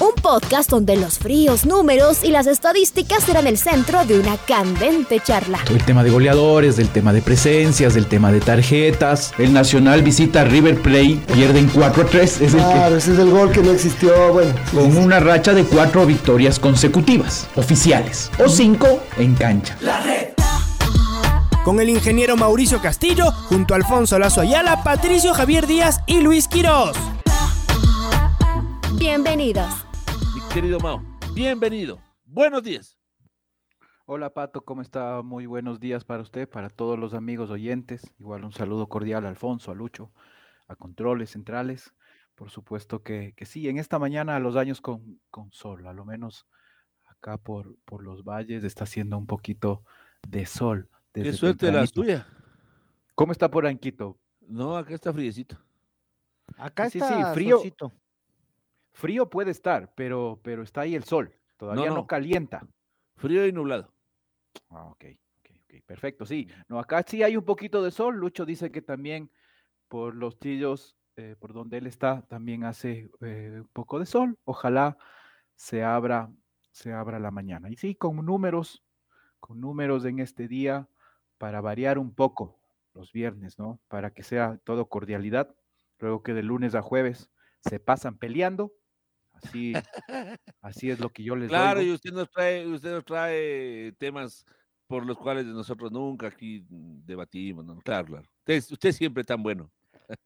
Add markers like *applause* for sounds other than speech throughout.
Un podcast donde los fríos números y las estadísticas serán el centro de una candente charla. El tema de goleadores, del tema de presencias, del tema de tarjetas. El Nacional visita a River Plate, pierden 4 a 3. Es el Claro, ese es el gol que no existió. Bueno, con sí, una racha de cuatro victorias consecutivas, oficiales, o cinco en cancha. Con el ingeniero Mauricio Castillo, junto a Alfonso Lazo Ayala, Patricio Javier Díaz y Luis Quirós. Bienvenidos. Querido Mao, bienvenido. Buenos días. Hola Pato, ¿cómo está? Muy buenos días para usted, para todos los amigos oyentes. Igual un saludo cordial a Alfonso, a Lucho, a Controles Centrales. Por supuesto que, que sí, en esta mañana los años con, con sol, a lo menos acá por, por los valles está haciendo un poquito de sol. Qué desde suerte la tuya. ¿Cómo está por Anquito? No, acá está friecito. Acá Sí, sí, está frío. Solcito. Frío puede estar, pero, pero está ahí el sol. Todavía no, no. calienta. Frío y nublado. Ah, ok, ok, ok, perfecto, sí. No, acá sí hay un poquito de sol. Lucho dice que también por los chillos, eh, por donde él está, también hace eh, un poco de sol. Ojalá se abra, se abra la mañana. Y sí, con números, con números en este día para variar un poco los viernes, ¿no? Para que sea todo cordialidad. Luego que de lunes a jueves se pasan peleando. Así, así es lo que yo les Claro, y usted nos trae, usted nos trae temas por los cuales nosotros nunca aquí debatimos, ¿no? Claro, claro. Usted, usted siempre tan bueno.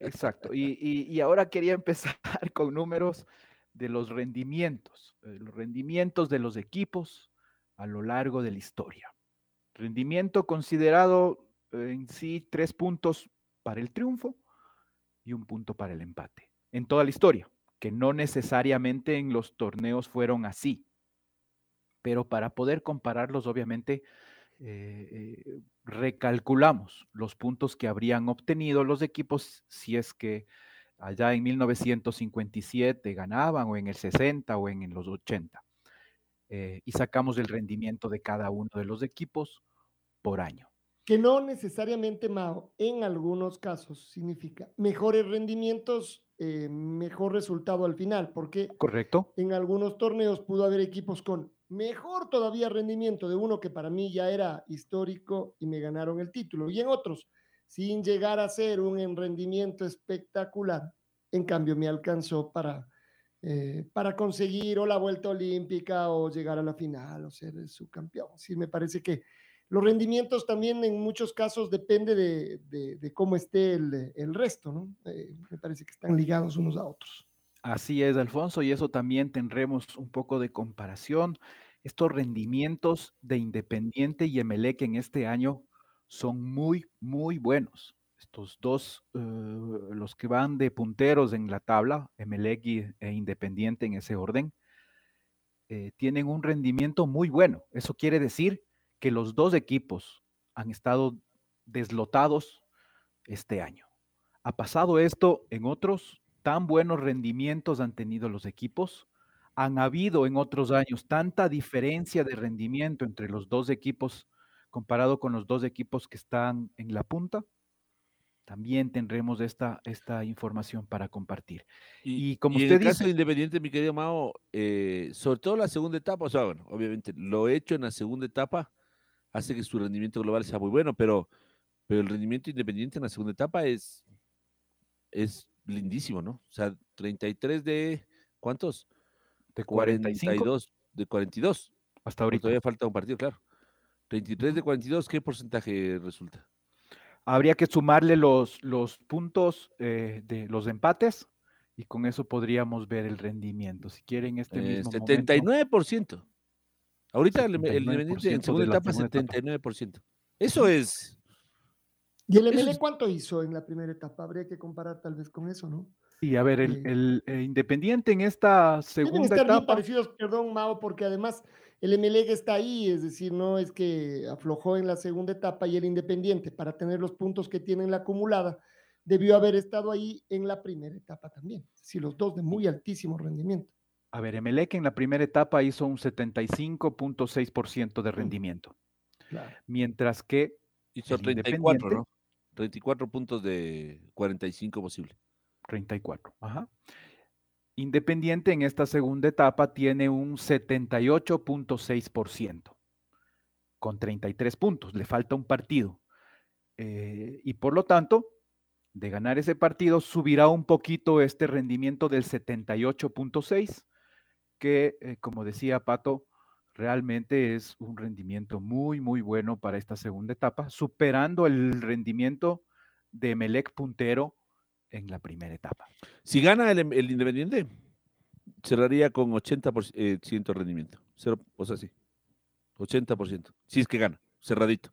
Exacto. *laughs* Y, y- y ahora quería empezar *laughs* con números de los rendimientos, eh, los rendimientos de los equipos a lo largo de la historia. Rendimiento considerado eh, en sí tres puntos para el triunfo y un punto para el empate en toda la historia, que no necesariamente en los torneos fueron así. Pero para poder compararlos, obviamente, eh, eh, recalculamos los puntos que habrían obtenido los equipos si es que allá en 1957 ganaban o en el 60 o en, los 80. eh, y sacamos el rendimiento de cada uno de los equipos por año. Que no necesariamente, Mao, en algunos casos significa mejores rendimientos, eh, mejor resultado al final, porque ¿Correcto? en algunos torneos pudo haber equipos con mejor todavía rendimiento de uno que para mí ya era histórico y me ganaron el título. Y en otros, sin llegar a ser un en rendimiento espectacular, en cambio me alcanzó para, eh, para conseguir o la vuelta olímpica o llegar a la final o ser subcampeón. Sí, me parece que los rendimientos también en muchos casos depende de, de- cómo esté el, el resto, ¿no? Eh, me parece que están ligados unos a otros. Así es, Alfonso, y eso también tendremos un poco de comparación. Estos rendimientos de Independiente y Emelec en este año son muy, muy buenos. Estos dos, eh, los que van de punteros en la tabla, Emelec e Independiente en ese orden, eh, tienen un rendimiento muy bueno. Eso quiere decir que los dos equipos han estado deslotados este año. ¿Ha pasado esto en otros? ¿Tan buenos rendimientos han tenido los equipos? ¿Han habido en otros años tanta diferencia de rendimiento entre los dos equipos comparado con los dos equipos que están en la punta? También tendremos esta, esta información para compartir. Y como en usted el caso de Independiente, mi querido Mao, eh, sobre todo la segunda etapa, o sea, bueno, obviamente lo hecho en la segunda etapa hace que su rendimiento global sea muy bueno, pero, pero el rendimiento independiente en la segunda etapa es, es lindísimo, ¿no? O sea, 33 de, ¿cuántos? De 45 42, de 42. hasta Porque ahorita. todavía falta un partido, claro. 33 de 42, ¿qué porcentaje resulta? Habría que sumarle los, los puntos eh, de los empates y con eso podríamos ver el rendimiento. Si quieren este Eh, mismo momento- 79%. Ahorita el, el 79% Independiente en segunda etapa, segunda etapa. 79%. Eso es. ¿Y el Eso ML es- cuánto hizo en la primera etapa? Habría que comparar tal vez con eso, ¿no? Y a ver, el, Eh, el, eh, Independiente en esta Deben segunda estar bien etapa, parecidos, perdón, Mao, porque además el Emelec está ahí, es decir, no es que aflojó en la segunda etapa y el Independiente, para tener los puntos que tiene en la acumulada, debió haber estado ahí en la primera etapa también. Es decir, los dos de muy altísimo rendimiento. A ver, Emelec en la primera etapa hizo un 75.6% Mm. de rendimiento, Claro. mientras que Hizo El 34, Independiente. ¿no? 34 puntos de 45 posible. 34. Ajá. Independiente en esta segunda etapa tiene un 78.6% con 33 puntos. Le falta un partido. Eh, y por lo tanto, de ganar ese partido, subirá un poquito este rendimiento del 78.6, que, eh, como decía Pato, realmente es un rendimiento muy, muy bueno para esta segunda etapa, superando el rendimiento de Melec puntero en la primera etapa. Si gana el, el Independiente, cerraría con 80% de rendimiento. Cero, o sea, sí. 80%. Si es que gana, cerradito.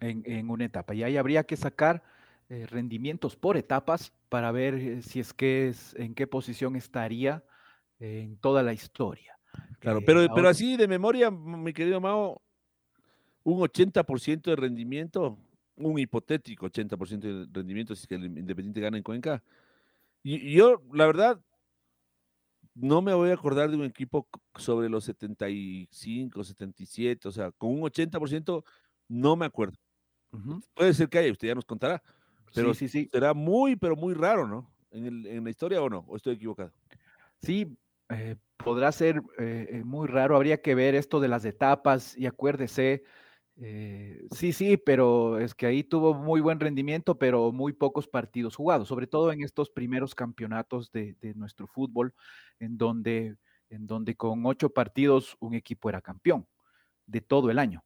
en, en una etapa. Y ahí habría que sacar eh, rendimientos por etapas para ver eh, si es que es, en qué posición estaría eh, en toda la historia. Claro, Eh, pero, pero ahora- así de memoria, mi querido Mao, un 80% de rendimiento, un hipotético 80% de rendimiento si es que el Independiente gana en Cuenca. Y, y yo, la verdad, no me voy a acordar de un equipo sobre los 75, 77, o sea, con un 80% no me acuerdo. Ujú, Puede ser que haya, usted ya nos contará, pero sí, sí, sí. será muy, pero muy raro, ¿no? En, el- en la historia o no, o estoy equivocado. Sí, eh, podrá ser eh, eh, muy raro, habría que ver esto de las etapas y acuérdese, sí, sí, pero es que ahí tuvo muy buen rendimiento, pero muy pocos partidos jugados, sobre todo en estos primeros campeonatos de, de nuestro fútbol, en donde, en donde con ocho partidos un equipo era campeón de todo el año,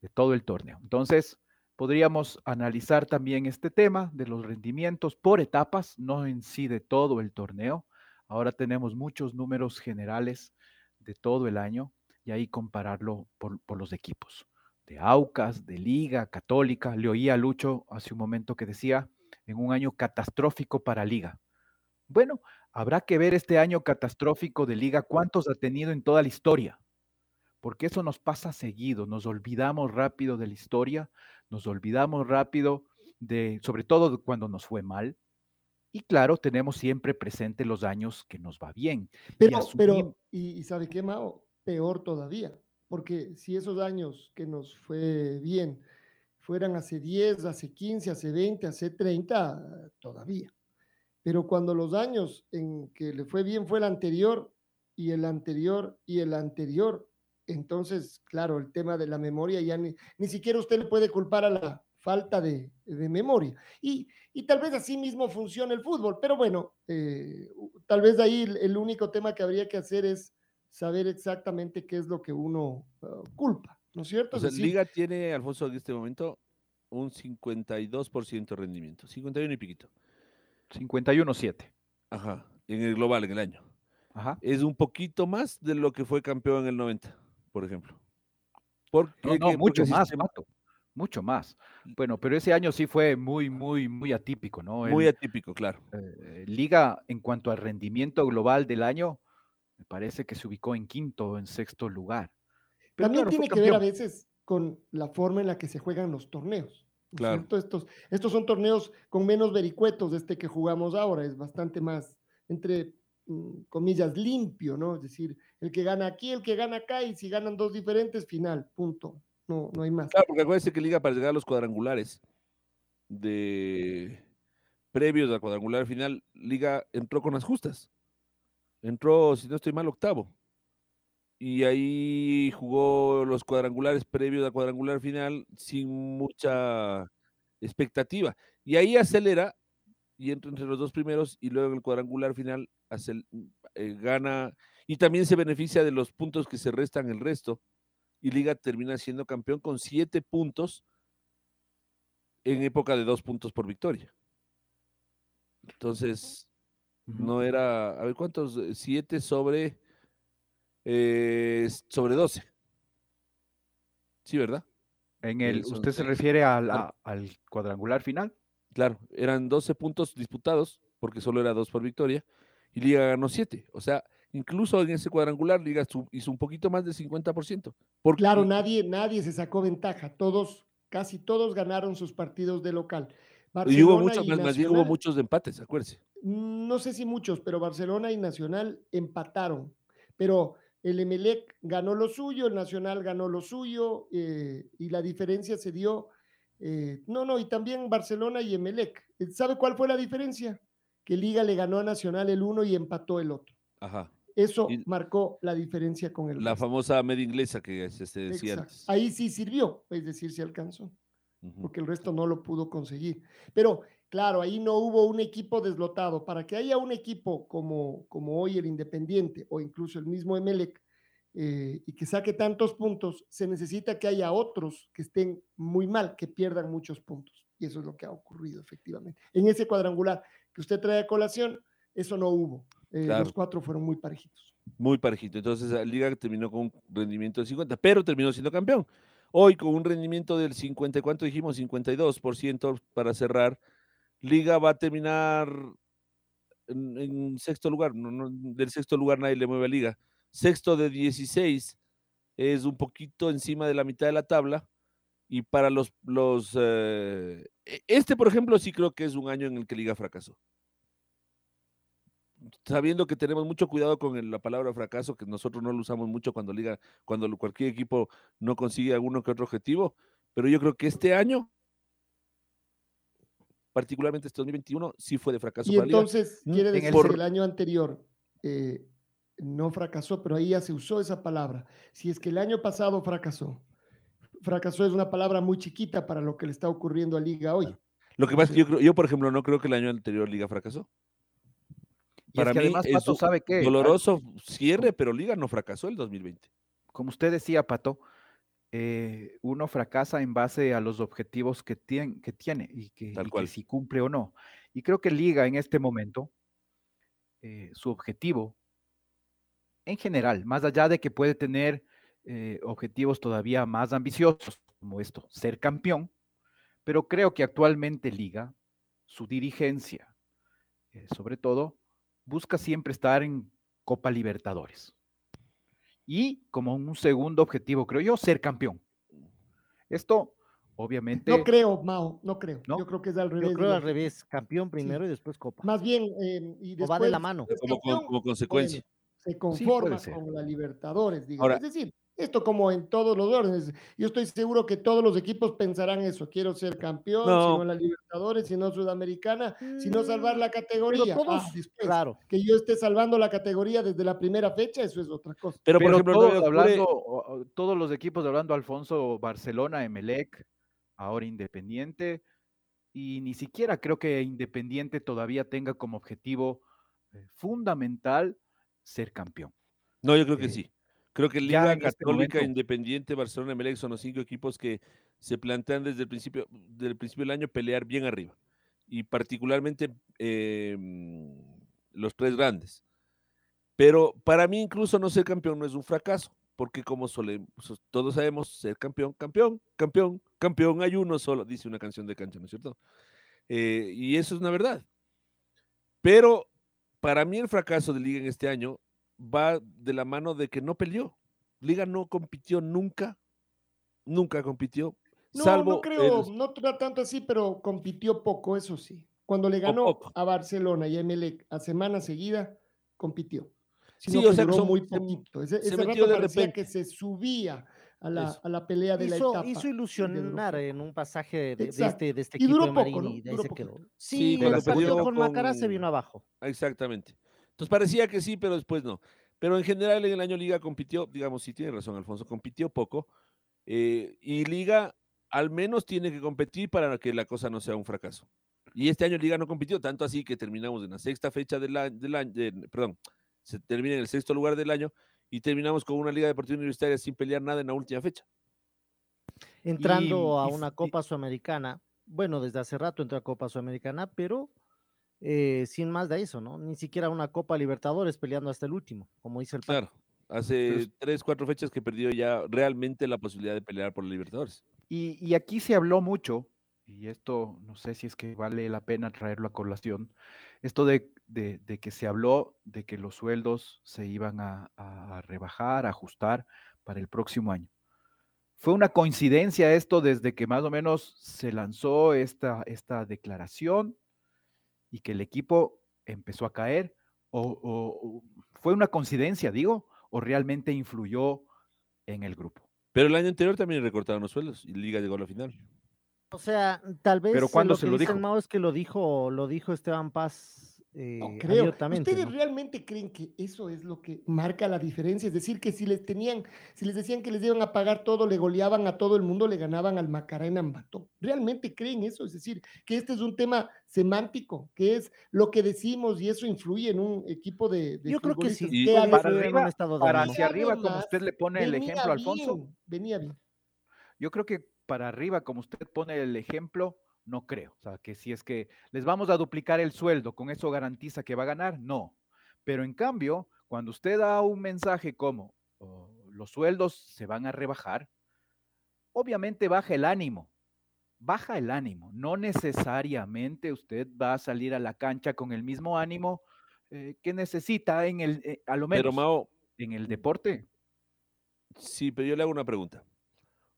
de todo el torneo. Entonces, podríamos analizar también este tema de los rendimientos por etapas, no en sí de todo el torneo. Ahora tenemos muchos números generales de todo el año y ahí compararlo por, por los equipos de Aucas, de Liga, Católica. Le oí a Lucho hace un momento que decía en un año catastrófico para Liga. Bueno, habrá que ver este año catastrófico de Liga cuántos ha tenido en toda la historia, porque eso nos pasa seguido, nos olvidamos rápido de la historia, nos olvidamos rápido de, sobre todo cuando nos fue mal. Y claro, tenemos siempre presente los años que nos va bien. y Pero, asumim- pero, y, y ¿sabe qué, Mao? Peor todavía, porque si esos años que nos fue bien fueran hace 10, hace 15, hace 20, hace 30, todavía. Pero cuando los años en que le fue bien fue el anterior y el anterior y el anterior, entonces, claro, el tema de la memoria ya ni, ni siquiera usted le puede culpar a la falta de, de memoria. Y, y tal vez así mismo funciona el fútbol, pero bueno, eh, tal vez ahí el, el único tema que habría que hacer es saber exactamente qué es lo que uno ah, culpa, ¿no es cierto? O Es sea, decir, Liga tiene, Alfonso, en este momento un 52% de rendimiento, 51 y piquito. 51-7. Ajá, en el global, en el año. Ajá. Es un poquito más de lo que fue campeón en el 90, por ejemplo. ¿Por No, mucho Porque más, sistema- Pato. Mucho más. Bueno, pero ese año sí fue muy, muy, muy atípico, ¿no? Muy atípico, claro. eh, Liga, en cuanto al rendimiento global del año, me parece que se ubicó en quinto o en sexto lugar. Pero También claro, tiene que ver a veces con la forma en la que se juegan los torneos. ¿no es Claro. Estos, estos son torneos con menos vericuetos de este que jugamos ahora, es bastante más, entre mm, comillas, limpio, ¿no? Es decir, el que gana aquí, el que gana acá, y si ganan dos diferentes, final, punto. No, no hay más. Claro, porque acuérdense que Liga para llegar a los cuadrangulares de previos al cuadrangular final, Liga entró con las justas. Entró, si no estoy mal, octavo. Y ahí jugó los cuadrangulares previos al cuadrangular final sin mucha expectativa. Y ahí acelera y entra entre los dos primeros y luego en el cuadrangular final acel- eh, gana y también se beneficia de los puntos que se restan el resto y Liga termina siendo campeón con siete puntos en época de dos puntos por victoria. Entonces, no era, a ver, ¿cuántos? Eh, Siete sobre, eh, sobre doce. Sí, ¿verdad? En eh, el, ¿Usted se refiere al, a- al cuadrangular final? Claro, eran 12 puntos disputados porque solo era dos por victoria, y Liga ganó siete. O sea, incluso en ese cuadrangular, Liga hizo un poquito más del 50%. Porque... Claro, nadie, nadie se sacó ventaja. Todos, casi todos ganaron sus partidos de local. y hubo muchos, más, bien hubo muchos empates, acuérdense. No sé si muchos, pero Barcelona y Nacional empataron. Pero el Emelec ganó lo suyo, el Nacional ganó lo suyo, eh, y la diferencia se dio. Eh, no, no, y también Barcelona y Emelec. ¿Sabe cuál fue la diferencia? Que Liga le ganó a Nacional el uno y empató el otro. Ajá. Eso marcó la diferencia con el. La famosa media inglesa que se decía antes. Ahí sí sirvió, es decir, se alcanzó, porque el resto no lo pudo conseguir. Pero claro, ahí no hubo un equipo deslotado. Para que haya un equipo como, como hoy el Independiente o incluso el mismo Emelec eh, y que saque tantos puntos, se necesita que haya otros que estén muy mal, que pierdan muchos puntos. Y eso es lo que ha ocurrido efectivamente. En ese cuadrangular que usted trae a colación, eso no hubo. Eh, los cuatro fueron muy parejitos. Muy parejito. Entonces, la Liga terminó con un rendimiento del 50, pero terminó siendo campeón. Hoy, con un rendimiento del 50, ¿cuánto dijimos? 52% para cerrar. Liga va a terminar en, sexto lugar. del sexto lugar nadie le mueve a Liga. Sexto de 16 es un poquito encima de la mitad de la tabla. Y para los, los eh, e, este, por ejemplo, sí creo que es un año en el que Liga fracasó sabiendo que tenemos mucho cuidado con la palabra fracaso, que nosotros no lo usamos mucho cuando liga, cuando cualquier equipo no consigue alguno que otro objetivo, pero yo creo que este año, particularmente este 2021, sí fue de fracaso. Y entonces mm, quiere decir que el año anterior eh, no fracasó, pero ahí ya se usó esa palabra. Si es que el año pasado fracasó, fracasó es una palabra muy chiquita para lo que le está ocurriendo a Liga hoy. Lo que pasa es que yo, yo, por ejemplo, no creo que el año anterior Liga fracasó. Para mí además, Pato, es sabe que doloroso cierre, pero Liga no fracasó el 2020. Como usted decía, Pato, eh, uno fracasa en base a los objetivos que tiene, que tiene y, que, si cumple o no. Y creo que Liga en este momento, eh, su objetivo, en general, más allá de que puede tener eh, objetivos todavía más ambiciosos, como esto, ser campeón, pero creo que actualmente Liga, su dirigencia, sobre todo, busca siempre estar en Copa Libertadores. Y como un segundo objetivo, creo yo, ser campeón. Esto, obviamente. No creo, Mao, no creo. Yo creo que es al revés. Yo creo al revés, campeón primero y después Copa. Más bien, eh, y después, o va de la mano. Como, consecuencia. se conforma con la Libertadores, digo. es decir, esto como en todos los órdenes. Yo estoy seguro que todos los equipos pensarán eso. Quiero ser campeón, si no la Libertadores, si no Sudamericana, si no salvar la categoría. Ah, claro. Que yo esté salvando la categoría desde la primera fecha, eso es otra cosa. Pero, por ejemplo, todos, hablando, todos los equipos hablando, Alfonso, Barcelona, Emelec, ahora Independiente, y ni siquiera creo que Independiente todavía tenga como objetivo eh, fundamental ser campeón. No, yo creo que eh, sí. Creo que Liga este Católica, Independiente, Barcelona, Melec son los cinco equipos que se plantean desde el principio, del principio del año pelear bien arriba. Y particularmente em, los tres grandes. Pero para mí incluso no ser campeón no es un fracaso, porque como todos sabemos, ser campeón, campeón, campeón, campeón, hay uno solo, dice una canción de cancha, ¿no es cierto? Eh, y eso es una verdad. Pero para mí el fracaso de Liga en este año va de la mano de que no peleó. Liga no compitió nunca, nunca compitió. No, salvo no creo, no tanto así, pero compitió poco, eso sí. Cuando le ganó a Barcelona y a Emelec a semana seguida, compitió. sí, o sea, duró muy poquito. Ese, ese rato parecía que se subía a la, a la pelea de la etapa. Hizo ilusionar en un pasaje de, este, de este equipo y duró poco, ¿no? de ahí quedó. Sí, cuando perdió con, con Macará se vino abajo. Exactamente. Entonces parecía que sí, pero después no. Pero en general en el año Liga compitió, digamos, sí tiene razón Alfonso, compitió poco. Eh, y Liga al menos tiene que competir para que la cosa no sea un fracaso. Y este año Liga no compitió, tanto así que terminamos en la sexta fecha del año, perdón, se termina en el sexto lugar del año y terminamos con una Liga Deportiva Universitaria sin pelear nada en la última fecha. Entrando a una Copa Sudamericana, bueno, desde hace rato entró a Copa Sudamericana, pero eh, sin más de eso, ¿no? Ni siquiera una Copa Libertadores peleando hasta el último, como dice el Claro, hace tres, cuatro fechas que perdió ya realmente la posibilidad de pelear por la Libertadores. Y, aquí se habló mucho, y esto no sé si es que vale la pena traerlo a colación, esto de, de- de que se habló de que los sueldos se iban a, a rebajar, a ajustar para el próximo año. Fue una coincidencia esto desde que más o menos se lanzó esta, esta declaración y que el equipo empezó a caer, o, o- o fue una coincidencia, digo, o realmente influyó en el grupo. Pero el año anterior también recortaron los sueldos y Liga llegó a la final. O sea, tal vez Pero eh, ¿cuándo lo se lo dijo? Mao es que lo dijo, lo dijo Esteban Paz eh, No creo. abiertamente, ¿Ustedes ¿no? realmente creen que eso es lo que marca la diferencia? Es decir, que si les tenían, si les decían que les iban a pagar todo, le goleaban a todo el mundo, le ganaban al Macarena Ambato. ¿Realmente creen eso? Es decir, que este es un tema semántico, que es lo que decimos y eso influye en un equipo de, de Yo creo que sí. que para un arriba, estado de para hacia arriba, como usted le pone el ejemplo, Alfonso, venía bien. Yo creo que para arriba, como usted pone el ejemplo, no creo. O sea, que si es que les vamos a duplicar el sueldo, ¿con eso garantiza que va a ganar? No. Pero en cambio, cuando usted da un mensaje como "Oh, los sueldos se van a rebajar, obviamente baja el ánimo. Baja el ánimo. No necesariamente usted va a salir a la cancha con el mismo ánimo eh, que necesita en el, eh, a lo menos Pero Mao, en el deporte. sí, pero yo le hago una pregunta.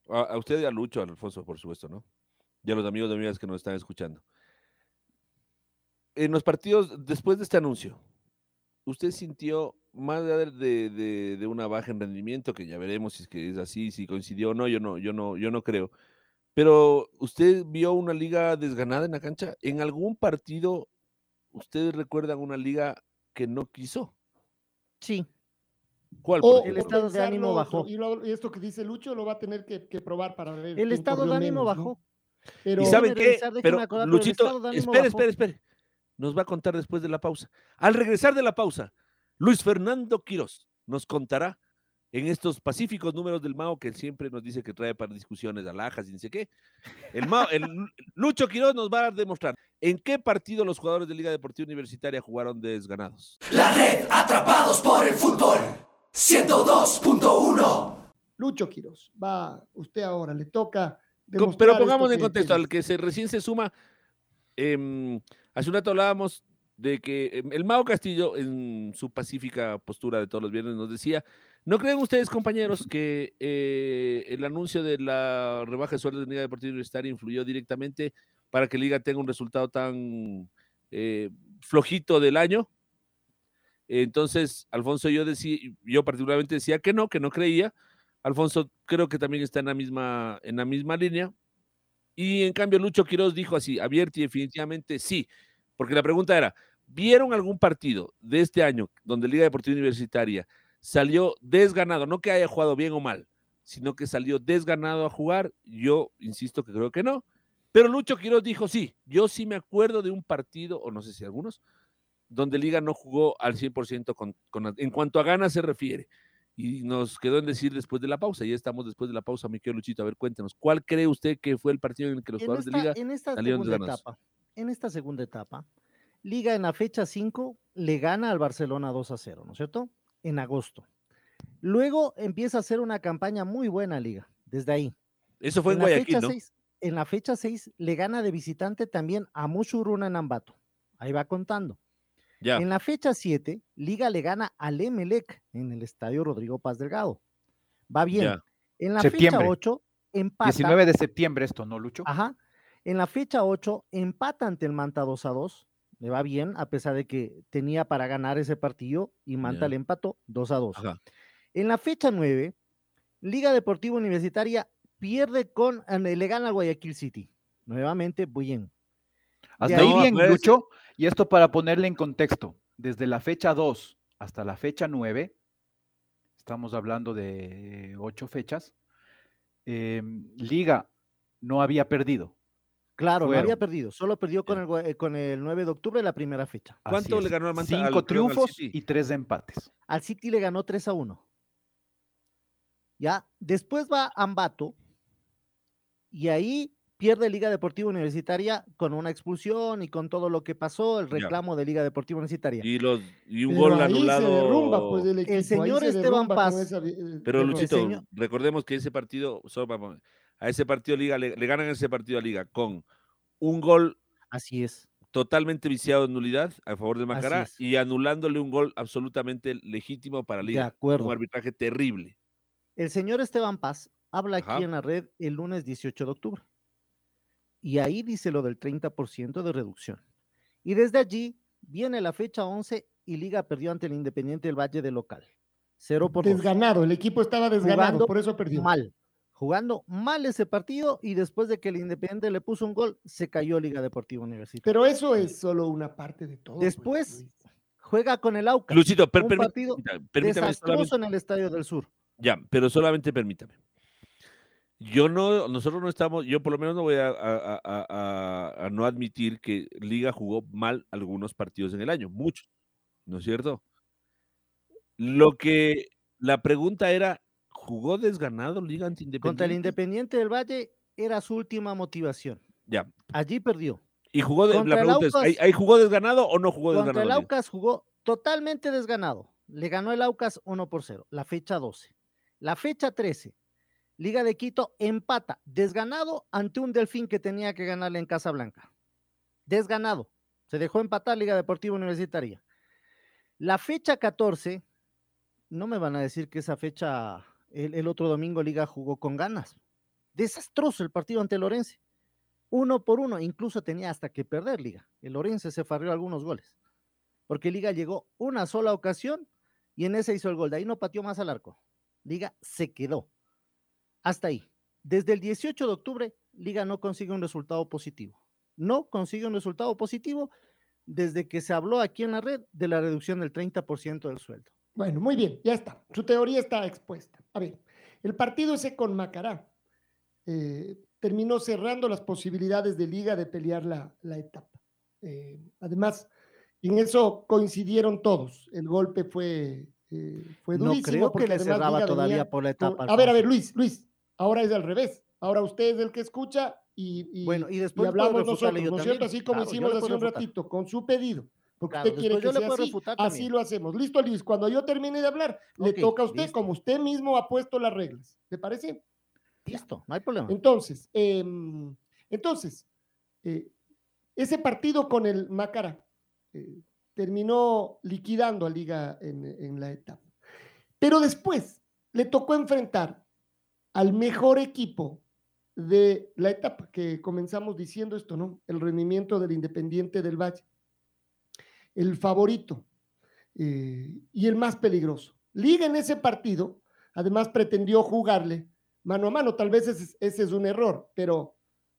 A, a usted y a Lucho, a Alfonso, por supuesto, ¿no? Y a los amigos y amigas que nos están escuchando. En los partidos, después de este anuncio, ¿usted sintió más allá de, de- de- de una baja en rendimiento, que ya veremos si es que es así, si coincidió o no, yo no, yo no, yo no creo. Pero usted vio una liga desganada en la cancha. ¿En algún partido ustedes recuerdan una liga que no quiso? Sí, ¿Cuál? O El estado de ánimo bajó. Y, lo- y esto que dice Lucho lo va a tener que, que probar para ver. el estado de ánimo menos, ¿no? Pero ¿Y saben qué? déjeme Pero acordar, Luchito, espere, espere, espere. Nos va a contar después de la pausa. Al regresar de la pausa, Luis Fernando Quirós nos contará en estos pacíficos números del Mao que él siempre nos dice que trae para discusiones alhajas y no sé qué. El, Mao, el Lu- Lucho Quirós nos va a demostrar en qué partido los jugadores de Liga Deportiva Universitaria jugaron desganados. La red Atrapados por el Fútbol 102.1 Lucho Quiroz, va usted ahora, le toca. Pero pongamos en contexto, al que se recién se suma, em, hace un rato hablábamos de que em, el Mao Castillo, en su pacífica postura de todos los viernes, nos decía, ¿no creen ustedes, compañeros, que eh, el anuncio de la rebaja de sueldos de Liga Deportiva Universitaria influyó directamente para que Liga tenga un resultado tan eh, flojito del año? Entonces, Alfonso, yo decía, yo particularmente decía que no, que no creía. Alfonso creo que también está en la misma, en la misma línea. Y en cambio, Lucho Quiroz dijo así, abierto y definitivamente sí. Porque la pregunta era: ¿vieron algún partido de este año donde Liga Deportiva Universitaria salió desganado? No que haya jugado bien o mal, sino que salió desganado a jugar. Yo insisto que creo que no. Pero Lucho Quiroz dijo sí. Yo sí me acuerdo de un partido, o no sé si algunos, donde Liga no jugó al 100% con, con- en cuanto a ganas se refiere. Y nos quedó en decir después de la pausa, ya estamos después de la pausa, mi querido Luchito, a ver, cuéntenos, ¿cuál cree usted que fue el partido en el que los En jugadores esta, de Liga en esta salieron segunda etapa, en esta segunda etapa, Liga en la fecha 5 le gana al Barcelona 2 a 0, ¿no es cierto? En agosto. Luego empieza a hacer una campaña muy buena Liga, desde ahí. Eso fue en, la Guayaquil, seis- en la fecha 6 le gana de visitante también a Mushuruna en Ambato. Ahí va contando. Ya, En la fecha 7, Liga le gana al Emelec en el estadio Rodrigo Paz Delgado. Va bien. ya. En la Septiembre. fecha 8, empata. 19 de septiembre esto, ¿no, Lucho? Ajá. En la fecha 8, empata ante el Manta 2 a 2. Le va bien, a pesar de que tenía para ganar ese partido y Manta Ya. le empató 2 a 2. Ajá. En la fecha 9, Liga Deportiva Universitaria pierde con, eh, le gana al Guayaquil City. Nuevamente, bien. Hasta ahí bien, pues- Lucho. Y esto para ponerle en contexto. Desde la fecha 2 hasta la fecha 9, estamos hablando de ocho fechas, em, Liga no había perdido. Claro, no había perdido, solo perdió con el, eh, con el 9 de octubre la primera fecha. ¿Cuánto le ganó al Manta- Cinco al- perdón, al triunfos y tres empates. Al City le ganó 3 a 1. Ya, después va Ambato y ahí pierde Liga Deportiva Universitaria con una expulsión y con todo lo que pasó, el Ya. reclamo de Liga Deportiva Universitaria. Y, los, y un Pero gol ahí anulado. Se derrumba, pues, el, equipo, señor se Esteban Paz, esa eh, Pero. Luchito, señor- recordemos que ese partido, solo para- a ese partido Liga, le, le ganan ese partido a Liga con un gol Así es. totalmente viciado en nulidad a favor de Macará y anulándole un gol absolutamente legítimo para De Liga. acuerdo. Un arbitraje terrible. El señor Esteban Paz habla Ajá. aquí en la red el lunes 18 de octubre. Y ahí dice lo del 30% de reducción. Y desde allí viene la fecha 11 y Liga perdió ante el Independiente del Valle de local. 0 por 2. Desganado, el equipo estaba desganado, Jugando por eso perdió. Mal. Jugando mal ese partido y después de que el Independiente le puso un gol, se cayó Liga Deportiva Universitaria. Pero eso es solo una parte de todo. pues, Después juega con el Aucas. Luisito, per- un partido permítame, permítame desastroso solamente- en el Estadio del Sur. Ya, pero solamente permítame. Yo no, nosotros no estamos, yo por lo menos no voy a, a- a- a- a no admitir que Liga jugó mal algunos partidos en el año, muchos, ¿no es cierto? Lo que la pregunta era, ¿jugó desganado Liga ante Independiente? Contra el Independiente del Valle era su última motivación. Ya. Allí perdió. Y jugó, de- Contra la el pregunta es, ¿ahí, Aucas- ahí jugó desganado o no jugó Contra desganado? el Liga? Aucas jugó totalmente desganado. Le ganó el Aucas 1 por 0, la fecha 12. La fecha 13, Liga de Quito empata desganado ante un Delfín que tenía que ganarle en Casablanca. Desganado. Se dejó empatar Liga Deportiva Universitaria. La fecha 14, no me van a decir que esa fecha, el, otro domingo Liga jugó con ganas. Desastroso el partido ante Lorense. Uno por uno, incluso tenía hasta que perder Liga. El Lorense se farrió algunos goles. Porque Liga llegó una sola ocasión y en ese hizo el gol. De ahí no pateó más al arco. Liga se quedó. Hasta ahí. Desde el 18 de octubre, Liga no consigue un resultado positivo. No consigue un resultado positivo desde que se habló aquí en la red de la reducción del 30% del sueldo. Bueno, muy bien, ya está. Su teoría está expuesta. A ver, el partido ese con Macará eh, terminó cerrando las posibilidades de Liga de pelear la, la etapa. Eh, además, en eso coincidieron todos. El golpe fue, eh, fue No durísimo. creo que porque le cerraba Liga todavía venía por la etapa. A ver, a ver. Luis, Luis, ahora es al revés. Ahora usted es el que escucha y, y- Bueno, y después hablamos nosotros, ¿no es cierto? Así como Claro, hicimos hace un refutar. ratito, con su pedido. Porque Claro, usted quiere que sea así, así lo hacemos. Listo, Luis, cuando yo termine de hablar, le toca a usted, listo. como usted mismo ha puesto las reglas. ¿Le parece? Listo, no hay problema. Entonces, em, entonces, eh, ese partido con el Macara eh, terminó liquidando a Liga en, en la etapa. Pero después le tocó enfrentar al mejor equipo de la etapa, que comenzamos diciendo esto, ¿no? El rendimiento del Independiente del Valle. El favorito eh, y el más peligroso. Liga en ese partido, además pretendió jugarle mano a mano. Tal vez ese, es un error, pero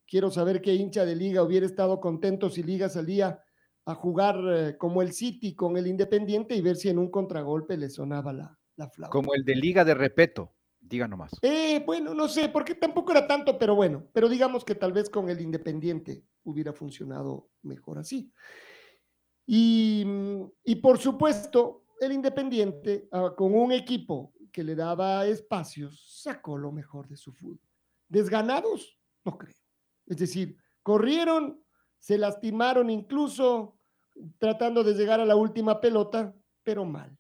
quiero saber qué hincha de liga hubiera estado contento si liga salía a jugar eh, como el City con el Independiente y ver si en un contragolpe le sonaba la, la flauta. Como el de Liga de Repeto, diga nomás. Eh, bueno, no sé, porque tampoco era tanto, pero bueno, pero digamos que tal vez con el Independiente hubiera funcionado mejor así. Y, mm, y por supuesto, el Independiente, ah, con un equipo que le daba espacios, sacó lo mejor de su fútbol. Desganados, no creo. Es decir, corrieron, se lastimaron incluso tratando de llegar a la última pelota, pero mal.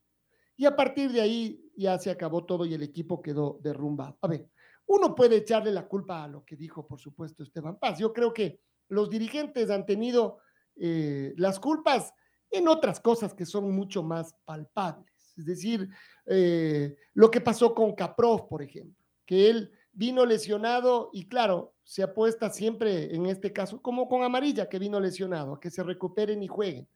Y a partir de ahí ya se acabó todo y el equipo quedó derrumbado. A ver, uno puede echarle la culpa a lo que dijo, por supuesto, Esteban Paz. Yo creo que los dirigentes han tenido eh, las culpas en otras cosas que son mucho más palpables. Es decir, eh, lo que pasó con Caprov, por ejemplo, que él vino lesionado y claro, se apuesta siempre en este caso, como con Amarilla, que vino lesionado, a que se recuperen y jueguen.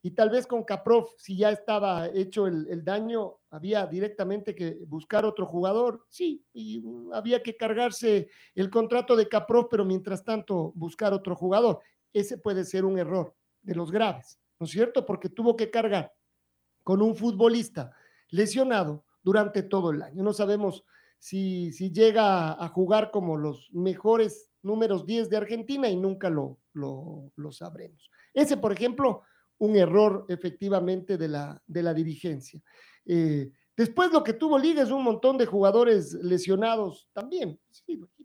Y tal vez con Caprov, si ya estaba hecho el, el daño, había directamente que buscar otro jugador, sí, y había que cargarse el contrato de Caprov, pero mientras tanto buscar otro jugador. Ese puede ser un error de los graves, ¿no es cierto? Porque tuvo que cargar con un futbolista lesionado durante todo el año. No sabemos si, si llega a jugar como los mejores números 10 de Argentina y nunca lo, lo, lo sabremos. Ese, por ejemplo, un error efectivamente de la, de la dirigencia. Eh, después lo que tuvo Liga es un montón de jugadores lesionados también.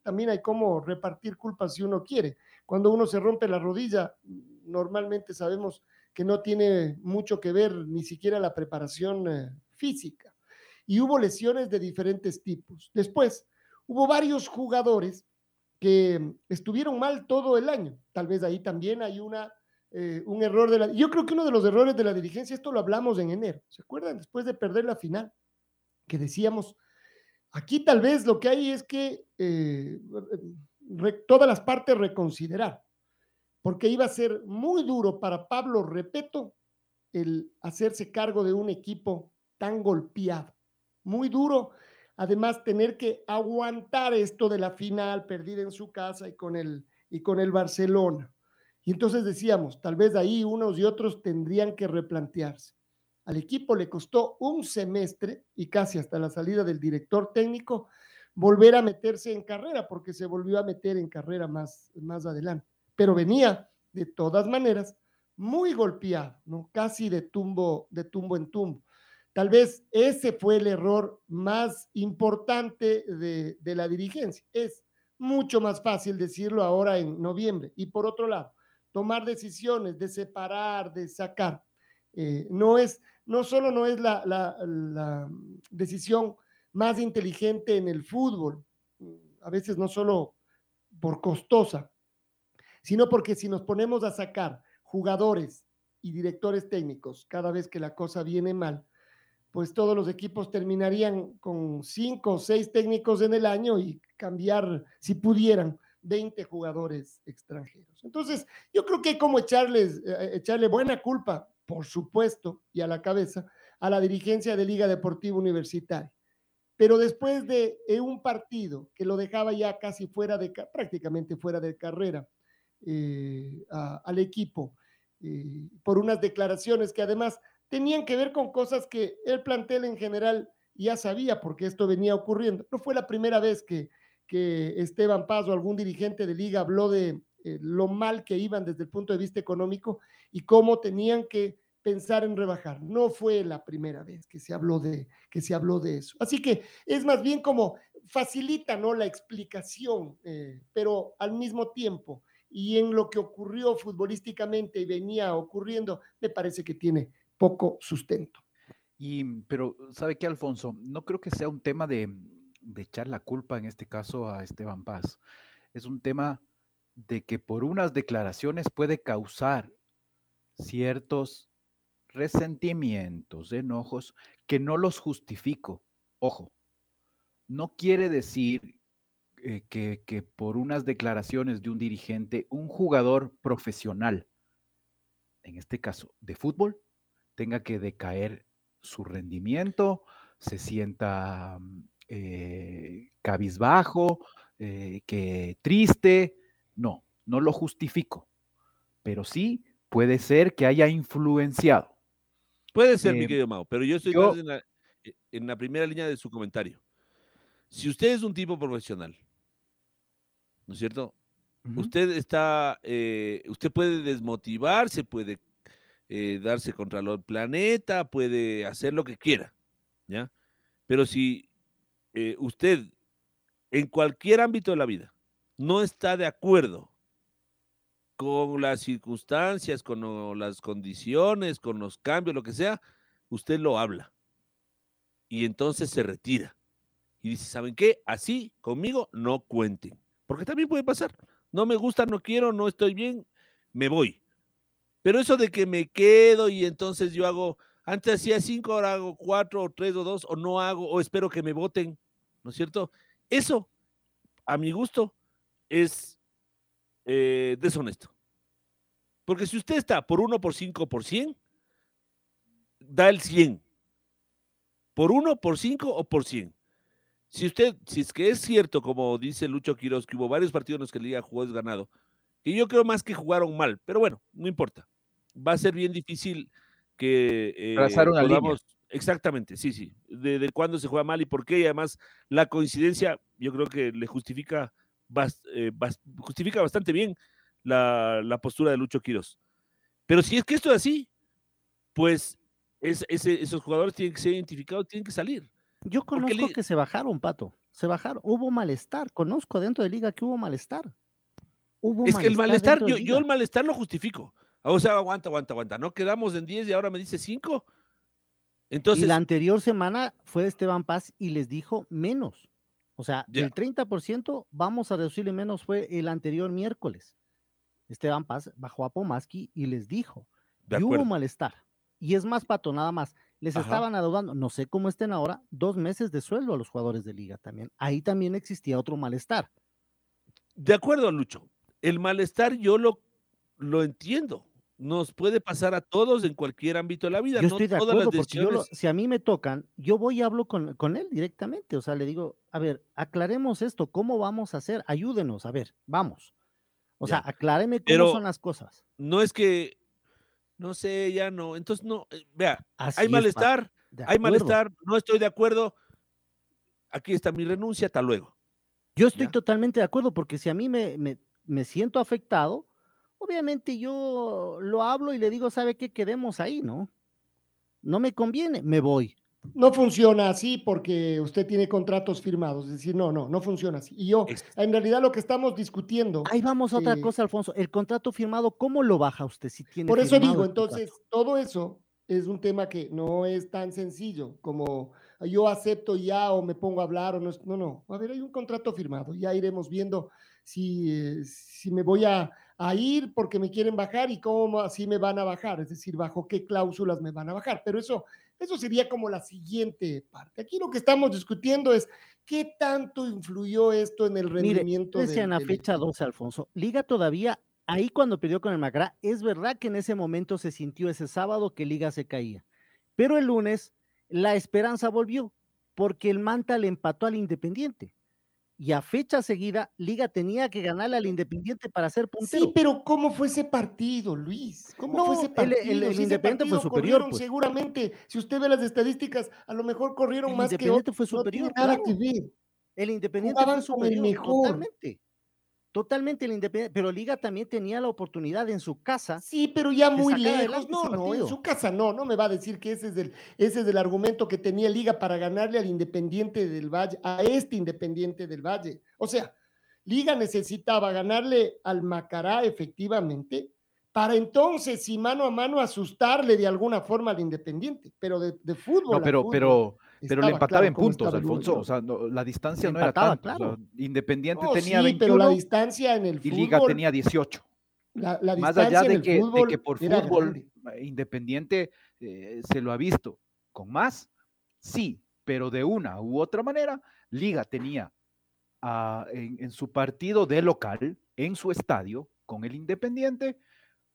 También hay cómo repartir culpas si uno quiere. Cuando uno se rompe la rodilla, normalmente sabemos que no tiene mucho que ver ni siquiera la preparación eh, física. Y hubo lesiones de diferentes tipos. Después, hubo varios jugadores que estuvieron mal todo el año. Tal vez ahí también hay una eh, un error de la... Yo creo que uno de los errores de la dirigencia, esto lo hablamos en enero, ¿se acuerdan? Después de perder la final, que decíamos, aquí tal vez lo que hay es que eh, todas las partes reconsiderar, porque iba a ser muy duro para Pablo Repeto el hacerse cargo de un equipo tan golpeado, muy duro. Además, tener que aguantar esto de la final perdida en su casa y con el, y con el Barcelona. Y entonces decíamos, tal vez ahí unos y otros tendrían que replantearse. Al equipo le costó un semestre y casi hasta la salida del director técnico volver a meterse en carrera, porque se volvió a meter en carrera más, más adelante. Pero venía, de todas maneras, muy golpeado, ¿no? Casi de tumbo, de tumbo en tumbo. Tal vez ese fue el error más importante de, de la dirigencia. Es mucho más fácil decirlo ahora en noviembre. Y por otro lado, tomar decisiones de separar, de sacar. Eh, no es, no solo no es la, la, la, decisión más inteligente en el fútbol, a veces no solo por costosa, sino porque si nos ponemos a sacar jugadores y directores técnicos cada vez que la cosa viene mal, pues todos los equipos terminarían con cinco o seis técnicos en el año y cambiar, si pudieran, 20 jugadores extranjeros. Entonces, yo creo que hay como echarles, eh, echarle buena culpa, por supuesto, y a la cabeza, a la dirigencia de Liga Deportiva Universitaria. Pero después de eh, un partido que lo dejaba ya casi fuera de, prácticamente fuera de carrera eh, al equipo, eh, por unas declaraciones que además tenían que ver con cosas que el plantel en general ya sabía porque esto venía ocurriendo. No fue la primera vez que que Esteban Paz o algún dirigente de liga habló de eh, lo mal que iban desde el punto de vista económico y cómo tenían que pensar en rebajar. No fue la primera vez que se habló de, que se habló de eso. Así que es más bien como facilita ¿no? la explicación, eh, pero al mismo tiempo y en lo que ocurrió futbolísticamente y venía ocurriendo, me parece que tiene poco sustento. Y, pero, ¿sabe qué, Alfonso? No creo que sea un tema de, de echar la culpa en este caso a Esteban Paz. Es un tema de que por unas declaraciones puede causar ciertos resentimientos, enojos, que no los justifico. Ojo, no quiere decir eh, que, que por unas declaraciones de un dirigente, un jugador profesional, en este caso de fútbol, tenga que decaer su rendimiento, se sienta mm, eh, cabizbajo, eh, que triste. No, no lo justifico, pero sí puede ser que haya influenciado. Puede ser, mi eh, querido Mao, pero yo estoy en, la, e, en, la, primera línea de su comentario. Si usted es un tipo profesional, ¿no es cierto? Uh -huh. Usted está, eh, usted puede desmotivarse, puede eh, darse contra el planeta, puede hacer lo que quiera, ¿ya? Pero si eh, usted en cualquier ámbito de la vida no está de acuerdo con las circunstancias, con las condiciones, con los cambios, lo que sea, usted lo habla. Y entonces se retira. Y dice, ¿saben qué? Así conmigo no cuenten. Porque también puede pasar. No me gusta, no quiero, no estoy bien, me voy. Pero eso de que me quedo y entonces yo hago, antes hacía cinco, ahora hago cuatro o tres o dos, o no hago, o espero que me voten. ¿No es cierto? Eso, a mi gusto, es eh, deshonesto. Porque si usted está por 1, por 5, por 100, da el 100. Por 1, por 5 o por 100. Si usted, si es que es cierto, como dice Lucho Quiroz, que hubo varios partidos en los que la Liga jugó desganado, y yo creo más que jugaron mal, pero bueno, no importa. Va a ser bien difícil que eh, una podamos, línea. Exactamente, sí, sí. De, de, cuándo se juega mal y por qué. Y además, la coincidencia, yo creo que le justifica, bast, eh, bast, justifica bastante bien la, la, postura de Lucho Quiros. Pero si es que esto es así, pues es, esos jugadores tienen que ser identificados, tienen que salir. Yo conozco que se bajaron, Pato. Se bajaron. Hubo malestar. Conozco dentro de Liga que hubo malestar. Hubo es malestar que el malestar, yo, yo, el malestar lo justifico. O sea, aguanta, aguanta, aguanta. No quedamos en 10 y ahora me dice 5 entonces, y la anterior semana fue Esteban Paz y les dijo menos. O sea, yeah. el 30% vamos a reducirle menos fue el anterior miércoles. Esteban Paz bajó a Pomaski y les dijo, De y hubo malestar. Y es más, Pato, nada más. Les Ajá. estaban adeudando, no sé cómo estén ahora, dos meses de sueldo a los jugadores de liga también. Ahí también existía otro malestar. De acuerdo, Lucho. El malestar yo lo, lo entiendo. Nos puede pasar a todos en cualquier ámbito de la vida. Yo no estoy de todas acuerdo, las porque yo lo- decisiones. si a mí me tocan, yo voy y hablo con, con él directamente. O sea, le digo, a ver, aclaremos esto, ¿cómo vamos a hacer? Ayúdenos, a ver, vamos. O sea, acláreme cómo Pero- son las cosas. No es que, no sé, ya no. Entonces, no, eh, vea, Así hay es, malestar, hay malestar, no estoy de acuerdo. Aquí está mi renuncia, hasta luego. Yo estoy ¿ya? totalmente de acuerdo, porque si a mí me, me, me siento afectado, obviamente yo lo hablo y le digo, ¿sabe qué? Quedemos ahí, ¿no? No me conviene, me voy. No funciona así porque usted tiene contratos firmados. Es decir, no, no, no funciona así. Y yo, en realidad lo que estamos discutiendo, Ahí vamos a otra Eh, cosa, Alfonso. El contrato firmado, ¿cómo lo baja usted si tiene por eso digo, entonces, todo eso es un tema que no es tan sencillo como yo acepto ya o me pongo a hablar o no. No, no. A ver, hay un contrato firmado. Ya iremos viendo si, eh, si me voy a, a ir porque me quieren bajar y cómo así me van a bajar. Es decir, bajo qué cláusulas me van a bajar. Pero eso, eso sería como la siguiente parte. Aquí lo que estamos discutiendo es qué tanto influyó esto en el Mire, rendimiento del- en la del fecha equipo. 12, Alfonso. Liga todavía, ahí cuando perdió con el Macará, es verdad que en ese momento se sintió ese sábado que Liga se caía. Pero el lunes la esperanza volvió, porque el Manta le empató al Independiente. Y a fecha seguida, Liga tenía que ganarle al Independiente para ser puntero. Sí, pero ¿cómo fue ese partido, Luis? ¿Cómo No, fue ese el- partido? el- el Si Independiente fue superior, pues. Seguramente, si usted ve las estadísticas, a lo mejor corrieron El más que Independiente otros. fue No tiene superior, nada claro. que ver. El Independiente Jugaban fue el superior, mejor. totalmente. Totalmente el Independiente, pero Liga también tenía la oportunidad en su casa. Sí, pero ya muy lejos. No, no, en su casa no, no me va a decir que ese es el, ese es el argumento que tenía Liga para ganarle al Independiente del Valle, a este Independiente del Valle. O sea, Liga necesitaba ganarle al Macará efectivamente, para entonces, si mano a mano, asustarle de alguna forma al Independiente, pero de, de fútbol. No, a pero, fútbol pero, pero le empataba claro en puntos, y Alfonso. O sea, no, la distancia Le no era empataba, tanta. o claro. sea, Independiente tenía sí, pero la 21 distancia en el y fútbol. Liga tenía 18. la, la Más allá de que, de fútbol que por fútbol grande. eh, Independiente eh, se lo ha visto con más, sí, pero de una u otra manera, Liga tenía en, en su partido de local, en su estadio, con el Independiente,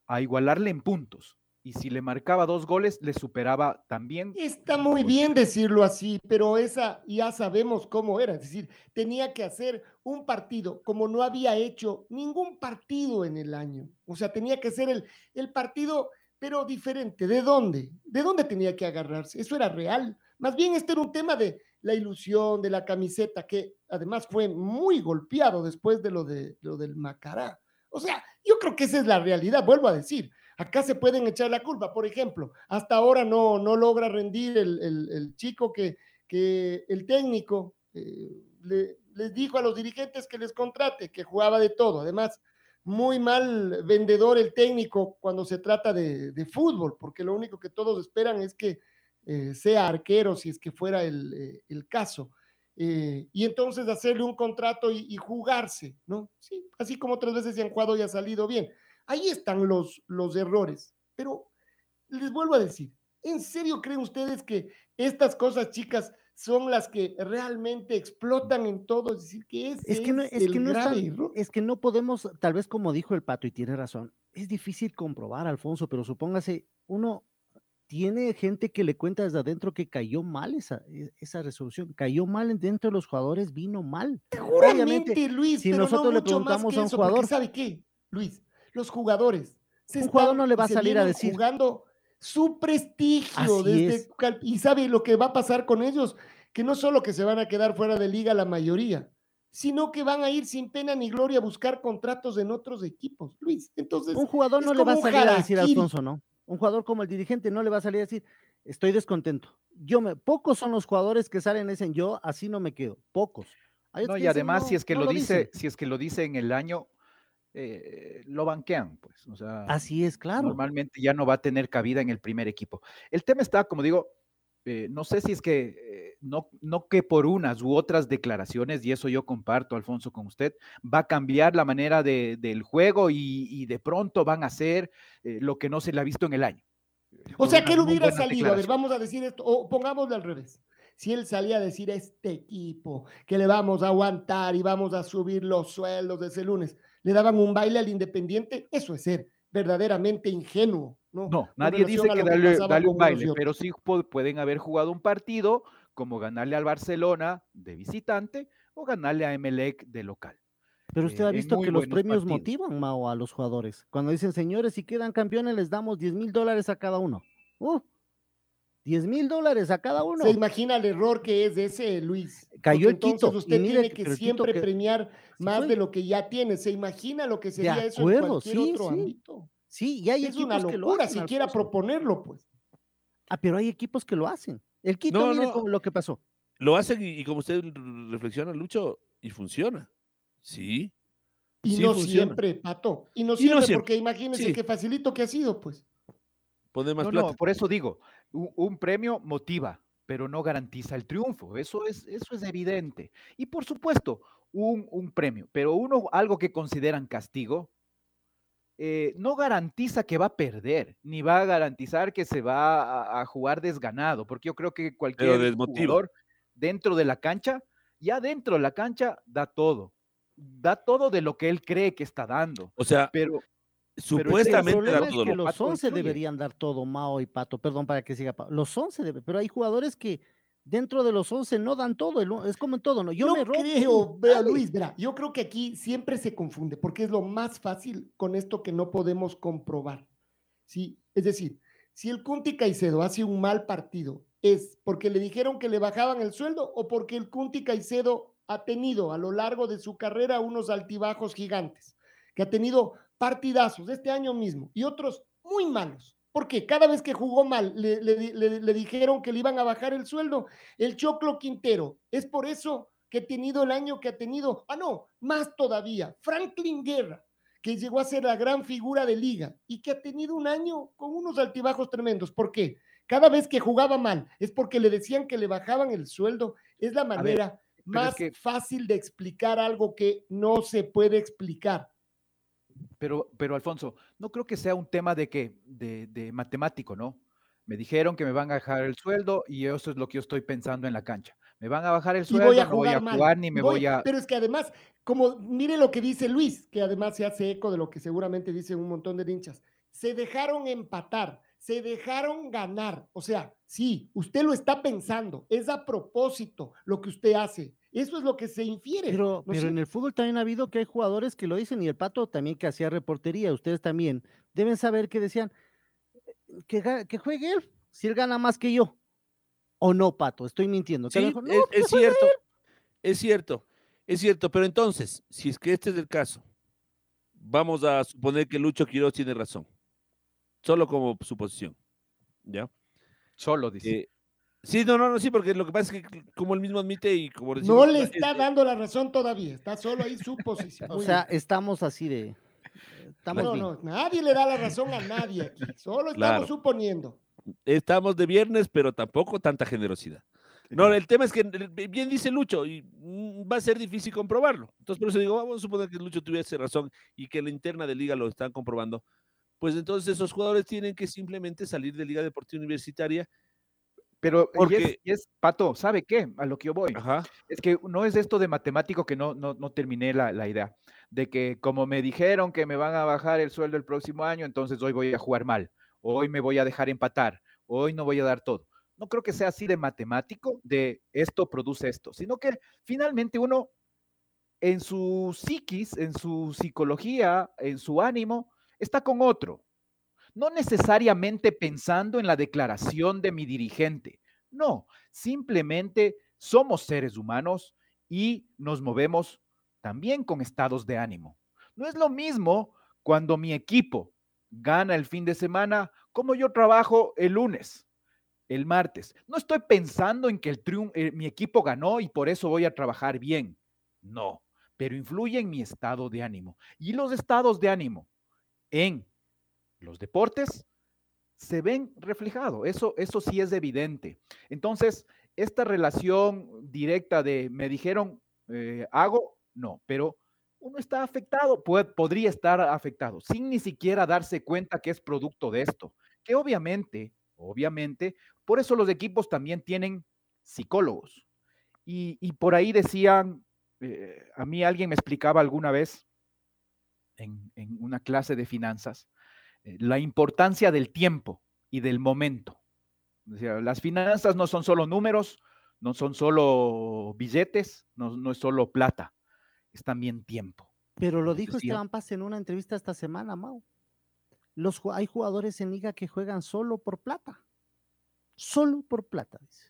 a igualarle en puntos. Y si le marcaba dos goles, le superaba también. Está muy bien decirlo así, pero esa ya sabemos cómo era. Es decir, tenía que hacer un partido como no había hecho ningún partido en el año. O sea, tenía que ser el, el partido, pero diferente. ¿De dónde? ¿De dónde tenía que agarrarse? Eso era real. Más bien este era un tema de la ilusión, de la camiseta, que además fue muy golpeado después de lo, de, lo del Macará. O sea, yo creo que esa es la realidad, vuelvo a decir. Acá se pueden echar la culpa. Por ejemplo, hasta ahora no, no logra rendir el, el- chico que, que el técnico eh, le- les dijo a los dirigentes que les contrate, que jugaba de todo. Además, muy mal vendedor el técnico cuando se trata de, de fútbol, porque lo único que todos esperan es que eh, sea arquero, si es que fuera el, eh, el caso. Y entonces hacerle un contrato y, y jugarse, ¿no? Sí, así como otras veces se han jugado y ha salido bien. Ahí están los, los errores. Pero les vuelvo a decir, ¿en serio creen ustedes que estas cosas chicas son las que realmente explotan en todo? Es decir, que ese Es que no, es el que no es grave tan- error. es que no podemos, tal vez como dijo el pato, y tiene razón, es difícil comprobar, Alfonso, pero supóngase, uno tiene gente que le cuenta desde adentro que cayó mal esa, e- esa resolución, cayó mal dentro de los jugadores, vino mal. Seguramente, Luis, si pero nosotros no le más preguntamos a un jugador, ¿sabe qué, Luis? Los jugadores. se Un jugador no le va a salir a decir- Jugando su prestigio. Desde y sabe lo que va a pasar con ellos, que no solo que se van a quedar fuera de liga la mayoría, sino que van a ir sin pena ni gloria a buscar contratos en otros equipos, Luis. Entonces, un jugador no le va a salir a decir, harakiri. Alfonso, ¿no? Un jugador como el dirigente no le va a salir a decir, estoy descontento. Yo me, pocos son los jugadores que salen y dicen, yo así no me quedo, pocos. No, y además, "No, si es que no lo dice, dicen". si es que lo dice en el año, eh, lo banquean, pues. O sea, Así es, claro. normalmente ya no va a tener cabida en el primer equipo. El tema está, como digo, eh, no sé si es que eh, no, no que por unas u otras declaraciones, y eso yo comparto, Alfonso, con usted, va a cambiar la manera de, del juego y, y, de pronto van a hacer eh, lo que no se le ha visto en el año. O sea, que él hubiera salido, a ver, vamos a decir esto, o pongámoslo al revés. Si él salía a decir a este equipo que le vamos a aguantar y vamos a subir los sueldos de ese lunes, le daban un baile al Independiente, eso es ser verdaderamente ingenuo. No, no nadie dice que darle, darle un baile, pero sí pueden haber jugado un partido como ganarle al Barcelona de visitante o ganarle a Emelec de local. Pero usted ha eh, visto que los premios partidos. motivan, Mao, a los jugadores. Cuando dicen, señores, si quedan campeones, les damos 10 mil dólares a cada uno. Uh, 10 mil dólares a cada uno. Se imagina el error que es de ese, Luis. Cayó el Quito. Usted tiene que siempre que... premiar más sí, de lo que ya tiene. ¿Se imagina lo que sería de acuerdo, eso en cualquier sí, otro sí. ámbito? Sí, y hay es equipos una locura, que lo hacen. siquiera proponerlo, pues. Ah, pero hay equipos que lo hacen. El Quito, No, mire no. cómo- lo que pasó. Lo hacen y, y como usted reflexiona, Lucho, y funciona. Sí. Y Sí no funciona. siempre, Pato. Y no Y no siempre, siempre. porque imagínense Sí. qué facilito que ha sido, pues. Poner más No, plata. no, por eso digo, un, un premio motiva, pero no garantiza el triunfo. Eso es, eso es evidente. Y por supuesto, un, un premio, pero uno, algo que consideran castigo, eh, no garantiza que va a perder, ni va a garantizar que se va a, a jugar desganado, porque yo creo que cualquier jugador dentro de la cancha, ya dentro de la cancha, da todo. Da todo de lo que él cree que está dando. O sea, Pero supuestamente problema da es que lo- los Pato 11 influye. deberían dar todo, Mao y Pato. Perdón para que siga. Los 11, debe- pero hay jugadores que dentro de los 11 no dan todo. el- Es como en todo, ¿no? Yo no me rompo, creo, vea. Luis, verá, yo creo que aquí siempre se confunde, porque es lo más fácil con esto que no podemos comprobar. Sí, es decir, si el Kunti Caicedo hace un mal partido, ¿es porque le dijeron que le bajaban el sueldo o porque el Kunti Caicedo ha tenido a lo largo de su carrera unos altibajos gigantes, que ha tenido partidazos este año mismo y otros muy malos? Porque cada vez que jugó mal le, le- le- le dijeron que le iban a bajar el sueldo. El Choclo Quintero, es por eso que ha tenido el año que ha tenido. Ah, no, más todavía. Franklin Guerra, que llegó a ser la gran figura de liga y que ha tenido un año con unos altibajos tremendos. ¿Por qué? Cada vez que jugaba mal es porque le decían que le bajaban el sueldo. Es la ver, manera es más que- fácil de explicar algo que no se puede explicar. Pero, pero Alfonso, no creo que sea un tema de que, de, de matemático, ¿no? Me dijeron que me van a bajar el sueldo y eso es lo que yo estoy pensando en la cancha. Me van a bajar el sueldo, voy a no voy a jugar mal. ni me voy, a. Pero es que además, como mire lo que dice Luis, que además se hace eco de lo que seguramente dicen un montón de hinchas. Se dejaron empatar, se dejaron ganar. O sea, sí, usted lo está pensando, es a propósito lo que usted hace. Eso es lo que se infiere. Pero, ¿no pero sé? en el fútbol también ha habido que hay jugadores que lo dicen y el Pato también que hacía reportería, ustedes también deben saber que decían que, ga- que juegue él, si él gana más que yo. O no, Pato, estoy mintiendo. que Sí, mejor, es, "No, que es juegue cierto, es cierto, es cierto, pero entonces, si es que este es el caso, vamos a suponer que Lucho Quiroz tiene razón, solo como suposición, ¿ya? Solo, dice. Eh, sí, no, no, no, sí, porque lo que pasa es que como él mismo admite y como No le es- está dando la razón todavía, está solo ahí su posición. *laughs* O sea, estamos así de. Estamos no, bien. no, nadie le da la razón a nadie aquí, solo estamos Claro. suponiendo. estamos de viernes, pero tampoco tanta generosidad. No, el tema es que bien dice Lucho y mm, va a ser difícil comprobarlo. Entonces, por eso digo, vamos a suponer que Lucho tuviese razón y que la interna de liga lo están comprobando. Pues entonces esos jugadores tienen que simplemente salir de Liga Deportiva Universitaria. Pero y es- porque- y es, Pato, ¿sabe qué? A lo que yo voy. Ajá. Es que no es esto de matemático que no, no, no terminé la, la idea. De que como me dijeron que me van a bajar el sueldo el próximo año, entonces hoy voy a jugar mal. Hoy me voy a dejar empatar. Hoy no voy a dar todo. No creo que sea así de matemático, de esto produce esto, sino que finalmente uno en su psiquis, en su psicología, en su ánimo, está con otro. No necesariamente pensando en la declaración de mi dirigente. No, simplemente somos seres humanos y nos movemos también con estados de ánimo. No es lo mismo cuando mi equipo gana el fin de semana como yo trabajo el lunes, el martes. No estoy pensando en que el eh, mi equipo ganó y por eso voy a trabajar bien. No, pero influye en mi estado de ánimo. Y los estados de ánimo en los deportes se ven reflejados. Eso, eso sí es evidente. Entonces, esta relación directa de me dijeron eh, hago, no, pero uno está afectado, podría estar afectado, sin ni siquiera darse cuenta que es producto de esto. Que obviamente, obviamente, por eso los equipos también tienen psicólogos. Y, por ahí decían, eh, a mí alguien me explicaba alguna vez en, una clase de finanzas, la importancia del tiempo y del momento. las finanzas no son solo números, no son solo billetes, no, es solo plata, es también tiempo. Pero lo dijo Esteban Paz en una entrevista esta semana, Mau. Los, hay jugadores en liga que juegan solo por plata. Solo por plata, dice.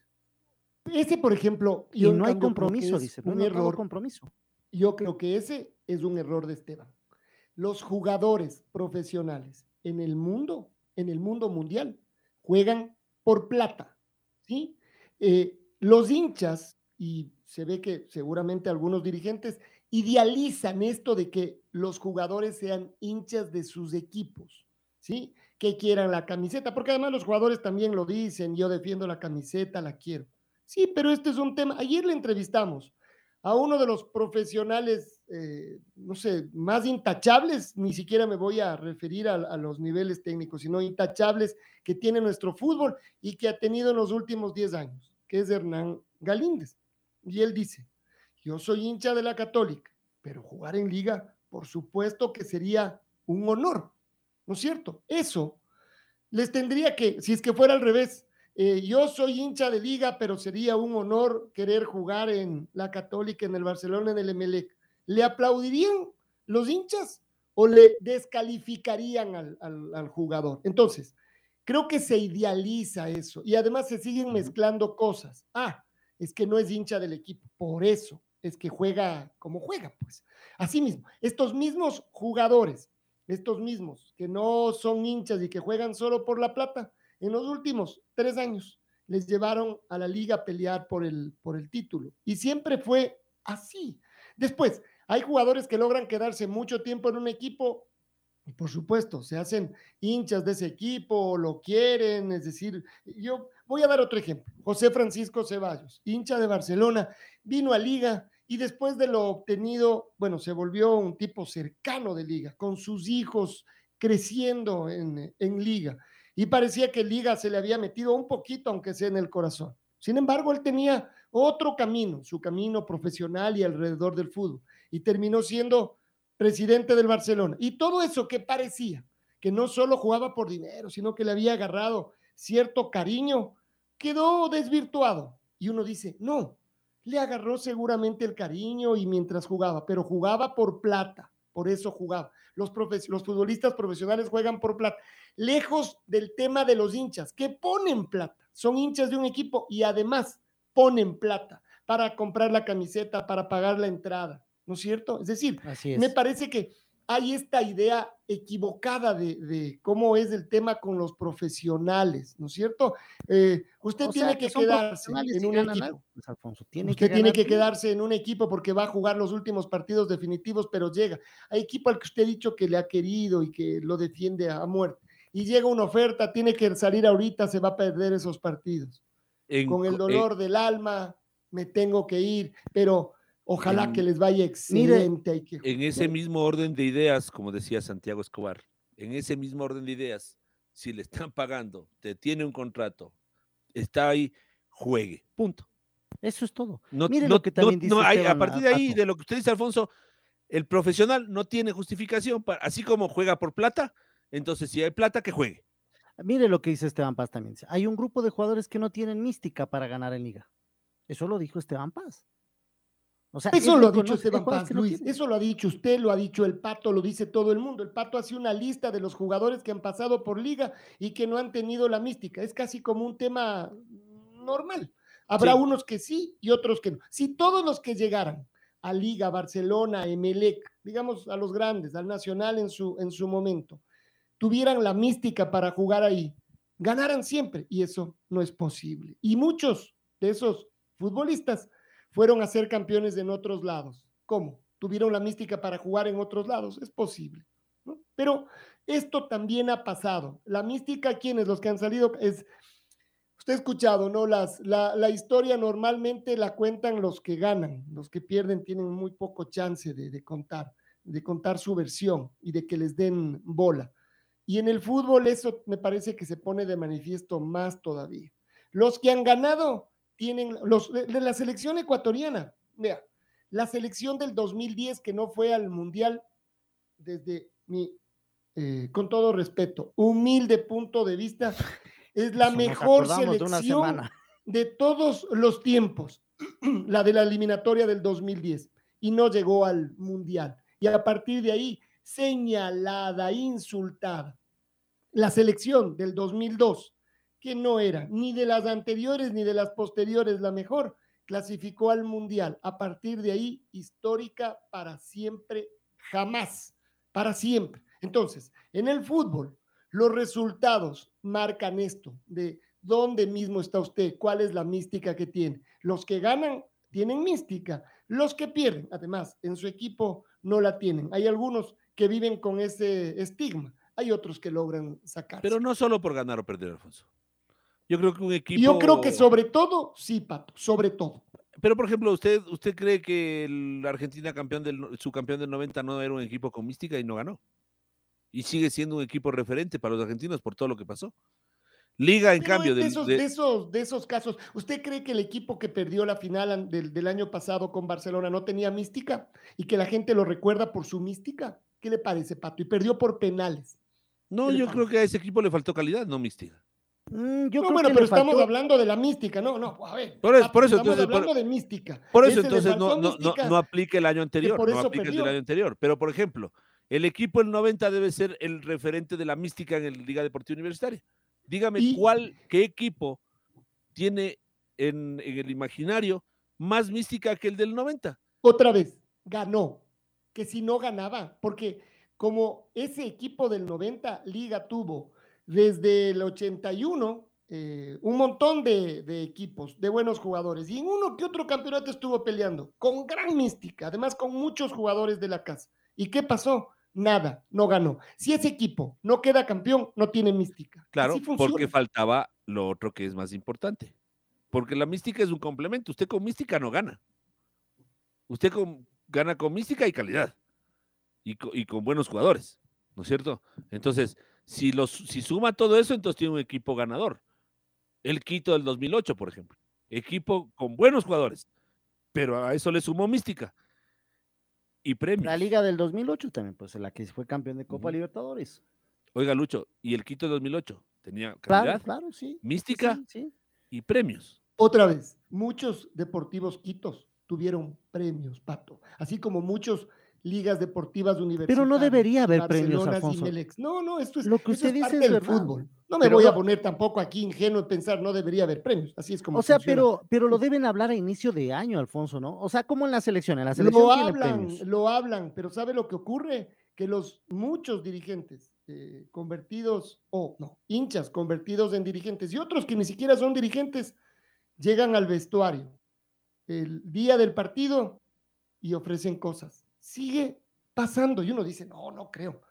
Ese, por ejemplo, y no hay compromiso, dice. Un error. compromiso. Yo creo que ese es un error de Esteban. Los jugadores profesionales en el mundo, en el mundo mundial, juegan por plata, ¿sí? Eh, los hinchas, y se ve que seguramente algunos dirigentes idealizan esto de que los jugadores sean hinchas de sus equipos, ¿sí? Que quieran la camiseta, porque además los jugadores también lo dicen, yo defiendo la camiseta, la quiero. Sí, pero este es un tema. Ayer le entrevistamos a uno de los profesionales, eh, no sé, más intachables, ni siquiera me voy a referir a, a, los niveles técnicos, sino intachables que tiene nuestro fútbol y que ha tenido en los últimos 10 años que es Hernán Galíndez. Y él dice, yo soy hincha de la católica, pero jugar en liga, por supuesto que sería un honor, ¿no es cierto? Eso les tendría que, si es que fuera al revés, eh, yo soy hincha de liga, pero sería un honor querer jugar en la católica, en el Barcelona, en el Emelec. ¿Le aplaudirían los hinchas o le descalificarían al, al jugador? Entonces, Creo que se idealiza eso y además se siguen mezclando cosas. Ah, es que no es hincha del equipo, por eso es que juega como juega, pues. Así mismo, estos mismos jugadores, estos mismos que no son hinchas y que juegan solo por la plata, en los últimos tres años les llevaron a la liga a pelear por el, por el título. Y siempre fue así. Después, hay jugadores que logran quedarse mucho tiempo en un equipo y por supuesto, se hacen hinchas de ese equipo, lo quieren, es decir, yo voy a dar otro ejemplo. José Francisco Ceballos, hincha de Barcelona, vino a Liga y después de lo obtenido, bueno, se volvió un tipo cercano de Liga, con sus hijos creciendo en, en Liga. Y parecía que Liga se le había metido un poquito, aunque sea en el corazón. Sin embargo, él tenía otro camino, su camino profesional y alrededor del fútbol. Y terminó siendo presidente del Barcelona. Y todo eso que parecía que no solo jugaba por dinero, sino que le había agarrado cierto cariño, quedó desvirtuado. Y uno dice, no, le agarró seguramente el cariño y mientras jugaba, pero jugaba por plata, por eso jugaba. Los, los futbolistas profesionales juegan por plata, lejos del tema de los hinchas, que ponen plata, son hinchas de un equipo y además ponen plata para comprar la camiseta, para pagar la entrada. ¿no es cierto? Es decir, me parece que hay esta idea equivocada de, cómo es el tema con los profesionales, ¿no es cierto? Eh, usted tiene que, quedarse en un equipo. Pues, tiene usted que tiene que quedarse en un equipo porque va a jugar los últimos partidos definitivos, pero llega. Hay equipo al que usted ha dicho que le ha querido y que lo defiende a muerte. Y llega una oferta, tiene que salir ahorita, se va a perder esos partidos. con el dolor del alma, me tengo que ir, pero Ojalá que les vaya excelente. En ese mismo orden de ideas, como decía Santiago Escobar, en ese mismo orden de ideas, si le están pagando, te tiene un contrato, está ahí, juegue. Punto. Eso es todo. No, Mire lo que también dice a partir de ahí, de lo que usted dice, Alfonso, el profesional no tiene justificación, para, así como juega por plata, entonces si hay plata, que juegue. Mire lo que dice Esteban Paz también. Hay un grupo de jugadores que no tienen mística para ganar en liga. Eso lo dijo Esteban Paz eso lo ha dicho Esteban Paz, Luis. Eso lo ha dicho usted, lo ha dicho el Pato, lo dice todo el mundo. El Pato hace una lista de los jugadores que han pasado por liga y que no han tenido la mística. Es casi como un tema normal. Habrá unos que sí y otros que no. Si todos los que llegaran a Liga, Barcelona, Emelec, digamos a los grandes, al Nacional en su, en su momento, tuvieran la mística para jugar ahí, ganaran siempre. Y eso no es posible. Y muchos de esos futbolistas fueron a ser campeones en otros lados. ¿Cómo? Tuvieron la mística para jugar en otros lados. Es posible. Pero esto también ha pasado. La mística, ¿quiénes? Los que han salido es Usted ha escuchado, ¿no? Las, la, la historia normalmente la cuentan los que ganan, los que pierden tienen muy poco chance de, de contar, de contar su versión y de que les den bola. Y en el fútbol eso me parece que se pone de manifiesto más todavía. Los que han ganado tienen, los de, de la selección ecuatoriana, vea, la selección del 2010 que no fue al Mundial, desde mi, eh, con todo respeto, humilde punto de vista, es la nos mejor de selección de todos los tiempos, *clears throat* la de la eliminatoria del 2010, y no llegó al Mundial. Y a partir de ahí, señalada, insultada. La selección del 2002, que no era ni de las anteriores ni de las posteriores la mejor, clasificó al Mundial. A partir de ahí, histórica para siempre, jamás, para siempre. Entonces, en el fútbol, los resultados marcan esto, de dónde mismo está usted, cuál es la mística que tiene. Los que ganan tienen mística, los que pierden, además, en su equipo no la tienen. Hay algunos que viven con ese estigma, hay otros que logran sacar. Pero no solo por ganar o perder, Alfonso. Yo creo que un equipo. Yo creo que sobre todo, sí, Pato, sobre todo. Pero, por ejemplo, ¿usted, usted cree que el Argentina campeón del, su campeón del 90 no era un equipo con mística y no ganó? Y sigue siendo un equipo referente para los argentinos por todo lo que pasó. Liga, en Pero cambio, de, esos, de- de, esos, de esos casos, ¿usted cree que el equipo que perdió la final del, del año pasado con Barcelona no tenía mística y que la gente lo recuerda por su mística? ¿Qué le parece, Pato? Y perdió por penales. No, ¿qué le yo creo que a ese equipo le faltó calidad, no mística. Mm, yo no, creo bueno, que pero le estamos faltó- hablando de la mística, no, no, a ver. Por eso- Pato, por eso, estamos entonces, por- hablando de mística. Por eso, Ese entonces, no, no, no, no aplique el año anterior. por No aplique el año anterior. Pero, por ejemplo, el equipo del 90 debe ser el referente de la mística en el Liga Deportiva Universitaria. Dígame, Y- ¿cuál, qué equipo tiene en, en el imaginario más mística que el del 90? otra vez, ganó, que si no ganaba, porque como ese equipo del 90 Liga tuvo desde el 81 eh, un montón de, de equipos, de buenos jugadores, y en uno que otro campeonato estuvo peleando, con gran mística, además con muchos jugadores de la casa. ¿Y qué pasó? Nada, no ganó. Si ese equipo no queda campeón, no tiene mística. Claro, porque faltaba lo otro que es más importante. Porque la mística es un complemento. Usted con mística no gana. Usted con- gana con mística y calidad. Y, co- y con buenos jugadores. ¿No es cierto? Entonces, si, los, si suma todo eso, entonces tiene un equipo ganador. El Quito del 2008, por ejemplo. Equipo con buenos jugadores. Pero a eso le sumó mística. Y premios. La Liga del 2008 también, pues la que fue campeón de Copa. Libertadores. Oiga, Lucho, y el Quito del 2008 tenía Claro, calidad, claro, sí. sí, mística sí, sí. y premios. Otra vez, muchos deportivos quitos tuvieron premios, Pato, así como muchos ligas deportivas universitarias. Pero no debería haber premios, Alfonso. Melex. No, no, esto es, Lo que usted es dice parte es del verdad. fútbol. No me Pero voy a poner tampoco aquí ingenuo en pensar no debería haber premios. Así es como O sea, funciona. pero, pero lo deben hablar a inicio de año, Alfonso, ¿no? O sea, como en la selección, en la selección lo tiene hablan, premios. lo hablan, pero ¿sabe lo que ocurre? Que los muchos dirigentes eh, convertidos, o no, hinchas convertidos en dirigentes y otros que ni siquiera son dirigentes, llegan al vestuario el día del partido y ofrecen cosas. Sigue pasando y uno dice, no, no creo.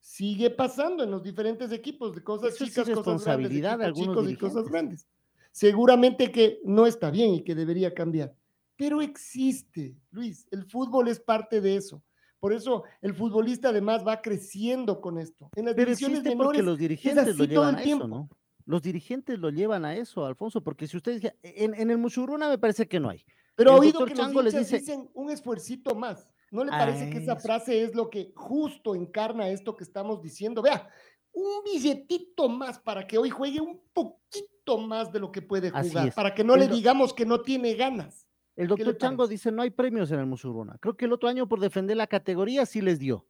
Sigue pasando en los diferentes equipos de cosas Eso es chicas, cosas grandes, de equipos chicos y cosas dirigentes. grandes. Seguramente que no está bien y que debería cambiar, pero existe, Luis. El fútbol es parte de eso. Por eso el futbolista además va creciendo con esto. En las Pero divisiones menores porque los es dirigentes así lo todo llevan el a tiempo. eso, ¿no? Los dirigentes lo llevan a eso, Alfonso, porque si ustedes en, en el Muchurruna me parece que no hay. Pero El oído que los Chango les hinchas dice- dicen un esfuercito más. ¿No le parece que esa frase es lo que justo encarna esto que estamos diciendo? Vea, un billetito más para que hoy juegue un poquito más de lo que puede jugar, para que no le El digamos que no tiene ganas. El ¿Qué le doctor Chango dice no hay premios en el Musuruna. Creo que el otro año por defender la categoría sí les dio,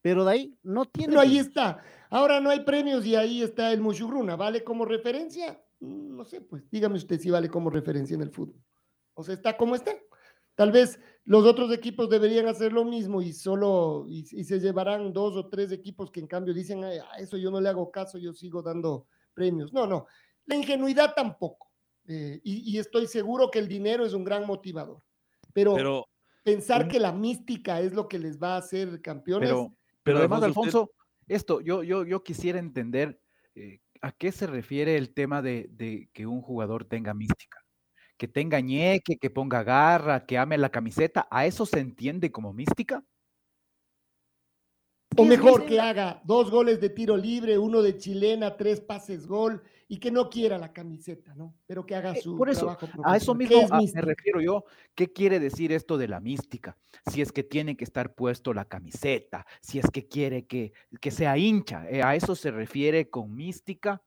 pero de ahí no tiene. Pero ahí está. Ahora no hay premios y ahí está el Mushuruna. ¿Vale como referencia? Mm, No sé, pues dígame usted si vale como referencia en el fútbol. O sea, está como está. Tal vez los otros equipos deberían hacer lo mismo y solo y, y se llevarán dos o tres equipos que en cambio dicen "Ay, a eso yo no le hago caso, yo sigo dando premios. No, no. La ingenuidad tampoco. Eh, y, y estoy seguro que el dinero es un gran motivador. Pero, Pero, pensar un- que la mística es lo que les va a hacer campeones. Pero, Pero, además, Alfonso, usted- Alfonso, esto yo, yo, yo quisiera entender eh, ¿a qué se refiere el tema de, de que un jugador tenga mística? Que tenga ñeque, que ponga garra, que ame la camiseta, ¿a eso se entiende como mística? O mejor que haga dos goles de tiro libre, uno de chilena, tres pases gol y que no quiera la camiseta, ¿no? Pero que haga Eh, su por eso, trabajo a eso mismo ¿Qué es a- me refiero yo. ¿Qué quiere decir esto de la mística? Si es que tiene que estar puesto la camiseta, si es que quiere que, que sea hincha, eh, ¿a eso se refiere con mística?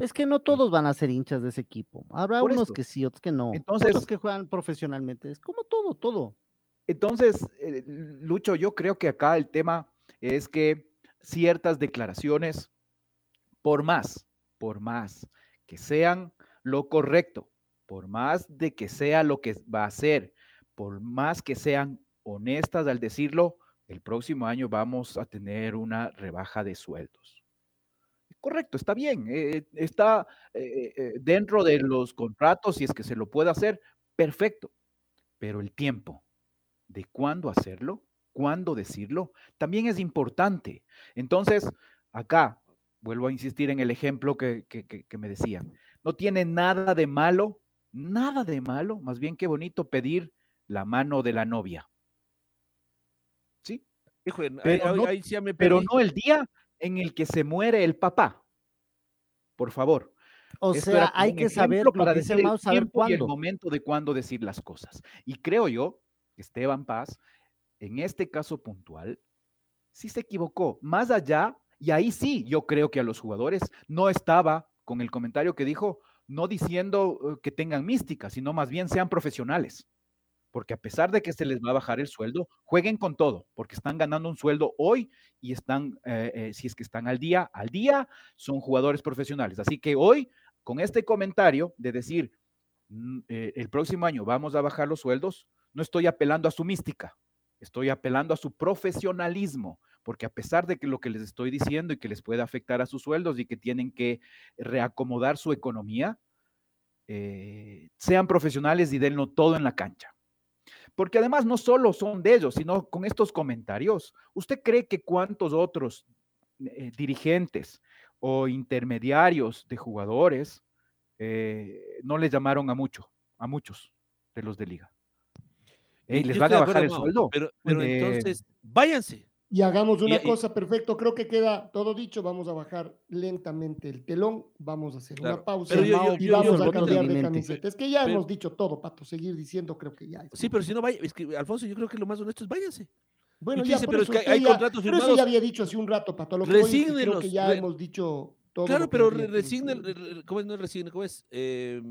Es que no todos van a ser hinchas de ese equipo. Habrá Por unos que sí, otros que no. Entonces- otros que juegan profesionalmente. Es como todo, todo. Entonces, eh, Lucho, yo creo que acá el tema es que ciertas declaraciones, por más, por más que sean lo correcto, por más de que sea lo que va a ser, por más que sean honestas al decirlo, el próximo año vamos a tener una rebaja de sueldos. Correcto, está bien, eh, está eh, eh, dentro de los contratos, si es que se lo puede hacer, perfecto, pero el tiempo de cuándo hacerlo, cuándo decirlo, también es importante. Entonces, acá, vuelvo a insistir en el ejemplo que, que- que- que me decían, no tiene nada de malo, nada de malo, más bien qué bonito pedir la mano de la novia. ¿Sí? Hijo, ahí, Pero ahí- no- ahí sí ya me Pero perdí. no el día en el que se muere el papá. Por favor. O Esto sea, hay que saber lo para que decir el saber tiempo y el cuándo. momento de cuándo decir las cosas. Y creo yo, Esteban Paz, en este caso puntual, sí se equivocó. Más allá, y ahí sí, yo creo que a los jugadores no estaba con el comentario que dijo, no diciendo eh, que tengan mística, sino más bien sean profesionales. Porque a pesar de que se les va a bajar el sueldo, jueguen con todo, porque están ganando un sueldo hoy y están, eh, eh, si es que están al día, al día, son jugadores profesionales. Así que hoy, con este comentario de decir, "Mm, eh, el próximo año vamos a bajar los sueldos, no estoy apelando a su mística, estoy apelando a su profesionalismo, porque a pesar de que lo que les estoy diciendo y que les puede afectar a sus sueldos y que tienen que reacomodar su economía, eh, sean profesionales y denlo todo en la cancha. Porque además no solo son de ellos, sino con estos comentarios. ¿Usted cree que cuántos otros eh, dirigentes o intermediarios de jugadores eh, no les llamaron a mucho, a muchos de los de liga? Yo ¿Les van a acuerdo, bajar el sueldo? Pero, pero Eh, entonces, váyanse. Y hagamos una Y- y- cosa, perfecto, creo que queda todo dicho, vamos a bajar lentamente el telón, vamos a hacer Claro, una pausa yo- yo- y yo- vamos yo- a cambiar de camiseta. Es que ya Pero- hemos dicho todo, Pato, seguir diciendo creo que ya es. Sí, pero si no vaya, es que Alfonso, yo creo que lo más honesto es váyanse. Bueno, ya, dice, pero es que hay ya- contratos pero eso firmados. ya había dicho hace un rato, Pato, lo que que creo que ya re- hemos dicho todo. Claro, pero había re- que resigne, decir. re- re- ¿cómo es? No es resigne, ¿cómo es? Eh,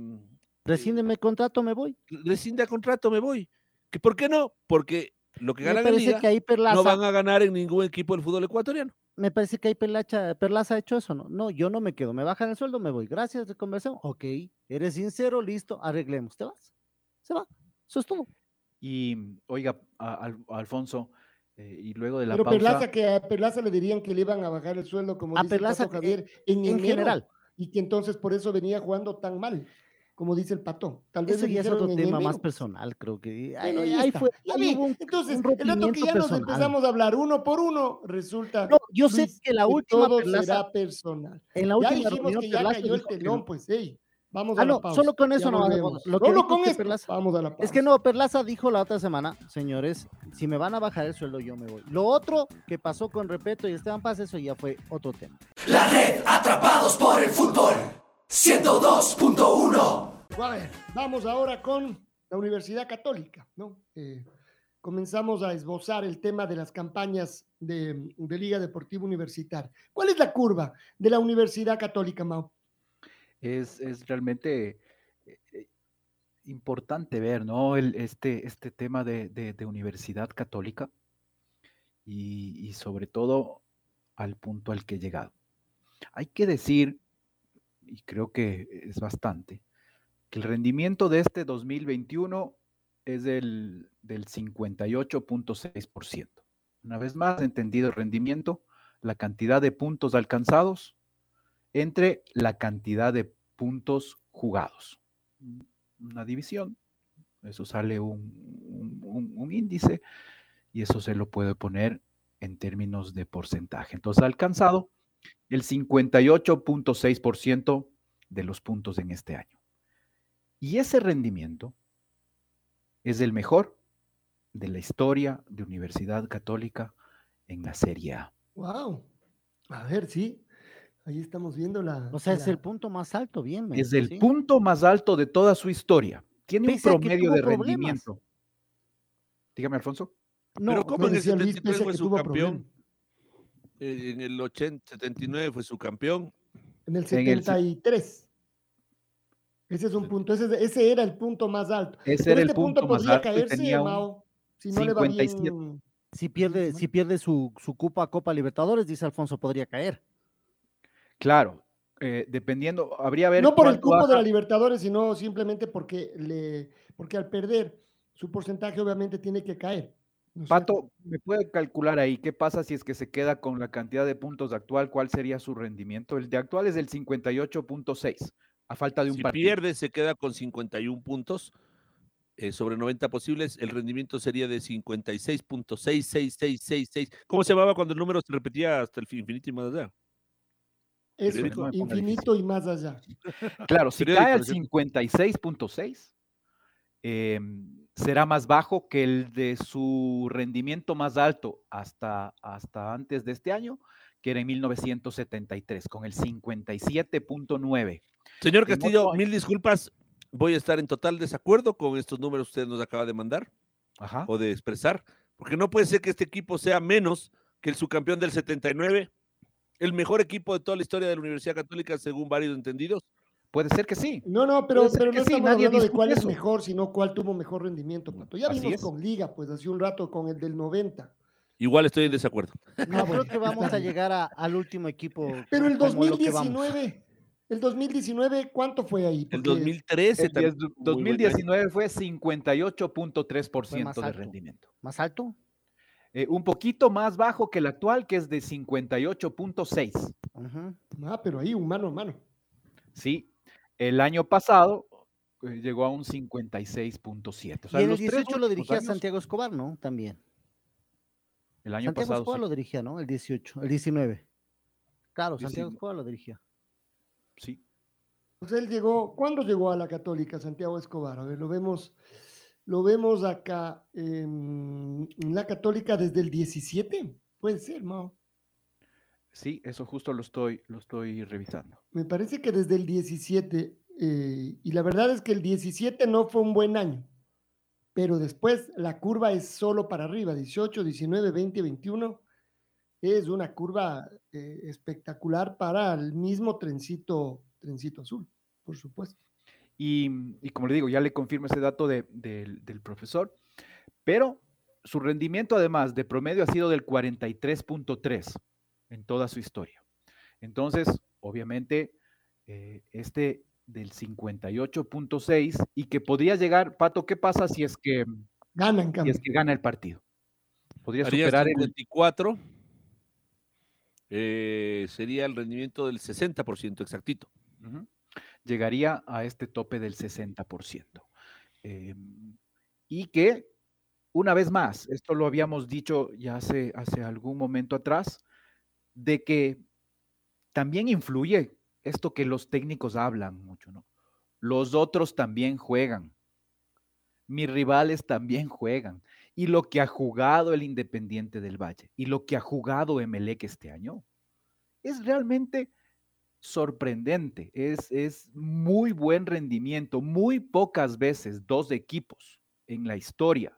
Rescíndeme el contrato, me voy. rescinde a contrato, me voy. ¿Que ¿Por qué no? Porque lo que Me ganan en parece liga que ahí Perlaza, no van a ganar en ningún equipo del fútbol ecuatoriano. me parece que ahí Perlacha, Perlaza ha hecho eso, ¿no? No, yo no me quedo, me bajan el sueldo, me voy. Gracias de conversión. Ok, eres sincero, listo, arreglemos. ¿Te vas? Se va. Eso es todo. Y oiga, a- Al- Alfonso, eh, y luego de la Pero pausa, Perlaza, que a Perlaza le dirían que le iban a bajar el sueldo, como A dice el Perlaza, Pato Javier, en, En enero, general, y que entonces por eso venía jugando tan mal, como dice el Pato. Tal vez eso le ya es otro tema más personal, creo que. Ahí, Bueno, ya ahí está. fue. Ya ahí un- Entonces, un el rato que ya nos empezamos a hablar uno por uno, resulta No, yo sé Luis, que la que última todo Perlaza, será personal. en la Ya última dijimos reunión que ya cayó el que telón, no. pues, hey, vamos Ah, a la no, pausa. solo con eso ya no va a volvemos. Lo que Solo con que Perlaza- vamos a la pausa. Es que no, Perlaza dijo la otra semana, señores, si me van a bajar el sueldo, yo me voy. Lo otro que pasó con Repeto y Esteban Paz, eso ya fue otro tema. La red Atrapados por el Fútbol 102.1 A ver, vamos ahora con la Universidad Católica, ¿no? Eh, comenzamos a esbozar el tema de las campañas de, de Liga Deportiva Universitaria. ¿Cuál es la curva de la Universidad Católica, Mau? es, es realmente eh, eh, importante ver, ¿no? El, este, este tema de, de- de universidad católica y, y sobre todo al punto al que he llegado. Hay que decir, y creo que es bastante, que el rendimiento de este 2021 es del, del 58.6%. Una vez más, entendido el rendimiento, la cantidad de puntos alcanzados entre la cantidad de puntos jugados. Una división, eso sale un, un- índice y eso se lo puede poner en términos de porcentaje. Entonces, alcanzado el 58.6% de los puntos en este año. Y ese rendimiento es el mejor de la historia de Universidad Católica en la Serie A. Wow. A ver, sí. Ahí estamos viendo la. O sea, es el punto más alto, bien. Es el sí. punto más alto de toda su historia. Tiene Pese un promedio de problemas. rendimiento. Dígame, Alfonso. No, Pero ¿cómo no en el decía Luis, 73 pese a fue que su tuvo campeón? problemas. Eh, en el 80, 79 fue su campeón. En el En el se- 73. Ese es un punto, ese, es- ese era el punto más alto. Ese Pero era el este punto, punto más podría alto caerse, tenía un Mao, si no le va 57. bien. Si pierde, si pierde su, su Copa Copa Libertadores, dice Alfonso, podría caer. Claro, eh, dependiendo, habría a ver No por el cupo de la Libertadores, sino simplemente porque, le, porque al perder su porcentaje obviamente tiene que caer. Pato, ¿me puede calcular ahí qué pasa si es que se queda con la cantidad de puntos actual? ¿Cuál sería su rendimiento? El de actual es el 58.6, a falta de un Si partido. pierde, se queda con 51 puntos. eh, sobre 90 posibles, el rendimiento sería de 56.66666. ¿Cómo se llamaba cuando el número se repetía hasta el fin- infinito y más allá? Eso. No infinito y más allá. Claro, si cae al por cierto. 56.6, em, será más bajo que el de su rendimiento más alto hasta, hasta antes de este año, que era en 1973, con el 57.9. Señor Castillo, otro mil disculpas. Voy a estar en total desacuerdo con estos números que usted nos acaba de mandar Ajá. o de expresar, porque no puede ser que este equipo sea menos que el subcampeón del 79, el mejor equipo de toda la historia de la Universidad Católica, según varios entendidos. Puede ser que sí. No, no, pero, pero que no sí, estamos nadie hablando de cuál es mejor, sino cuál tuvo mejor rendimiento, Pato. Ya Así vimos es. con Liga, pues hace un rato con el del 90. Igual estoy en desacuerdo. No, creo que vamos a llegar a- al último equipo. Pero el como lo que vamos. 2019, el 2019, ¿cuánto fue ahí? El Porque 2013 El también 10 fue un muy buen año. 2019 fue 58.3% más de rendimiento. ¿Más alto? Eh, un poquito más bajo que el actual, que es de 58.6. Ujú. Ah, pero ahí, un mano a mano. Sí, el año pasado eh, llegó a un 56.7. O sea, y en el los tres 18 lo dirigía años- Santiago Escobar, ¿no? También. El año Santiago pasado. Escobar sí, lo dirigía, ¿no? El 18, el 19. Claro, Santiago. Escobar lo dirigía. sí. Pues él llegó, ¿cuándo llegó a la Católica, Santiago Escobar? A ver, lo vemos, lo vemos acá en, en la Católica desde el 17. Puede ser, Mao. Sí, eso justo lo estoy, lo estoy revisando. Me parece que desde el 17, eh, y la verdad es que el 17 no fue un buen año, pero después la curva es solo para arriba, 18, 19, 20, 21. Es una curva eh, espectacular para el mismo trencito, trencito azul, por supuesto. Y, y como le digo, ya le confirmo ese dato de- del- del profesor, pero su rendimiento además de promedio ha sido del 43.3 en toda su historia. Entonces, obviamente, eh, este del 58.6 y que podría llegar, Pato, ¿qué pasa si es que, Gana, en si cambio. es que gana el partido? Podría Haría superar el, 54. eh, sería el rendimiento del 60% exactito. Llegaría a este tope del 60%. Eh, y que, una vez más, esto lo habíamos dicho ya hace, hace algún momento atrás, de que también influye esto que los técnicos hablan mucho, ¿no? Los otros también juegan. Mis rivales también juegan. Y lo que ha jugado el Independiente del Valle y lo que ha jugado Emelec este año es realmente sorprendente. Es, es muy buen rendimiento. Muy pocas veces dos equipos en la historia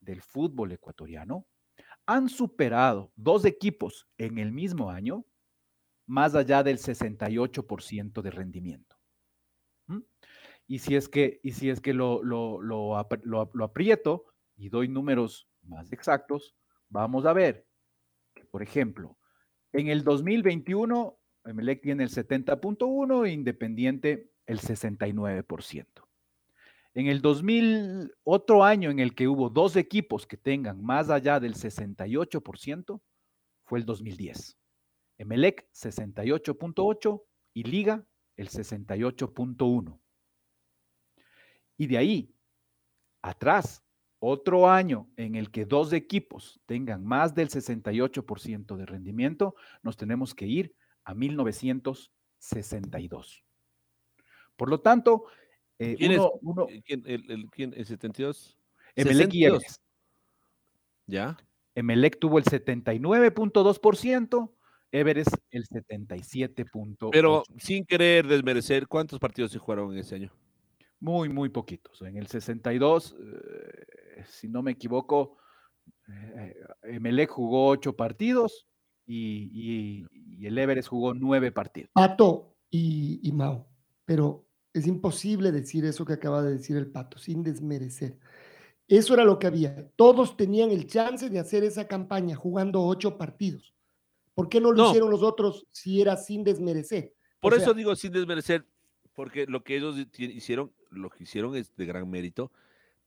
del fútbol ecuatoriano han superado dos equipos en el mismo año más allá del 68% de rendimiento. Y si es que, y si es que lo, lo, lo, ap- lo- lo aprieto y doy números más exactos, vamos a ver que, por ejemplo, en el 2021, Emelec tiene el 70.1 e Independiente el 69%. En el 2000, otro año en el que hubo dos equipos que tengan más allá del 68%, fue el 2010. Emelec 68.8 y Liga el 68.1. Y de ahí, atrás, otro año en el que dos equipos tengan más del 68% de rendimiento, nos tenemos que ir a 1962. Por lo tanto, eh, ¿Quién es? uno, uno- ¿Quién, el, el, quién, el 72? Emelec y 62. Everest. ¿Ya? Emelec tuvo el 79.2%, Everest el 77.8%. Pero sin querer desmerecer, ¿cuántos partidos se jugaron en ese año? Muy, muy poquitos. En el 62, eh, si no me equivoco, eh, Emelec jugó ocho partidos y, y- y el Everest jugó nueve partidos. Pato y, y Mao, pero es imposible decir eso que acaba de decir el Pato, sin desmerecer. Eso era lo que había. Todos tenían el chance de hacer esa campaña jugando ocho partidos. ¿Por qué no lo No. hicieron los otros si era sin desmerecer? Por O eso sea, digo sin desmerecer, porque lo que ellos hi- hicieron, lo que hicieron es de gran mérito,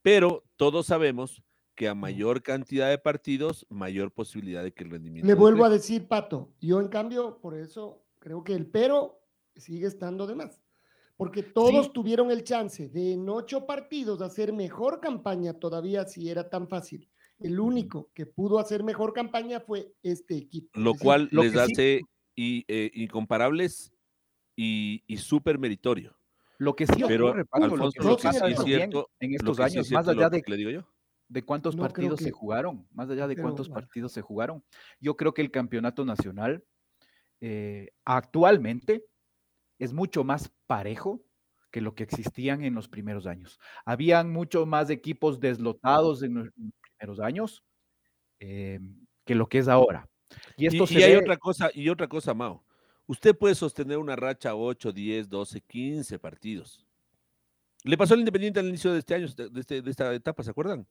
pero todos sabemos que a mayor cantidad de partidos, mayor posibilidad de que el rendimiento. Le vuelvo a decir, Pato, yo en cambio, por eso creo que el pero sigue estando de más. Porque todos tuvieron el chance de en ocho partidos hacer mejor campaña todavía si era tan fácil. El único que pudo hacer mejor campaña fue este equipo. Lo Es decir, cual lo les sí- hace y, eh, incomparables y, y súper meritorio. Lo que sí Pero, ocurre, Paco, lo Alfonso, que lo que pasa es cierto- en estos sí años, más allá de, que le digo yo. de cuántos No partidos se jugaron, más allá de pero, cuántos bueno. partidos se jugaron, yo creo que el campeonato nacional eh, actualmente es mucho más parejo que lo que existían en los primeros años. Habían mucho más equipos deslotados en los primeros años eh, que lo que es ahora. Y esto Y, se y hay ve- otra cosa, y otra cosa, Mao. Usted puede sostener una racha 8, 10, 12, 15 partidos. Le pasó al Independiente al inicio de este año, de, este- de esta etapa, ¿se acuerdan?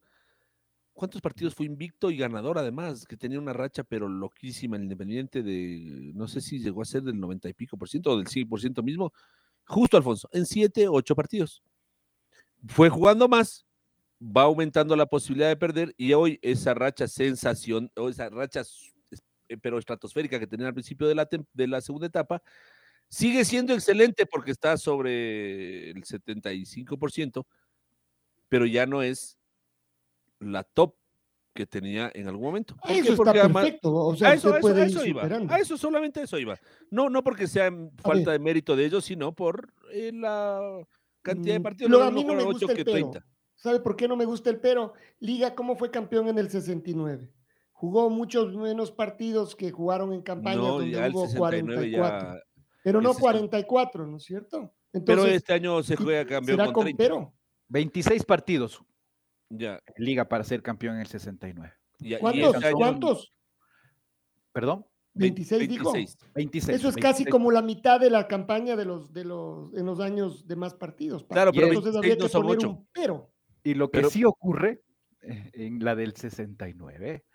¿Cuántos partidos fue invicto y ganador además? Que tenía una racha pero loquísima el Independiente de, no sé si llegó a ser del 90 y pico por ciento o del 100 por ciento mismo. Justo, Alfonso, en 7, 8 partidos. Fue jugando más, va aumentando la posibilidad de perder y hoy esa racha sensación, o esa racha eh, pero estratosférica que tenía al principio de la, de la segunda etapa, sigue siendo excelente porque está sobre el 75%, pero ya no es la top que tenía en algún momento. ¿Por? Eso está además- perfecto. O sea, a eso, eso- puede iba. A eso solamente eso iba. No, no porque sea falta de mérito de ellos, sino por eh, la cantidad de Mm, partidos. lo- lo a mismo mí no me gusta el pero. 30. ¿Sabe por qué no me gusta el pero? Liga, ¿cómo fue campeón en el 69? Jugó muchos menos partidos que jugaron en campañas No, donde ya el hubo 69 44. ya. pero no el 60. 44, ¿no es cierto? Pero Entonces, este año se juega campeón será con con 30. pero. 26 partidos Ya, en liga para ser campeón en el 69. ya, y ¿Cuántos? ¿Cuántos? ¿Perdón? 26 dijo. 26. 26. Eso es casi 26. como la mitad de la campaña de los, de los, en los años de más partidos. Paco. Claro, pero entonces 26 habría no que son poner ocho. un pero. Y lo que Pero- sí ocurre eh, en la del 69,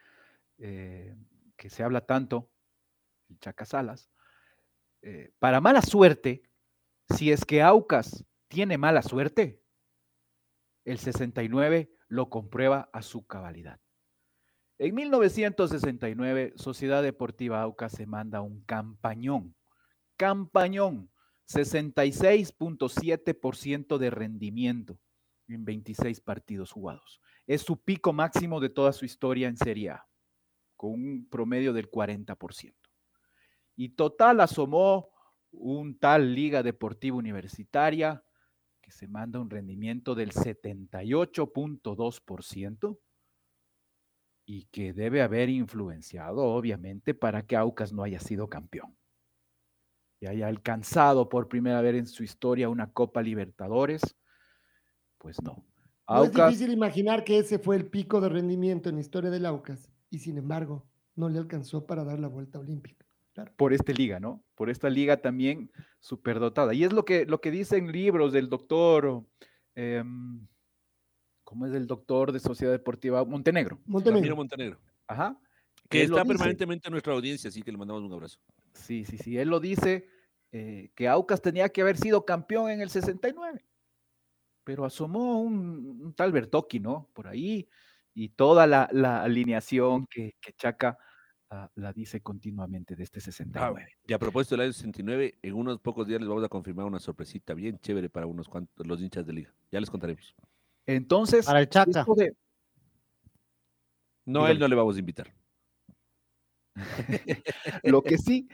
eh, que se habla tanto, el Chacasalas, eh, para mala suerte, si es que Aucas tiene mala suerte, el 69 lo comprueba a su cabalidad. En 1969, Sociedad Deportiva Aucas se manda un campañón, campañón, 66.7% de rendimiento en 26 partidos jugados. Es su pico máximo de toda su historia en Serie A, con un promedio del 40%. Y total asomó un tal Liga Deportiva Universitaria que se manda un rendimiento del 78.2% y que debe haber influenciado, obviamente, para que Aucas no haya sido campeón y haya alcanzado por primera vez en su historia una Copa Libertadores, pues no. No es difícil imaginar que ese fue el pico de rendimiento en la historia del Aucas y sin embargo no le alcanzó para dar la vuelta olímpica. Claro. por esta liga, ¿no? Por esta liga también superdotada. Y es lo que, lo que dicen libros del doctor, em, ¿cómo es el doctor de Sociedad Deportiva? Montenegro. Montenegro. Montenegro. Ajá. Que está permanentemente en nuestra audiencia, así que le mandamos un abrazo. Sí, sí, sí. Él lo dice eh, que Aucas tenía que haber sido campeón en el 69. Pero asomó un, un tal Bertocchi, ¿no? Por ahí. Y toda la, la alineación que, que Chaca ah, la dice continuamente de este Ah, 69. y a propósito del año 69, en unos pocos días les vamos a confirmar una sorpresita bien chévere para unos cuantos, los hinchas de liga. Ya les contaremos. Entonces, Para el Chaca. esto de- No, a él no le vamos a invitar. *laughs* Lo que sí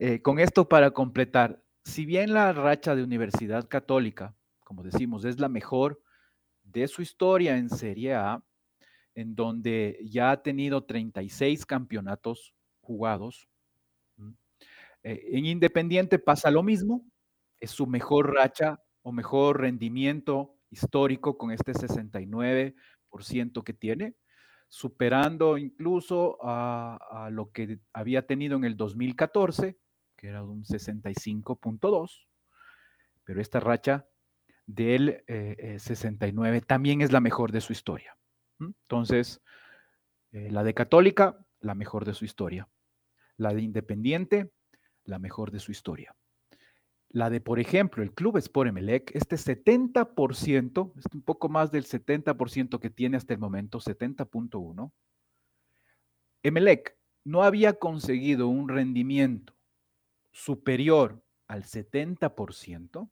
Eh, con esto para completar, si bien la racha de Universidad Católica, como decimos, es la mejor de su historia en Serie A, en donde ya ha tenido 36 campeonatos jugados. Eh, en Independiente pasa lo mismo, es su mejor racha o mejor rendimiento histórico con este 69% que tiene, superando incluso a, lo que había tenido en el 2014, que era un 65.2, pero esta racha del 69 eh, eh, también es la mejor de su historia. Entonces, eh, la de Católica, la mejor de su historia. La de Independiente, la mejor de su historia. La de, por ejemplo, el Club Sport Emelec, este 70%, es un poco más del 70% que tiene hasta el momento, 70.1. Emelec no había conseguido un rendimiento superior al 70%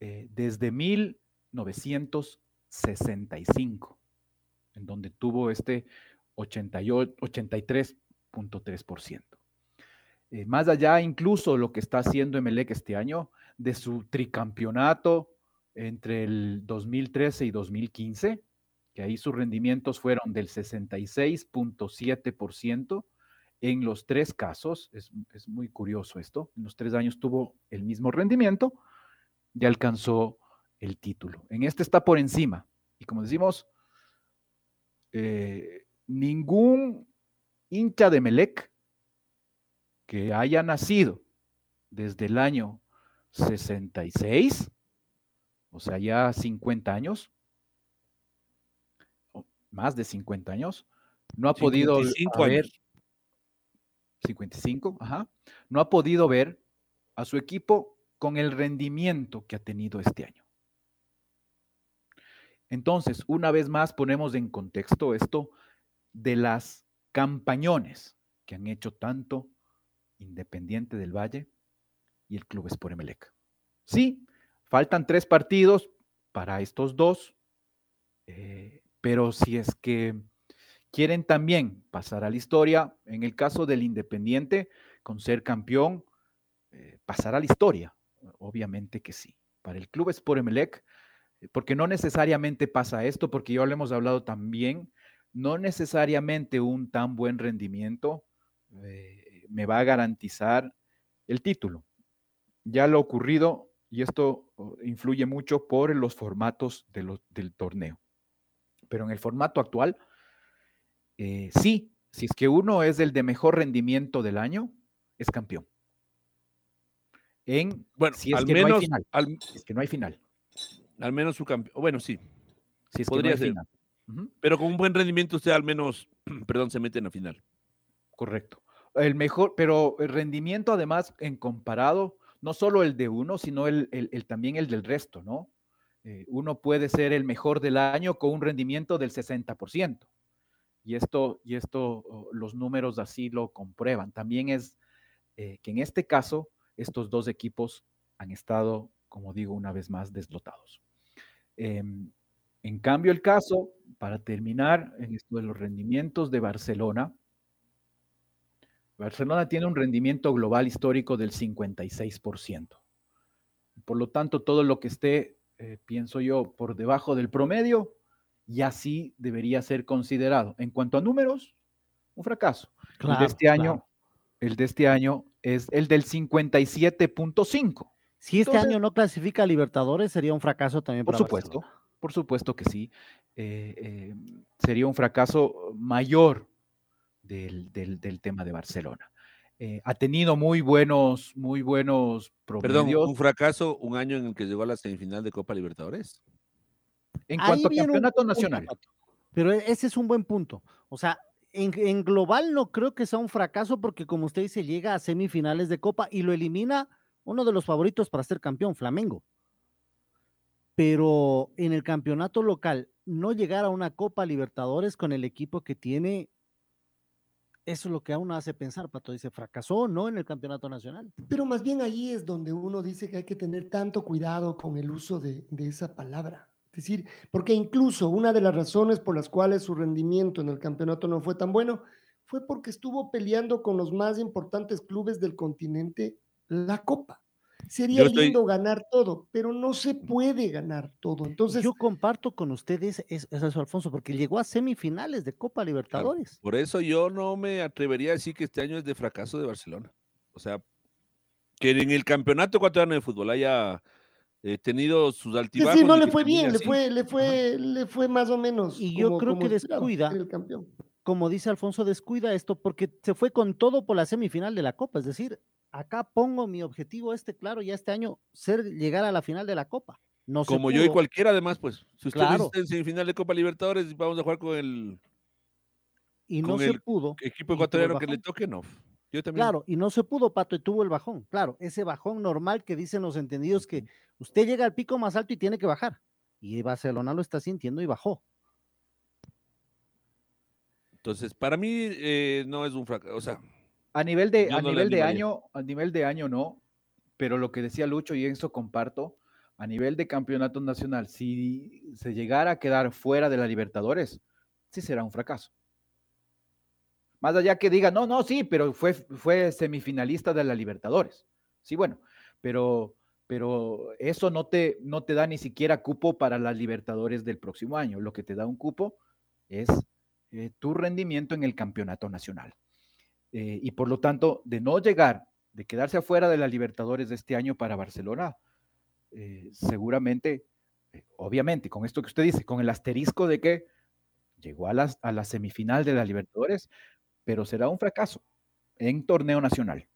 eh, desde 1965, en donde tuvo este 83.3%. Eh, más allá incluso lo que está haciendo Emelec este año, de su tricampeonato entre el 2013 y 2015, que ahí sus rendimientos fueron del 66.7% en los tres casos, es, es, muy curioso esto, en los tres años tuvo el mismo rendimiento y alcanzó el título. En este está por encima. Y como decimos, eh, ningún hincha de Melec que haya nacido desde el año 66, o sea, ya 50 años, más de 50 años, no ha podido ver 55, ajá, no ha podido ver a su equipo con el rendimiento que ha tenido este año. Entonces, una vez más ponemos en contexto esto de las campañones que han hecho tanto Independiente del Valle y el Club Emelec. Sí, faltan tres partidos para estos dos, eh, pero si es que quieren también pasar a la historia, en el caso del Independiente, con ser campeón, eh, pasar a la historia, obviamente que sí. Para el Club Emelec, porque no necesariamente pasa esto, porque ya lo hemos hablado también, no necesariamente un tan buen rendimiento me va a garantizar el título. Ya lo ocurrido, y esto oh, influye mucho por los formatos del torneo. Pero en el formato actual, eh, sí, si es que uno es el de mejor rendimiento del año, es campeón. En, bueno, si es que no hay final. es que no hay final. Al menos su campeón. Bueno, sí. Si es Podría ser. Pero con un buen rendimiento usted al menos, *clears throat* perdón, se mete en la final. Correcto el mejor, pero el rendimiento además en comparado, no solo el de uno, sino el, también el del resto, ¿no? Eh, uno puede ser el mejor del año con un rendimiento del 60%. Y esto, y esto los números así lo comprueban. También es eh, que en este caso, estos dos equipos han estado, como digo, una vez más deslotados. Em, en cambio, el caso, para terminar, en esto de los rendimientos de Barcelona, Barcelona tiene un rendimiento global histórico del 56%. Por lo tanto, todo lo que esté, eh, pienso yo, por debajo del promedio, ya sí debería ser considerado. En cuanto a números, un fracaso. el de este año, el de este año es el del 57.5. Si este año no clasifica a Libertadores, sería un fracaso también. Por supuesto, por supuesto que sí. Eh, eh, sería un fracaso mayor del, tema de Barcelona. Eh, ha tenido muy buenos, muy buenos Perdón, un fracaso, un año en el que llegó a la semifinal de Copa Libertadores. En cuanto a campeonato nacional. pero e, ese es un buen punto. O sea, en, en, global no creo que sea un fracaso porque como usted dice, llega a semifinales de Copa y lo elimina uno de los favoritos para ser campeón, Flamengo. Pero en el campeonato local, no llegar a una Copa Libertadores con el equipo que tiene eso es lo que a uno hace pensar, Pato. Dice, fracasó no en el campeonato nacional. Pero más bien ahí es donde uno dice que hay que tener tanto cuidado con el uso de, esa palabra. Es decir, porque incluso una de las razones por las cuales su rendimiento en el campeonato no fue tan bueno fue porque estuvo peleando con los más importantes clubes del continente la Copa. Sería estoy- lindo ganar todo, pero no se puede ganar todo. Entonces, Yo comparto con ustedes es- eso, Alfonso, porque llegó a semifinales de Copa Libertadores. Por eso yo no me atrevería a decir que este año es de fracaso de Barcelona. O sea, que en el campeonato ecuatoriano de fútbol haya eh, tenido sus altibajos. sí, no y le fue bien, le fue, le fue, le fue más o menos. Y yo creo como que descuida. el campeón. Como dice Alfonso, descuida esto porque se fue con todo por la semifinal de la Copa. Es decir, acá pongo mi objetivo este claro ya este año, ser llegar a la final de la Copa. No Como yo y cualquiera además, pues. Si usted Claro. en semifinal de Copa Libertadores, vamos a jugar con el y no se pudo. equipo ecuatoriano que le toque, no. Yo también. Claro, y no se pudo, Pato, y tuvo el bajón. Claro, ese bajón normal que dicen los entendidos que usted llega al pico más alto y tiene que bajar. Y Barcelona lo está sintiendo y bajó. Entonces, para mí eh, no es un fracaso. O sea, A nivel de, a no nivel de año, a nivel de año no, pero lo que decía Lucho y eso comparto, a nivel de campeonato nacional, si se llegara a quedar fuera de la Libertadores, sí será un fracaso. Más allá que diga, no, no, sí, pero fue, fue semifinalista de la Libertadores. Sí, bueno, pero, pero eso no te, no te da ni siquiera cupo para las Libertadores del próximo año. Lo que te da un cupo es eh, tu rendimiento en el campeonato nacional. Eh, y por lo tanto, de no llegar, de quedarse afuera de la Libertadores de este año para Barcelona, eh, seguramente, obviamente, con esto que usted dice, con el asterisco de que llegó a, las, a la semifinal de la Libertadores, pero será un fracaso en torneo nacional.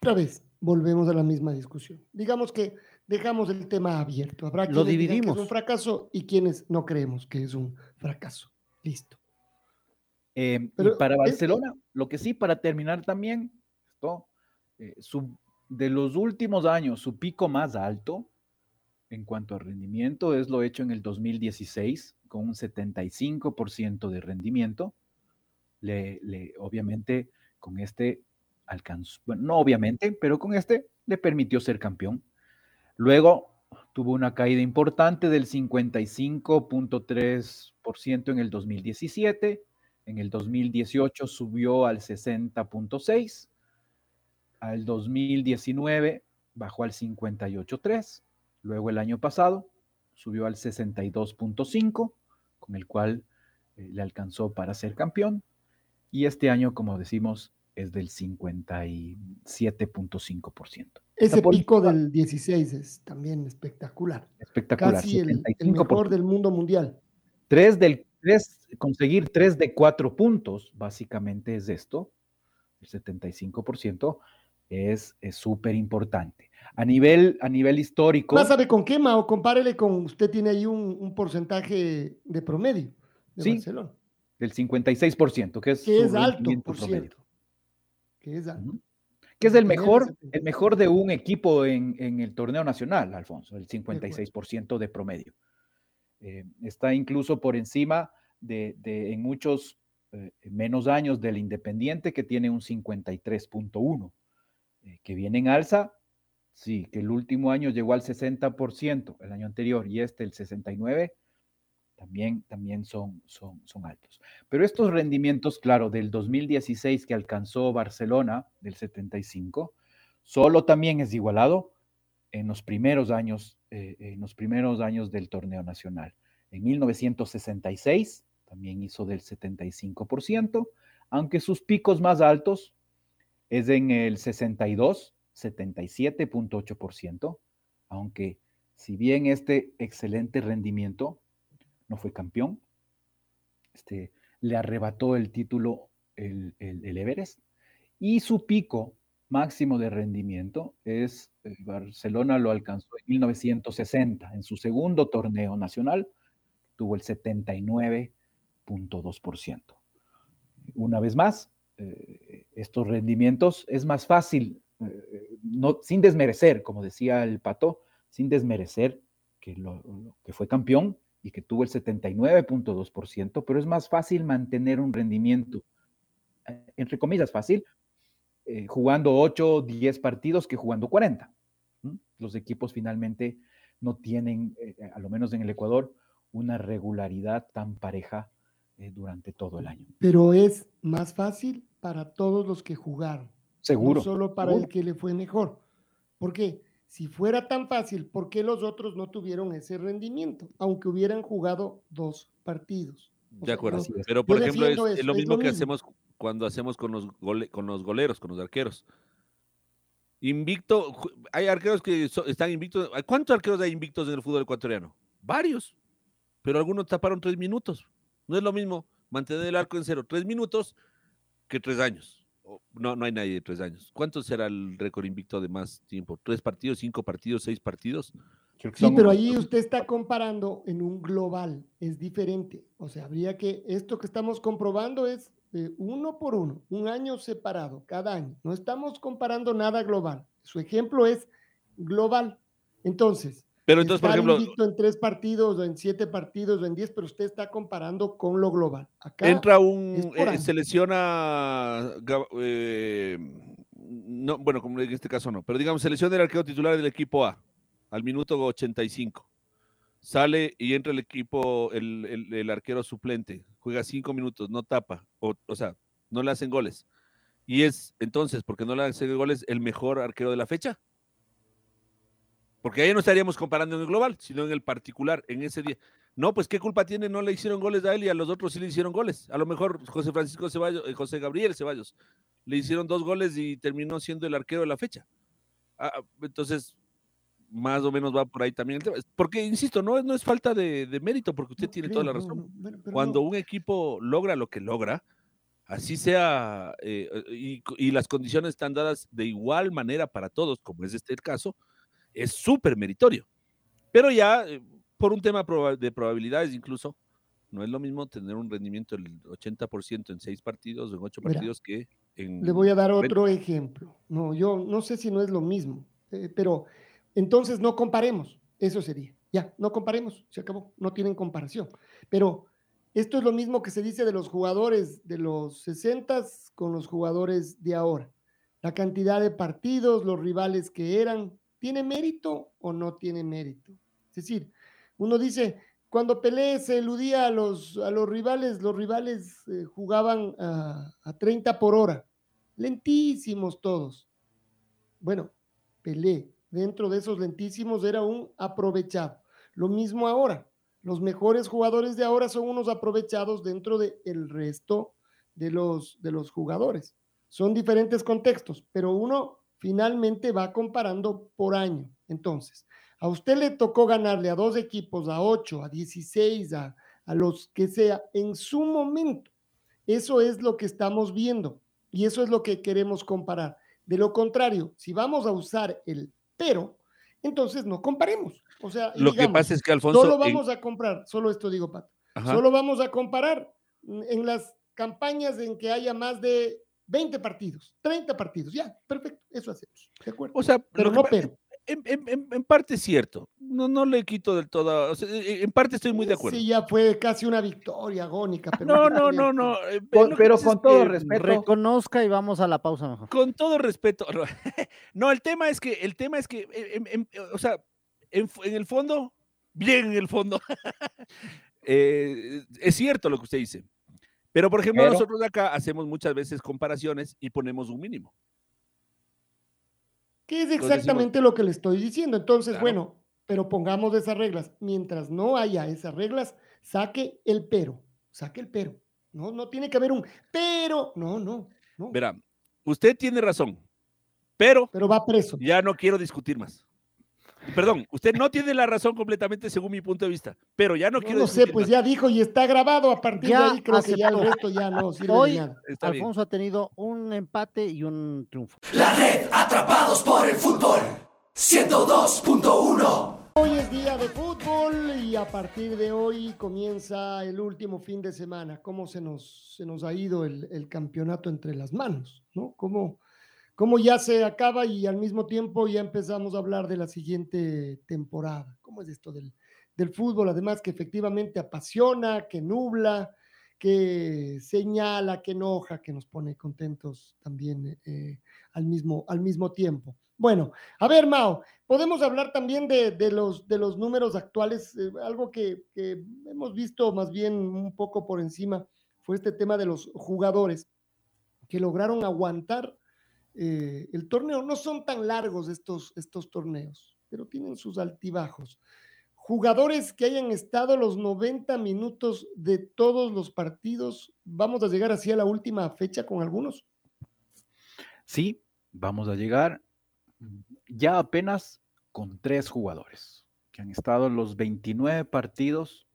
Otra vez, volvemos a la misma discusión. Digamos que dejamos el tema abierto. Habrá Lo quienes digan que dividimos. es un fracaso y quienes no creemos que es un fracaso. Listo. Eh, y Pero para es- Barcelona, lo que sí, para terminar también, esto, eh, su- de los últimos años, su pico más alto en cuanto a rendimiento es lo hecho en el 2016, con un 75% de rendimiento. Le, le- obviamente, con este alcanzó, bueno, no obviamente, pero con este le permitió ser campeón. Luego tuvo una caída importante del 55.3% en el 2017. En el 2018 subió al 60.6. Al 2019 bajó al 58.3. Luego el año pasado subió al 62.5, con el cual eh, le alcanzó para ser campeón. Y este año, como decimos, es del 57.5%. Ese por pico del 16 es también espectacular. Espectacular. Casi el, el 75%. mejor del mundo mundial. Tres del, tres, conseguir tres de cuatro puntos, básicamente es esto, el 75%, es súper importante. A nivel, a nivel histórico, Más sabe con qué, Mao, compárele con, usted tiene ahí un, un porcentaje de promedio de Sí, Barcelona, del 56%, que es, que es alto, por promedio. cierto. Que es. Que es el mejor, el mejor de un equipo en, en el torneo nacional, Alfonso, el 56% de promedio. Eh, está incluso por encima de, de en muchos eh, menos años del Independiente, que tiene un 53.1, eh, que viene en alza, sí, que el último año llegó al 60%, el año anterior, y este el 69%, también, también son, son, son altos. Pero estos rendimientos, claro, del 2016 que alcanzó Barcelona, del 75, solo también es igualado en los primeros años, eh, en los primeros años del torneo nacional. En 1966 también hizo del 75%, aunque sus picos más altos es en el 62, 77.8%, aunque si bien este excelente rendimiento no fue campeón, este, le arrebató el título el, el, el Everest. Y su pico máximo de rendimiento es eh, Barcelona lo alcanzó en 1960 en su segundo torneo nacional tuvo el 79.2%. Una vez más, eh, estos rendimientos es más fácil, eh, no, sin desmerecer, como decía el Pato, sin desmerecer que, lo, que fue campeón y que tuvo el 79.2%, pero es más fácil mantener un rendimiento, eh, entre comillas, fácil, eh, jugando 8 o 10 partidos que jugando 40. ¿Mm? Los equipos finalmente no tienen, eh, a lo menos en el Ecuador, una regularidad tan pareja eh, durante todo el año. Pero es más fácil para todos los que jugaron. Seguro. No solo para seguro. el que le fue mejor. Porque si fuera tan fácil, ¿por qué los otros no tuvieron ese rendimiento? Aunque hubieran jugado dos partidos. O De sea, acuerdo. yo- Pero, por ejemplo, es, lo es mismo lo que mismo. hacemos cuando hacemos con los, gole- con los goleros, con los arqueros. Invicto, hay arqueros que so- están invictos. ¿Cuántos arqueros hay invictos en el fútbol ecuatoriano? Varios. Pero algunos taparon tres minutos. No es lo mismo mantener el arco en cero tres minutos que tres años. No, no hay nadie de tres años. ¿Cuánto será el récord invicto de más tiempo? ¿Tres partidos, cinco partidos, seis partidos? Sí, pero ahí usted está comparando en un global, es diferente. O sea, habría que, esto que estamos comprobando es eh, uno por uno, un año separado, cada año. No estamos comparando nada global. Su ejemplo es global. Entonces, Pero entonces, por ejemplo, en tres partidos o en siete partidos o en diez, pero usted está comparando con lo global. Acá entra un, eh, se lesiona, eh, no, bueno, como en este caso no, pero digamos, se lesiona el arquero titular del equipo A al minuto 85. Sale y entra el equipo, el, el- el arquero suplente, juega cinco minutos, no tapa, o, o sea, no le hacen goles. Y es entonces, porque no le hacen goles, el mejor arquero de la fecha. Porque ahí no estaríamos comparando en el global, sino en el particular, en ese día. No, pues qué culpa tiene, no le hicieron goles a él y a los otros sí le hicieron goles. A lo mejor José Francisco Ceballos, eh, José Gabriel Ceballos, le hicieron dos goles y terminó siendo el arquero de la fecha. Ah, entonces, más o menos va por ahí también el tema. Porque, insisto, no, es- no es falta de, de mérito, porque usted No tiene creo, toda la razón. no, Cuando un equipo logra lo que logra, así sea, eh, y, y las condiciones están dadas de igual manera para todos, como es este el caso, es súper meritorio. Pero ya, eh, por un tema proba- de probabilidades incluso, no es lo mismo tener un rendimiento del 80% en seis partidos o en ocho Mira, partidos que en... Le voy a dar 90. otro ejemplo. No, yo no sé si no es lo mismo, eh, pero entonces no comparemos. Eso sería. Ya, no comparemos. Se acabó. No tienen comparación. Pero esto es lo mismo que se dice de los jugadores de los 60 con los jugadores de ahora. La cantidad de partidos, los rivales que eran, ¿tiene mérito o no tiene mérito? Es decir, uno dice, cuando Pelé se eludía a los, a los rivales, los rivales eh, jugaban a, a 30 por hora, lentísimos todos. Bueno, Pelé, dentro de esos lentísimos, era un aprovechado. Lo mismo ahora. Los mejores jugadores de ahora son unos aprovechados dentro del el resto de los, de los jugadores. Son diferentes contextos, pero uno finalmente va comparando por año. Entonces, a usted le tocó ganarle a dos equipos, a 8, a 16, a, a los que sea, en su momento. Eso es lo que estamos viendo y eso es lo que queremos comparar. De lo contrario, si vamos a usar el pero, entonces no comparemos. O sea, Lo que digamos, pasa es que, Alfonso, Solo en- vamos a comprar, solo esto digo, Pato. Ajá. Solo vamos a comparar en las campañas en que haya más de 20 partidos, 30 partidos. Ya, perfecto, eso hacemos. ¿De acuerdo? O sea, pero no pero. En, en- en- en parte es cierto. No, no le quito del todo. o sea, en en parte estoy muy de acuerdo. Sí, ya fue casi una victoria agónica. Pero No, no, no, no. eh, Con- pero con todo que- respeto. Reconozca y vamos a la pausa mejor. Con todo respeto. No, *laughs* no, el tema es que, el tema es que, eh, em- em, o sea, en, en el fondo, bien en el fondo, *laughs* eh, es cierto lo que usted dice. Pero, por ejemplo, Pero- nosotros acá hacemos muchas veces comparaciones y ponemos un mínimo. Que es exactamente lo que le estoy diciendo. Entonces, Claro. bueno, pero pongamos esas reglas. Mientras no haya esas reglas, saque el pero. Saque el pero. No, no tiene que haber un pero. No, no, no. Verá, usted tiene razón, pero Pero va preso. ya no quiero discutir más. Perdón, usted no tiene la razón completamente según mi punto de vista, pero ya no No, quiero lo sé, discutir pues ya dijo y está grabado. A partir Ya de ahí creo que ya el resto ya no sirve Hoy de nada. Está bien. Alfonso ha tenido un empate y un triunfo. La red Atrapados por el fútbol. 102.1. Hoy es día de fútbol y a partir de hoy comienza el último fin de semana. ¿Cómo se nos, se nos ha ido el, el campeonato entre las manos? ¿no? ¿Cómo, ¿Cómo ya se acaba y al mismo tiempo ya empezamos a hablar de la siguiente temporada? ¿Cómo es esto del, del fútbol? Además que efectivamente apasiona, que nubla, que señala, que enoja, que nos pone contentos también eh, al, mismo, al mismo tiempo. Bueno, a ver, Mao, podemos hablar también de, de los, de los números actuales, eh, algo que, que, hemos visto más bien un poco por encima, fue este tema de los jugadores que lograron aguantar eh, el torneo. No son tan largos estos, estos torneos, pero tienen sus altibajos. Jugadores que hayan estado los 90 minutos de todos los partidos, vamos a llegar así a la última fecha con algunos. Sí, vamos a llegar ya apenas con tres jugadores que han estado los 29 partidos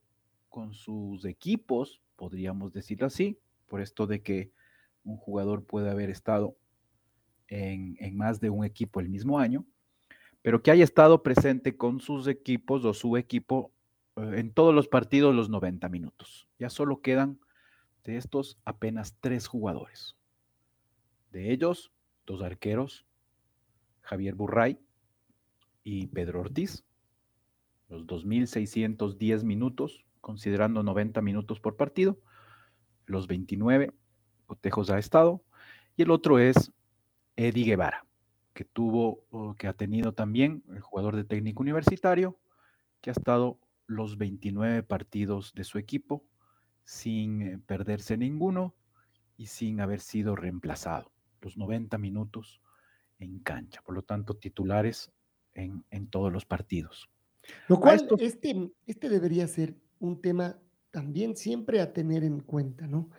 con sus equipos, podríamos decirlo así, por esto de que un jugador puede haber estado en, más de un equipo el mismo año, pero que haya estado presente con sus equipos o su equipo eh, en todos los partidos los 90 minutos. Ya solo quedan de estos apenas tres jugadores. De ellos, dos arqueros, Javier Burray y Pedro Ortiz. Los 2.610 minutos, considerando 90 minutos por partido. Los 29 cotejos ha estado. Y el otro es Eddie Guevara, que tuvo, que ha tenido también el jugador de técnico universitario, que ha estado los 29 partidos de su equipo sin eh, perderse ninguno y sin haber sido reemplazado. Los 90 minutos en cancha, por lo tanto, titulares en, en todos los partidos. Lo cual, esto... este, este debería ser un tema también siempre a tener en cuenta, ¿no?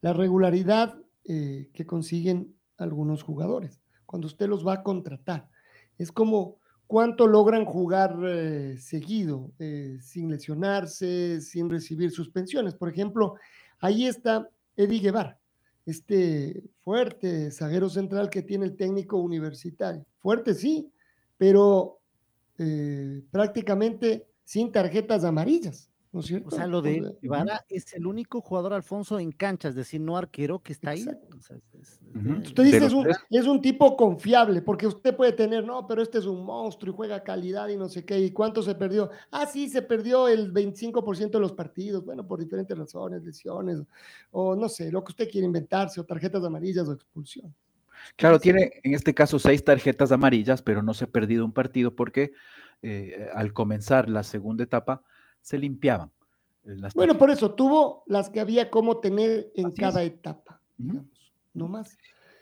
La regularidad eh, que consiguen algunos jugadores cuando usted los va a contratar. Es como cuánto logran jugar eh, seguido, eh, sin lesionarse, sin recibir suspensiones. Por ejemplo, ahí está Eddie Guevara este fuerte zaguero central que tiene el técnico universitario. Fuerte, sí, pero eh, prácticamente sin tarjetas amarillas. ¿No es cierto? O sea, lo de Ibarra es el único jugador, Alfonso, en cancha, es decir, no arquero que está ahí. O sea, es, uh -huh. Usted dice es un, es un, tipo confiable, porque usted puede tener, no, pero este es un monstruo y juega calidad y no sé qué, y cuánto se perdió. Ah, sí, se perdió el 25% de los partidos, bueno, por diferentes razones, lesiones, o no sé, lo que usted quiere inventarse, o tarjetas amarillas o expulsión. Claro, tiene en este caso seis tarjetas amarillas, pero no se ha perdido un partido porque eh, al comenzar la segunda etapa, se limpiaban. Las bueno, por eso tuvo las que había como tener en Así cada es. etapa, digamos, no más.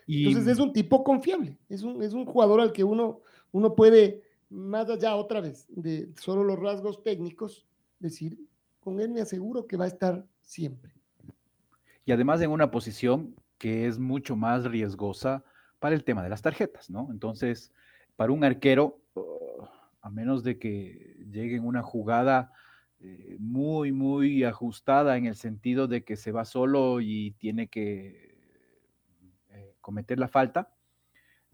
Y... Entonces es un tipo confiable, es un, es un jugador al que uno, uno puede, más allá otra vez de solo los rasgos técnicos, decir, con él me aseguro que va a estar siempre. Y además en una posición que es mucho más riesgosa para el tema de las tarjetas, ¿no? Entonces, para un arquero, uh, a menos de que llegue en una jugada eh, muy, muy ajustada en el sentido de que se va solo y tiene que eh, cometer la falta.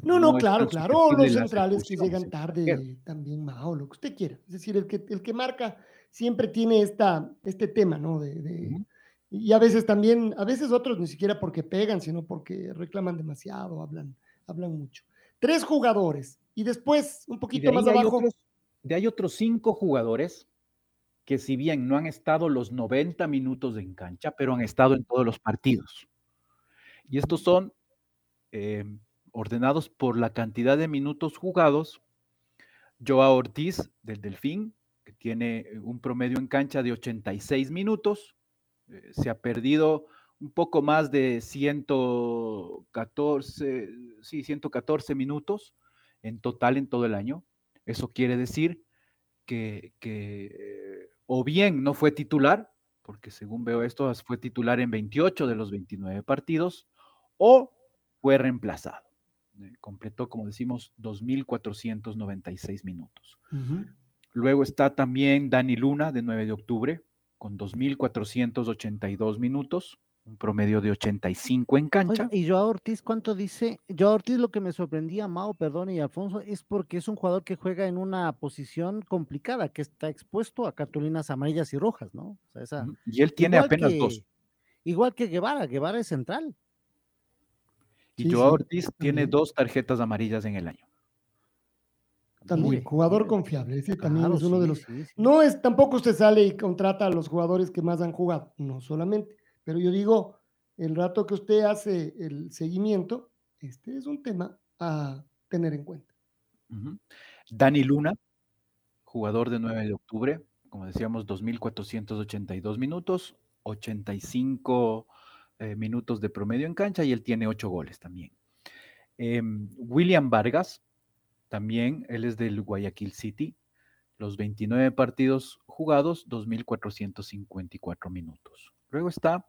No, no, no claro, claro, los centrales que llegan tarde también, Mao, lo que usted quiera. Es decir, el que, el que marca siempre tiene esta, este tema, ¿no? De, de, uh -huh. Y a veces también, a veces otros ni siquiera porque pegan, sino porque reclaman demasiado, hablan, hablan mucho. Tres jugadores y después un poquito de más abajo. Otros, de hay otros cinco jugadores que si bien no han estado los 90 minutos en cancha, pero han estado en todos los partidos. Y estos son eh, ordenados por la cantidad de minutos jugados. Joao Ortiz del Delfín, que tiene un promedio en cancha de 86 minutos, eh, se ha perdido un poco más de 114, sí, 114 minutos en total en todo el año. Eso quiere decir que, que eh, o bien no fue titular, porque según veo esto fue titular en 28 de los 29 partidos, o fue reemplazado. Eh, completó, como decimos, 2.496 minutos. Uh -huh. Luego está también Dani Luna, de 9 de octubre, con 2.482 minutos, un promedio de 85 en cancha. Y Joao Ortiz, ¿cuánto dice? Joao Ortiz lo que me sorprendía, Mao, perdón, y Alfonso, es porque es un jugador que juega en una posición complicada, que está expuesto a cartulinas amarillas y rojas, ¿no? O sea, esa, y él tiene apenas que, dos. Igual que Guevara, Guevara es central. Y sí, Joao sí. Ortiz tiene dos tarjetas amarillas en el año. También, Muy, jugador confiable, ese claro, también es uno sí, de los... No es, tampoco usted sale y contrata a los jugadores que más han jugado, no solamente Pero yo digo, el rato que usted hace el seguimiento, este es un tema a tener en cuenta. Dani Luna, jugador de 9 de octubre, como decíamos, 2.482 minutos, 85 eh, minutos de promedio en cancha y él tiene 8 goles también. Em, William Vargas, también, él es del Guayaquil City, los 29 partidos jugados, 2.454 minutos. Luego está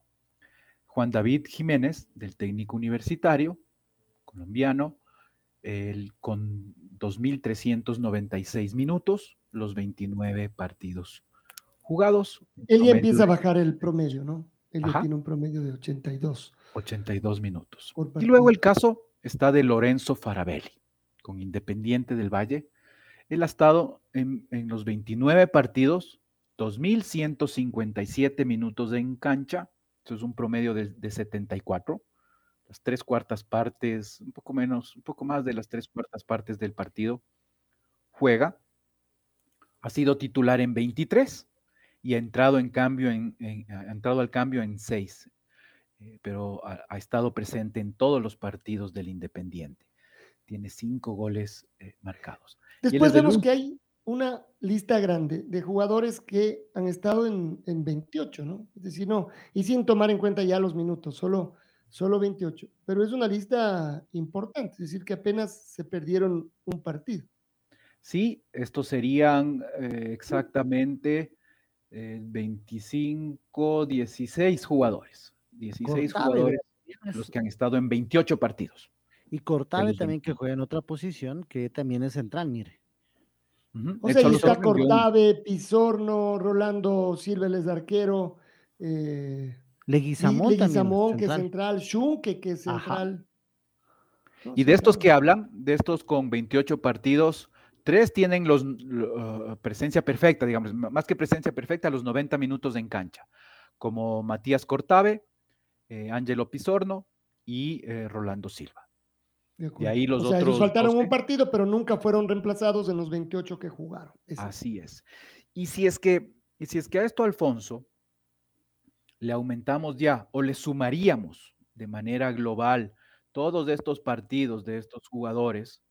Juan David Jiménez, del técnico universitario, colombiano, el- con 2.396 minutos, los 29 partidos jugados. Él ya empieza a bajar el promedio, ¿no? Él ya tiene un promedio de 82. 82 minutos. Y luego el caso está de Lorenzo Farabelli, con Independiente del Valle. Él ha estado en, en los 29 partidos, 2.157 minutos en cancha, eso es un promedio de, de 74, las tres cuartas partes, un poco menos, un poco más de las tres cuartas partes del partido, juega, ha sido titular en 23 y ha entrado en cambio en, en- ha entrado al cambio en 6 eh, pero ha, ha estado presente en todos los partidos del Independiente. Tiene cinco goles eh, marcados. Después vemos que hay una lista grande de jugadores que han estado en, en 28, ¿no? Es decir, no, y sin tomar en cuenta ya los minutos, solo, solo 28. Pero es una lista importante, es decir, que apenas se perdieron un partido. Sí, estos serían eh, exactamente eh, 25, 16 jugadores. 16 Cortave, jugadores los que han estado en 28 partidos. Y Cortave también que 21. juega en otra posición, que también es central, mire. O sea, ahí está Pizorno, Rolando Silveles de arquero, eh, Leguizamón también. Leguizamón, que es central. Schunke, que es central. No, Y de estos que hablan, de estos con 28 partidos, tres tienen los lo- uh, presencia perfecta, digamos, más que presencia perfecta, los 90 minutos en cancha, como Matías Cortave, eh, Ángelo Pizorno y eh, Rolando Silva. De ahí los o sea, ellos otros faltaron 12. un partido, pero nunca fueron reemplazados en los 28 que jugaron. Así es. Y si es que, y si es que a esto, Alfonso, le aumentamos ya o le sumaríamos de manera global todos estos partidos de estos jugadores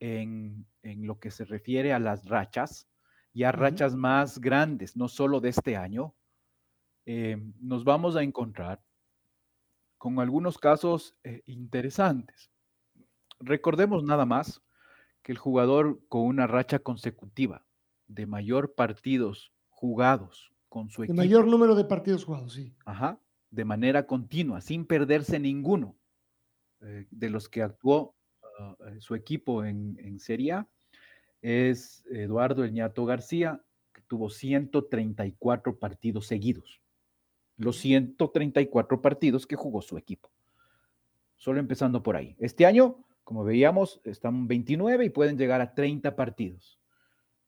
en, en lo que se refiere a las rachas, ya Ujú. rachas más grandes, no solo de este año, eh, nos vamos a encontrar con algunos casos eh, interesantes. Recordemos nada más que el jugador con una racha consecutiva de mayor partidos jugados con su equipo, mayor número de partidos jugados, sí. ajá, de manera continua, sin perderse ninguno eh, de los que actuó ah, eh, su equipo en, en Serie A, es Eduardo El Ñato García, que tuvo 134 partidos seguidos. Los 134 partidos que jugó su equipo. Solo empezando por ahí. Este año, como veíamos, están 29 y pueden llegar a 30 partidos.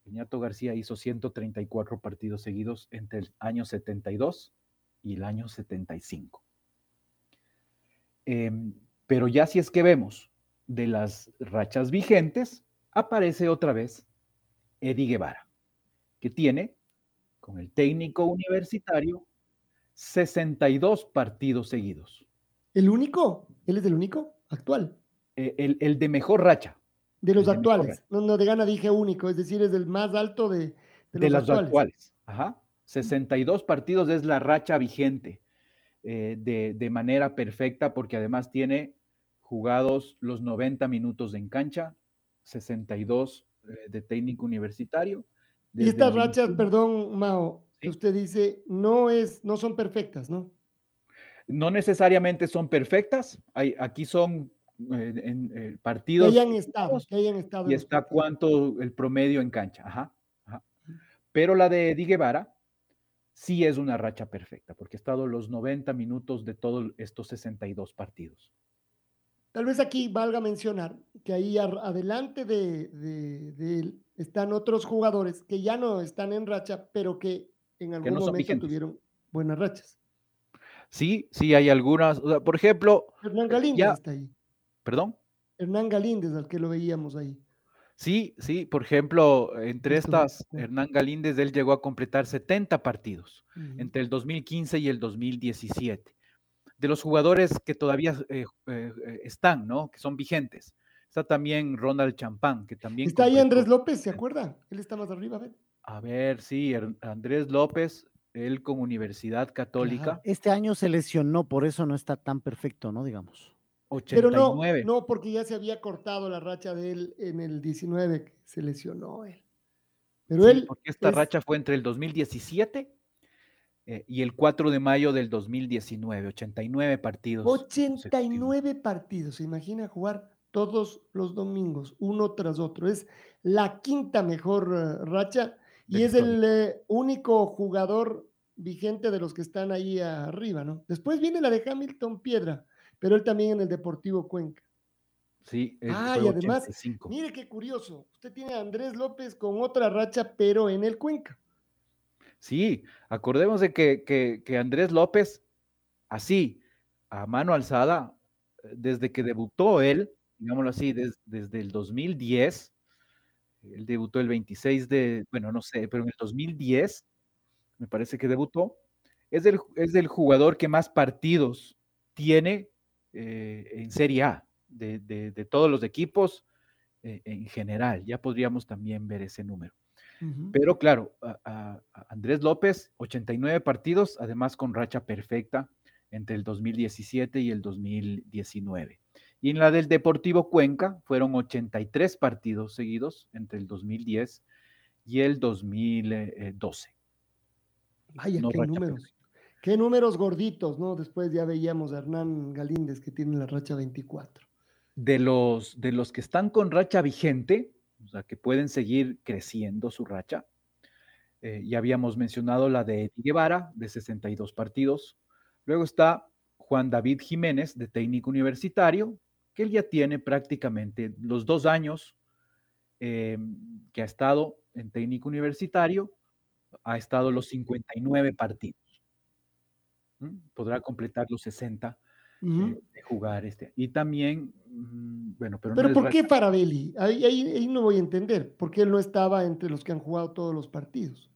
Iñato García hizo 134 partidos seguidos entre el año 72 y el año 75. Em, pero ya si es que vemos de las rachas vigentes, aparece otra vez Eddie Guevara, que tiene con el técnico universitario 62 partidos seguidos. ¿El único? ¿Él es el único? Actual. Eh, el, el de mejor racha, De los de actuales. No, no, de gana dije único, es decir, es el más alto de, de de, los actuales. actuales. Ajá. 62 partidos es la racha vigente eh, de, de manera perfecta porque además tiene jugados los 90 minutos en cancha, 62 eh, de técnico universitario. Y estas rachas, 21. perdón, Mao, que Sí. usted dice, no es, no son perfectas, ¿no? No necesariamente son perfectas, hay, aquí son eh, en, eh, Que partidos hayan estado, jugados que hayan estado. y está cuánto el promedio en cancha. Ajá, ajá. Pero la de Eddie Guevara sí es una racha perfecta, porque ha estado los 90 minutos de todos estos 62 partidos. Tal vez aquí valga mencionar que ahí adelante de, de- de él están otros jugadores que ya no están en racha, pero que en algún no son momento vigentes. tuvieron buenas rachas. Sí, sí hay algunas, o sea, por ejemplo, Hernán Galíndez ya- está ahí. Perdón, Hernán Galíndez, al que lo veíamos ahí. sí, sí, por ejemplo, entre Esto, estas. Hernán Galíndez, él llegó a completar 70 partidos entre el 2015 y el 2017. de los jugadores que todavía eh, eh, eh, están, ¿no? Que son vigentes. Está también Ronald Champán, que también... Está ahí Andrés López, ¿se acuerda? Él está más arriba, a ver. A ver, sí, Andrés López, él con Universidad Católica, Este año se lesionó, por eso no está tan perfecto, ¿no? Digamos. Pero no, 89. no, porque ya se había cortado la racha de él en el 19, que se lesionó él. Pero Sí, él, porque esta es- racha fue entre el 2017 eh, y el 4 de mayo del 2019, 89 partidos. 89 partidos, se imagina jugar todos los domingos, uno tras otro. Es la quinta mejor eh, racha y es el eh, único jugador vigente de los que están ahí arriba, ¿no? Después viene la de Hamilton Piedra, pero él también en el Deportivo Cuenca. Sí, él Ah, y además, 85. mire qué curioso, usted tiene a Andrés López con otra racha, pero en el Cuenca. Sí, acordemos de que, que- que Andrés López, así, a mano alzada, eh, desde que debutó él, digámoslo así, des- desde el 2010, él debutó el 26 de, bueno, no sé, pero en el 2010, me parece que debutó, es el, es el jugador que más partidos tiene eh, en Serie A, de, de- de todos los equipos eh, en general. Ya podríamos también ver ese número. Pero claro, a, a- a Andrés López, 89 partidos, además con racha perfecta entre el 2017 y el 2019. Y en la del Deportivo Cuenca fueron 83 partidos seguidos entre el 2010 y el 2012. Vaya, No qué números. Qué números gorditos, ¿no? Después ya veíamos a Hernán Galíndez que tiene la racha 24. De los, de los que están con racha vigente, o sea, que pueden seguir creciendo su racha, eh, ya habíamos mencionado la de Eddie Guevara, de 62 partidos. Luego está Juan David Jiménez, de técnico universitario, que él ya tiene prácticamente los dos años eh, que ha estado en técnico universitario, ha estado los 59 partidos. Podrá completar los 60 Ujú. eh, de jugar este. Y también, mm, bueno, pero, Pero ¿por qué Farabelli? Ahí, ahí- ahí no voy a entender. ¿Por qué él no estaba entre los que han jugado todos los partidos?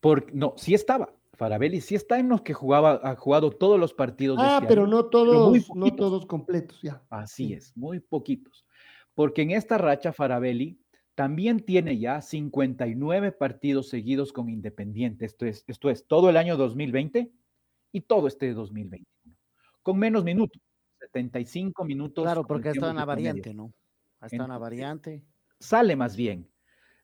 Por- no, sí estaba. Farabelli sí está en los que jugaba, ha jugado todos los partidos. de Ah, este pero año, no pero todos, no todos completos, ya. Así Sí. es, muy poquitos. Porque en esta racha Farabelli también tiene ya 59 partidos seguidos con Independiente. Esto es, esto es todo el año 2020 y todo este 2021. Con menos minutos, 75 minutos. Claro, porque ha estado en tiempo la variante, ¿no? Ha estado en la Entonces, variante. Sale más bien.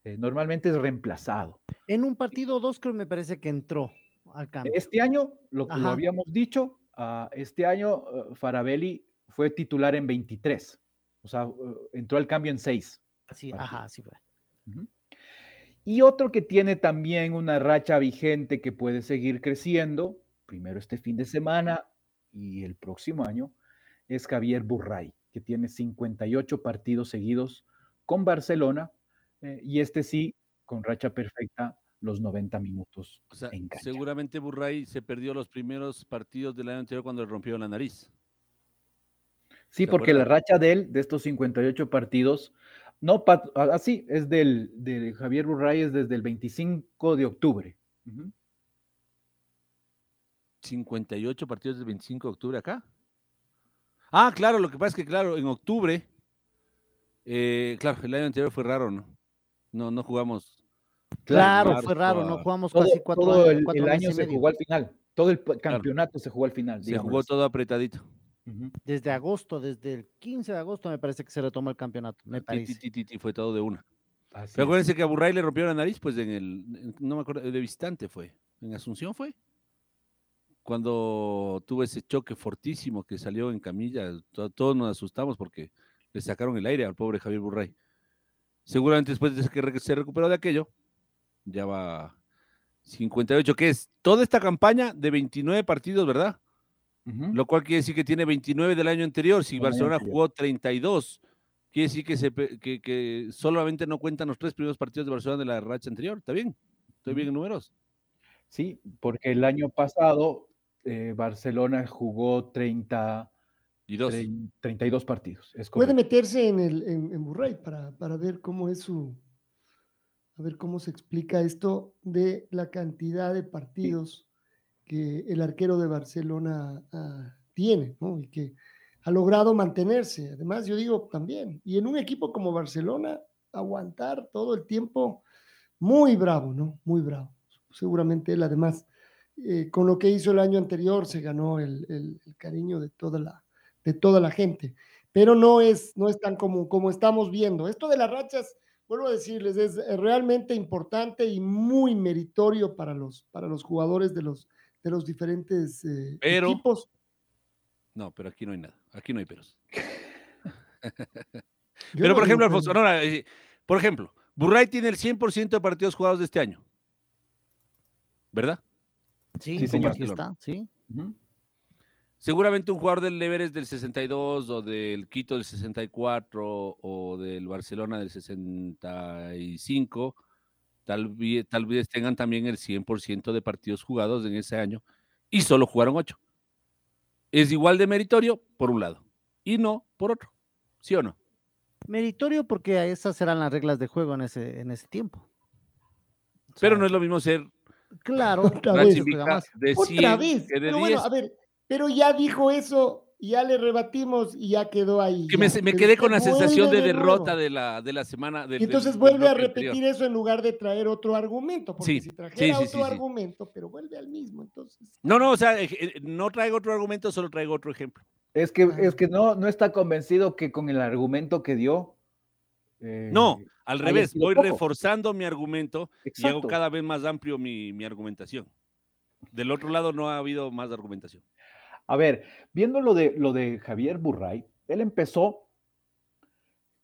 Eh, normalmente es reemplazado. En un partido o dos creo me parece que entró al cambio. Este año, lo que lo habíamos dicho, ah, este año eh, Farabelli fue titular en 23. O sea, eh, entró al cambio en 6. Sí, ajá, sí fue. Y otro que tiene también una racha vigente que puede seguir creciendo, primero este fin de semana y el próximo año, es Javier Burray, que tiene 58 partidos seguidos con Barcelona eh, y este sí, con racha perfecta, los 90 minutos O sea, en seguramente Burray se perdió los primeros partidos del año anterior cuando le rompió la nariz. Sí, ¿Se porque la racha de él, de estos 58 partidos, no, pat- ah, así, es del, de Javier Burray, es desde el 25 de octubre. 58 partidos del 25 de octubre acá. Ah, claro, lo que pasa es que, claro, en octubre, eh, claro, el año anterior fue raro, ¿no? No, no jugamos. Claro, fue raro, no jugamos Todo, casi cuatro todo años. el, cuatro el meses año se medio. jugó al final. Todo el campeonato se jugó al final. Se jugó todo apretadito. Desde agosto, desde el 15 de agosto me parece que se retomó el campeonato, me parece. ti, ti, ti, fue todo de una. Así Pero es. acuérdense que a Burray le rompió la nariz, pues en el, en- no me acuerdo, de visitante fue. En Asunción fue. Cuando tuvo ese choque fortísimo que salió en camilla, to- todos nos asustamos porque le sacaron el aire al pobre Javier Burray. Seguramente después de que se recuperó de aquello, ya va 58, que es toda esta campaña de 29 partidos, ¿verdad? Lo cual quiere decir que tiene 29 del año anterior. Si Barcelona jugó 32, quiere decir que, se, pe- que, que solamente no cuentan los tres primeros partidos de Barcelona de la racha anterior. ¿Está bien? ¿Estoy bien en números? Sí, porque el año pasado eh, Barcelona jugó 30, Y dos. trein- 32 partidos. Es Puede meterse en, el, en, en Burray para, para ver cómo es su. A ver cómo se explica esto de la cantidad de partidos que el arquero de Barcelona ah, tiene, ¿no? Y que ha logrado mantenerse. Además, yo digo también, y en un equipo como Barcelona, aguantar todo el tiempo, muy bravo, ¿no? Muy bravo. Seguramente él, además, eh, con lo que hizo el año anterior, se ganó el, el- el cariño de toda la, de toda la gente. Pero no es, no es tan común como estamos viendo. Esto de las rachas, vuelvo a decirles, es eh, realmente importante y muy meritorio para los, para los jugadores de los, de los diferentes eh, Pero- equipos. No, pero aquí no hay nada. Aquí no hay peros. Pero, por ejemplo, Alfonso, pero. no, no, eh, por ejemplo, Burray tiene el 100% de partidos jugados de este año. ¿Verdad? Sí, Sí, señor. aquí está, sí. Seguramente un jugador del Everest del 62 o del Quito del 64 o del Barcelona del 65, tal vez, tal vez tengan también el 100% de partidos jugados en ese año y solo jugaron 8. Es igual de meritorio por un lado y no por otro. ¿Sí o no? Meritorio porque esas eran las reglas de juego en ese, en ese tiempo. O Pero sea, no es lo mismo ser Claro, *laughs* Otra vez. se juega Invicta más. de 100 Otra vez. que de Pero 10. bueno, a ver, pero ya dijo eso, ya le rebatimos y ya quedó ahí. que me, ya. me quedé con la sensación de derrota de la, de la semana. del- Y entonces del- del vuelve a bloque anterior. repetir eso en lugar de traer otro argumento, porque Sí, si sí, trajera sí, otro sí, sí. argumento, pero vuelve al mismo, entonces. No, no, o sea, eh, eh, no traigo otro argumento, solo traigo otro ejemplo. Es que, Ah. es que no, no está convencido que con el argumento que dio. Eh, No, al haya revés, voy poco. reforzando mi argumento y hago cada vez más amplio mi, mi argumentación. Del otro lado no ha habido más argumentación. A ver, viendo lo de, lo de Javier Burray, él empezó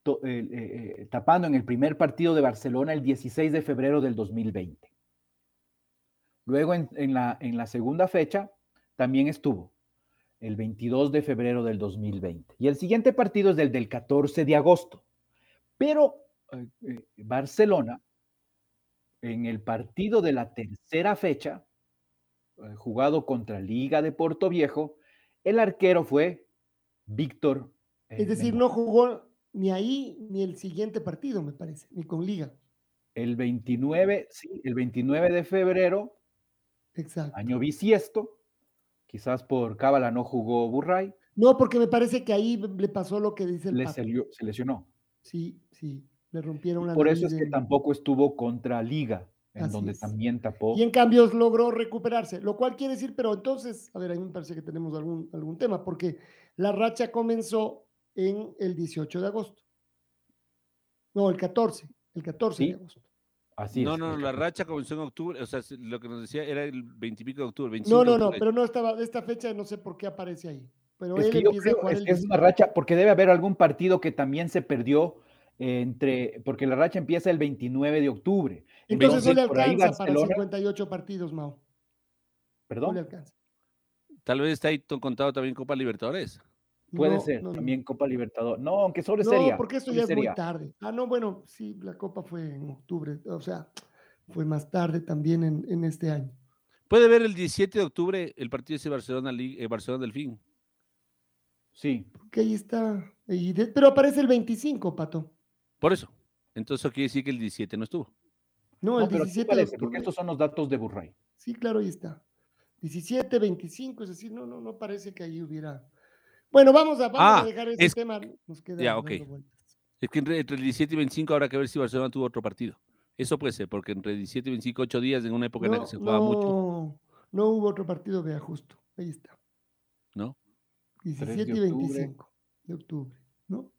to- eh, eh, eh, tapando en el primer partido de Barcelona el 16 de febrero del 2020. Luego en, en la, en la segunda fecha también estuvo el 22 de febrero del 2020. Y el siguiente partido es del del 14 de agosto. Pero eh, eh, Barcelona, en el partido de la tercera fecha, eh, jugado contra Liga de Puerto Viejo, el arquero fue Víctor. eh, Es decir, Mendoza. no jugó ni ahí ni el siguiente partido, me parece, ni con Liga. El 29, sí, el 29 de febrero, Exacto. año bisiesto, quizás por cábala no jugó Burray, No, porque me parece que ahí le pasó lo que dice el le salió- se lesionó. Sí, sí, le rompieron la Por eso es que tampoco estuvo contra Liga, en Así donde es. también tapó. Y en cambio logró recuperarse, lo cual quiere decir, pero entonces, a ver, a mí me parece que tenemos algún, algún tema, porque la racha comenzó en el 18 de agosto. No, el 14, el 14 Sí, de agosto. Así no, es. no, la 14. racha comenzó en octubre, o sea, se- lo que nos decía era el 20 y pico de octubre. 25 No, de no, no, octubre. pero no estaba, esta fecha no sé por qué aparece ahí. Pero Es él que yo empieza creo es el es una 18. racha, porque debe haber algún partido que también se perdió entre, porque la racha empieza el 29 de octubre. Entonces no le alcanza para Barcelona- 58 partidos, Mao. No le Perdón, alcanza. Tal vez está ahí contado también Copa Libertadores. puede No, ser, no, no. también Copa Libertador. No, aunque sobre No, sería. porque esto ya es muy tarde. Ah, no, bueno, sí, la Copa fue en octubre, o sea, fue más tarde también en, en este año. Puede ver el 17 de octubre el partido ese Barcelona, eh, Barcelona Delfín. Sí, Que ahí está. y de- pero aparece el 25, Pato. Por eso. Entonces eso quiere decir que el 17 no estuvo. No, no, el aquí 17 de parece, porque estos son los datos de Burray. Sí, claro, ahí está. 17, 25, es decir, no, no, no parece que ahí hubiera. Bueno, vamos a, vamos a Ah, dejar ese es- tema. Nos queda ya, dando ok. vueltas. Es que entre, entre el 17 y 25 habrá que ver si Barcelona tuvo otro partido. Eso puede ser, porque entre 17 y 25, 8 días en una época en la No, que se jugaba mucho, no, no hubo otro partido, vea, justo. Ahí está. ¿no? 17 y octubre. 25 de octubre, ¿no?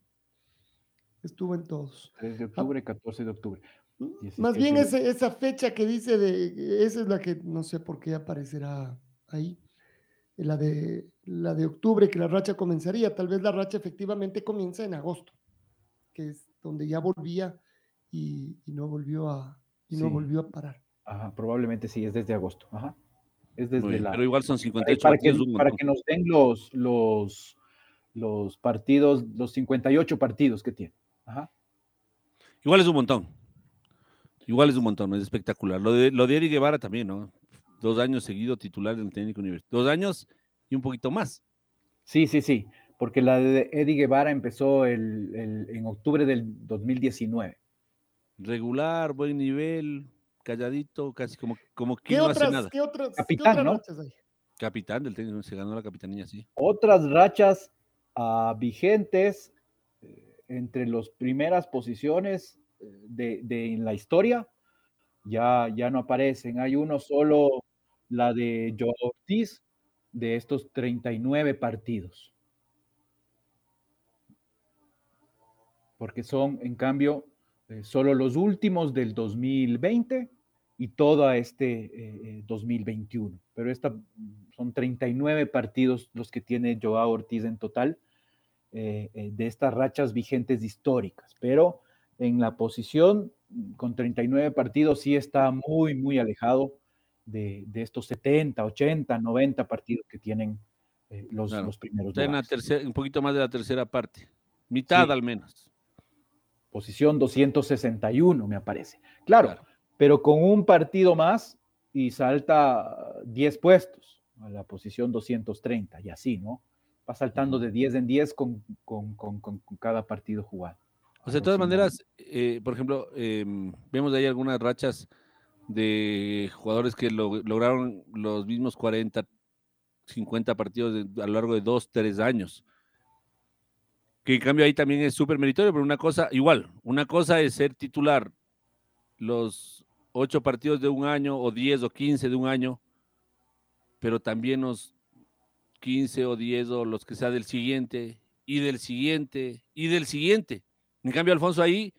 Estuvo en todos. 3 de octubre, 14 de octubre. ¿no? 16 Más bien ese- esa fecha que dice de, esa es la que no sé por qué aparecerá ahí, la de, la de octubre, que la racha comenzaría, tal vez la racha efectivamente comienza en agosto, que es donde ya volvía y, y no volvió a, y no Sí. volvió a parar. Ajá, probablemente sí, es desde agosto. Ajá. Es desde bien, la. Pero igual son para, 58 para que, partidos. un para que nos den los, los, los partidos, los 58 partidos que tiene. Ajá. Igual es un montón. Igual es un montón, es espectacular. Lo de, lo de Eric Guevara también, ¿no? Dos años seguido titular del técnico universitario. Dos años y un poquito más. Sí, sí, sí. Porque la de Eddie Guevara empezó el, el- en octubre del 2019. Regular, buen nivel, calladito, casi como, como que ¿Qué no hace nada. ¿qué otras, qué Capitán, otras ¿no? rachas hay? Capitán del técnico, se ganó la capitanía, sí. Otras rachas ah, vigentes eh, entre las primeras posiciones eh, de, de en la historia ya, ya no aparecen. Hay uno solo, la de Joe Ortiz, de estos 39 partidos. Porque son, en cambio, eh, solo los últimos del 2020 y todo este eh, 2021. Pero esta, mm, son 39 partidos los que tiene Joao Ortiz en total eh, eh, de estas rachas vigentes históricas. Pero en la posición mm, con 39 partidos sí está muy, muy alejado de, de estos 70, 80, 90 partidos que tienen eh, los, Claro. los primeros Está en la tercera, un poquito más de la tercera parte. Mitad Sí. al menos. Posición 261, me aparece. Claro, Claro. Pero con un partido más y salta 10 puestos a la posición 230 y así, ¿no? Va saltando de 10 en 10 con, con- con- cada partido jugado. O sea, de todas maneras, eh, por ejemplo, em, vemos ahí algunas rachas de jugadores que lo- lograron los mismos 40, 50 partidos de- a lo largo de dos, tres años. Que en cambio ahí también es súper meritorio, pero una cosa, igual, una cosa es ser titular los ocho partidos de un año, o 10 o 15 de un año, pero también los 15 o 10 o los que sea del siguiente, y del siguiente, y del siguiente. En cambio, Alfonso ahí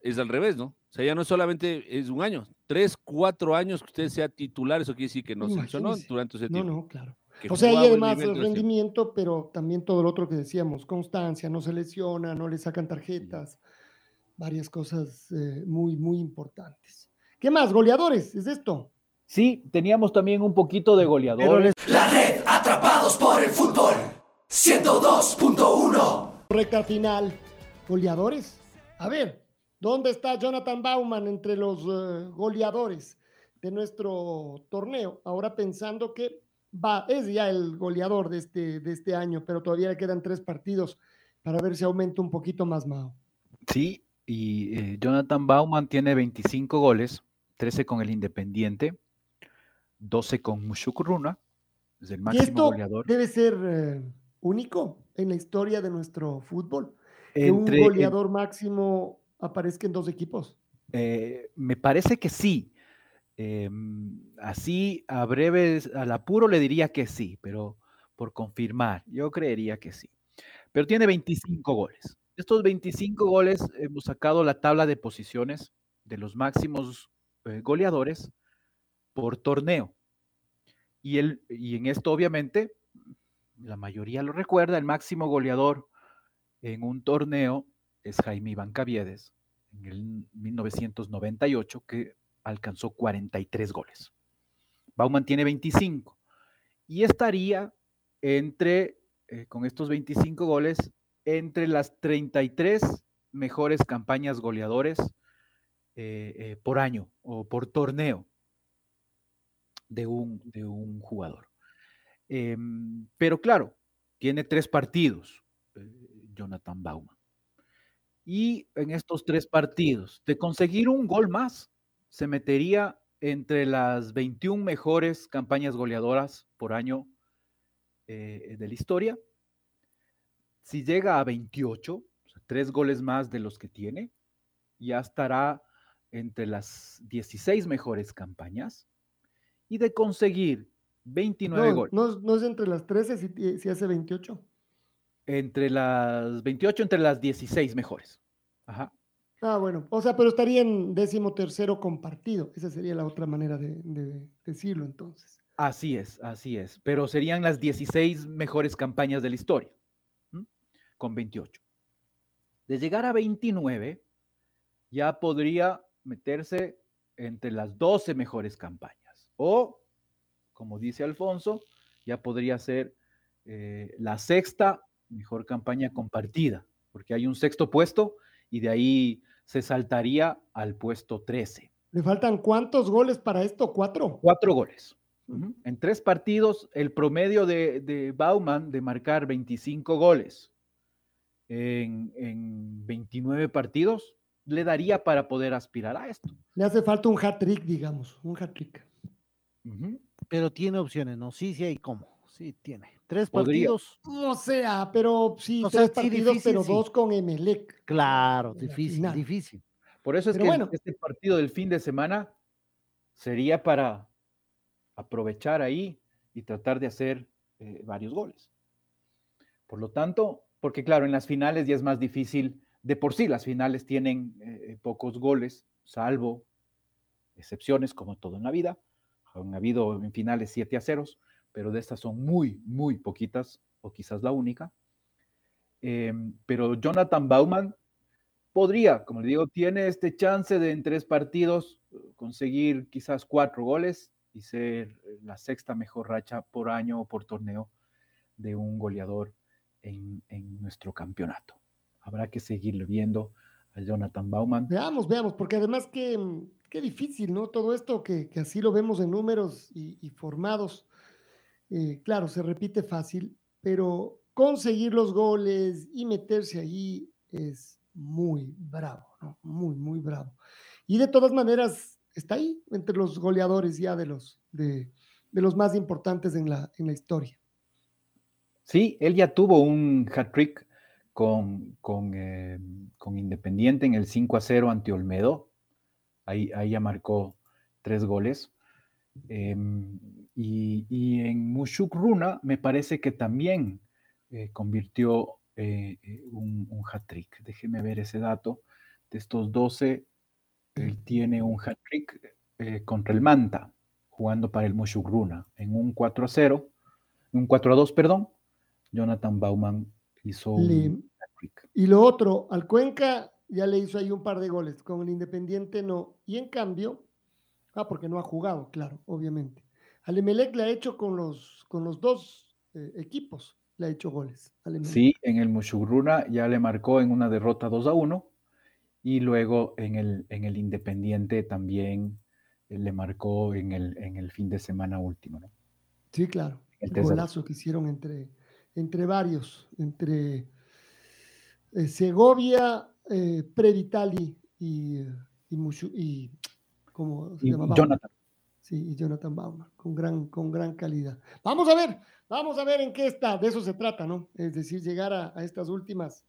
es al revés, ¿no? O sea, ya no solamente es un año, tres, cuatro años que usted sea titular, eso quiere decir que no se lesionó Imagínese. durante ese No, tiempo. no, claro. que O sea, y además el rendimiento, pero también todo lo otro que decíamos, constancia, no se lesiona, no le sacan tarjetas, varias cosas eh, muy, muy importantes. ¿Qué más? Goleadores, ¿es esto? Sí, teníamos también un poquito de goleadores. La red Atrapados por el fútbol. 102.1. Recta final. ¿Goleadores? A ver, ¿dónde está Jonathan Bauman entre los eh, goleadores de nuestro torneo? Ahora pensando que va, es ya el goleador de este, de este año, pero todavía le quedan tres partidos para ver si aumenta un poquito más Mao. Sí, y eh, Jonathan Bauman tiene 25 goles, 13 con el Independiente, 12 con Mushukruna, es el Y máximo esto goleador. debe ser eh, único en la historia de nuestro fútbol. Que un goleador máximo aparezca en dos equipos. Eh, me parece que sí. Em, así, a breves, al apuro le diría que sí, pero por confirmar, yo creería que sí. Pero tiene 25 goles. Estos 25 goles hemos sacado la tabla de posiciones de los máximos eh, goleadores por torneo. Y, el, y en esto, obviamente, la mayoría lo recuerda, el máximo goleador en un torneo es Jaime Iván Caviedes, en el 1998, que alcanzó 43 goles. Bauman tiene 25 y estaría entre, eh, con estos 25 goles, entre las 33 mejores campañas goleadores eh, eh, por año o por torneo de un, de un jugador. Em, pero claro, tiene tres partidos, eh, Jonathan Bauman. Y en estos tres partidos, de conseguir un gol más, se metería entre las 21 mejores campañas goleadoras por año de la historia. Si llega a 28, o sea, tres goles más de los que tiene, ya estará entre las 16 mejores campañas. Y de conseguir 29 No, goles. no, no es entre las 13 si, si hace 28. Entre las 28, entre las 16 mejores. Ajá. Ah, bueno. O sea, pero estaría en décimo tercero compartido. Esa sería la otra manera de, de decirlo entonces. Así es, así es. Pero serían las 16 mejores campañas de la historia. Con 28. De llegar a 29, ya podría meterse entre las 12 mejores campañas. O, como dice Alfonso, ya podría ser eh, la sexta mejor campaña compartida, porque hay un sexto puesto y de ahí se saltaría al puesto 13. ¿Le faltan cuántos goles para esto? ¿Cuatro? Cuatro goles. En tres partidos, el promedio de, de Bauman de marcar 25 goles en, en 29 partidos le daría para poder aspirar a esto. Le hace falta un hat-trick, digamos. Un hat-trick. Ujú. Pero tiene opciones, ¿no? Sí, sí hay cómo. Sí, tiene. Tres Podría. partidos. O sea, pero sí, O sea, tres sí, partidos, difícil, pero sí. dos con Emelec. Claro, difícil, final. difícil. Por eso es Pero que bueno. este partido del fin de semana sería para aprovechar ahí y tratar de hacer eh, varios goles. Por lo tanto, porque claro, en las finales ya es más difícil, de por sí las finales tienen eh, pocos goles, salvo excepciones como todo en la vida. Han habido en finales 7 a 0, pero de estas son muy, muy poquitas, o quizás la única. Em, pero Jonathan Bauman podría, como le digo, tiene este chance de en tres partidos eh, conseguir quizás cuatro goles y ser eh, la sexta mejor racha por año o por torneo de un goleador en, nuestro campeonato. Habrá que seguirle viendo a Jonathan Bauman. Veamos, veamos, porque además que, qué difícil, ¿no? Todo esto que, que así lo vemos en números y, y formados. eh, claro, se repite fácil, pero conseguir los goles y meterse ahí es muy bravo, ¿no? Muy, muy bravo. Y de todas maneras, está ahí entre los goleadores ya de los, de, de los más importantes en la, en la historia. Sí, él ya tuvo un hat-trick con, con, eh, con Independiente en el 5 a 0 ante Olmedo. Ahí, ahí ya marcó tres goles. Em, y, y en Mushuk Runa me parece que también eh, convirtió eh, un, hat-trick. Déjeme ver ese dato. De estos 12, él tiene un hat-trick contra el Manta, jugando para el Mushuk Runa, en un 4 a 0, un 4 a 2, perdón. Jonathan Bauman hizo un. Y lo otro, al Cuenca ya le hizo ahí un par de goles, con el Independiente no. Y en cambio, ah, porque no ha jugado, claro, obviamente. Al Emelec le ha hecho con los, con los dos eh, equipos, le ha hecho goles. Sí, en el Mushugruna ya le marcó en una derrota 2 a 1 y luego en el, en el Independiente también eh, le marcó en el, en el fin de semana último. ¿no? Sí, claro. El El golazo que hicieron entre, entre varios, entre eh, Segovia, eh, Previtali y, y, Mushu- y ¿cómo se Y llama? Jonathan, Sí, y Jonathan Bauman, con gran, con gran calidad. Vamos a ver, vamos a ver en qué está, de eso se trata, ¿no? Es decir, llegar a, a estas últimas,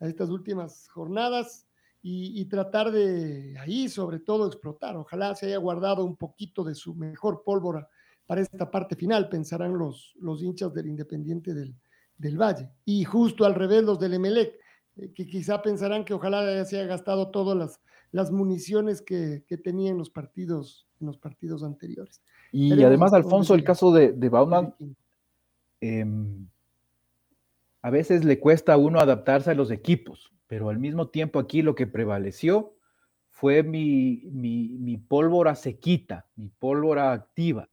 a estas últimas jornadas y, y tratar de ahí, sobre todo, explotar. Ojalá se haya guardado un poquito de su mejor pólvora para esta parte final, pensarán los, los hinchas del Independiente del, del Valle. Y justo al revés, los del Emelec, eh, que quizá pensarán que ojalá ya se haya gastado todas las, las municiones que, que tenía en los partidos, en los partidos anteriores. Y Veremos además, Alfonso, el caso de, de Bauman, em, a veces le cuesta a uno adaptarse a los equipos, pero al mismo tiempo aquí lo que prevaleció fue mi, mi, mi pólvora sequita, mi pólvora activa.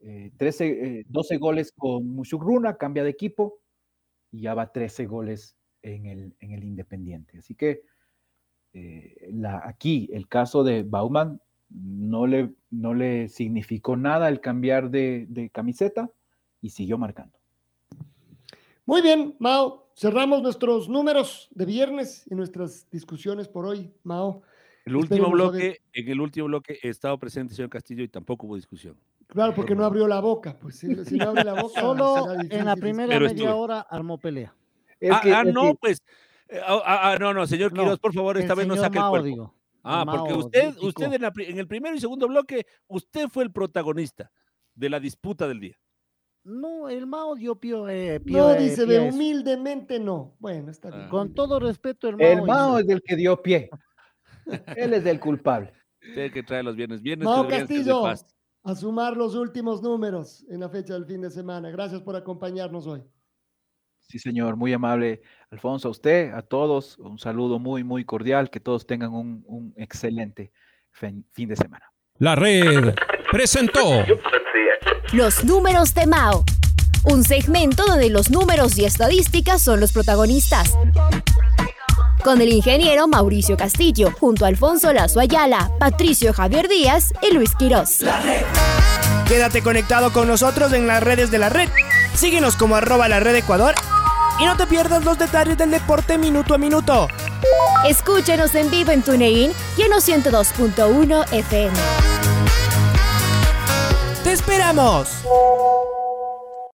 Eh, 13, eh, 12 goles con Mushugruna, cambia de equipo y ya va 13 goles en el, en el Independiente. Así que eh, la, aquí el caso de Bauman no le, no le significó nada el cambiar de, de camiseta y siguió marcando. Muy bien, Mao. Cerramos nuestros números de viernes y nuestras discusiones por hoy, Mao. El último bloque, en el último bloque he estado presente, señor Castillo, y tampoco hubo discusión. Claro, porque no abrió la boca. Pues si, si no abre la boca, Solo en la primera Pero media estuve. hora armó pelea. Es ah, que- ah, es no, que- pues. eh, ah, ah, ah, no, no, señor No, Quiroz, por favor, esta el vez no saque el Mao, cuerpo. digo. Ah, Mao porque usted, usted en, la pri- en el primero y segundo bloque, usted fue el protagonista de la disputa del día. No, el Mao dio pío. eh, pío, No, eh, dice, pie humildemente no. Bueno, está bien. Ah. Con todo respeto, el Mao. el Mao es el que dio pie. Él es el culpable. Tiene que traer los viernes. Viernes Mao que de Castillo, paz. A sumar los últimos números en la fecha del fin de semana. Gracias por acompañarnos hoy. Sí, señor, muy amable. Alfonso, a usted, a todos, un saludo muy, muy cordial. Que todos tengan un, un excelente fin, fin de semana. La red presentó Los números de Mao. Un segmento donde los números y estadísticas son los protagonistas. Con el ingeniero Mauricio Castillo, junto a Alfonso Lazo Ayala, Patricio Javier Díaz y Luis Quirós. Quédate conectado con nosotros en las redes de la red. Síguenos como arroba la red Ecuador y no te pierdas los detalles del deporte minuto a minuto. Escúchenos en vivo en TuneIn y en los 102.1 FM. ¡Te esperamos!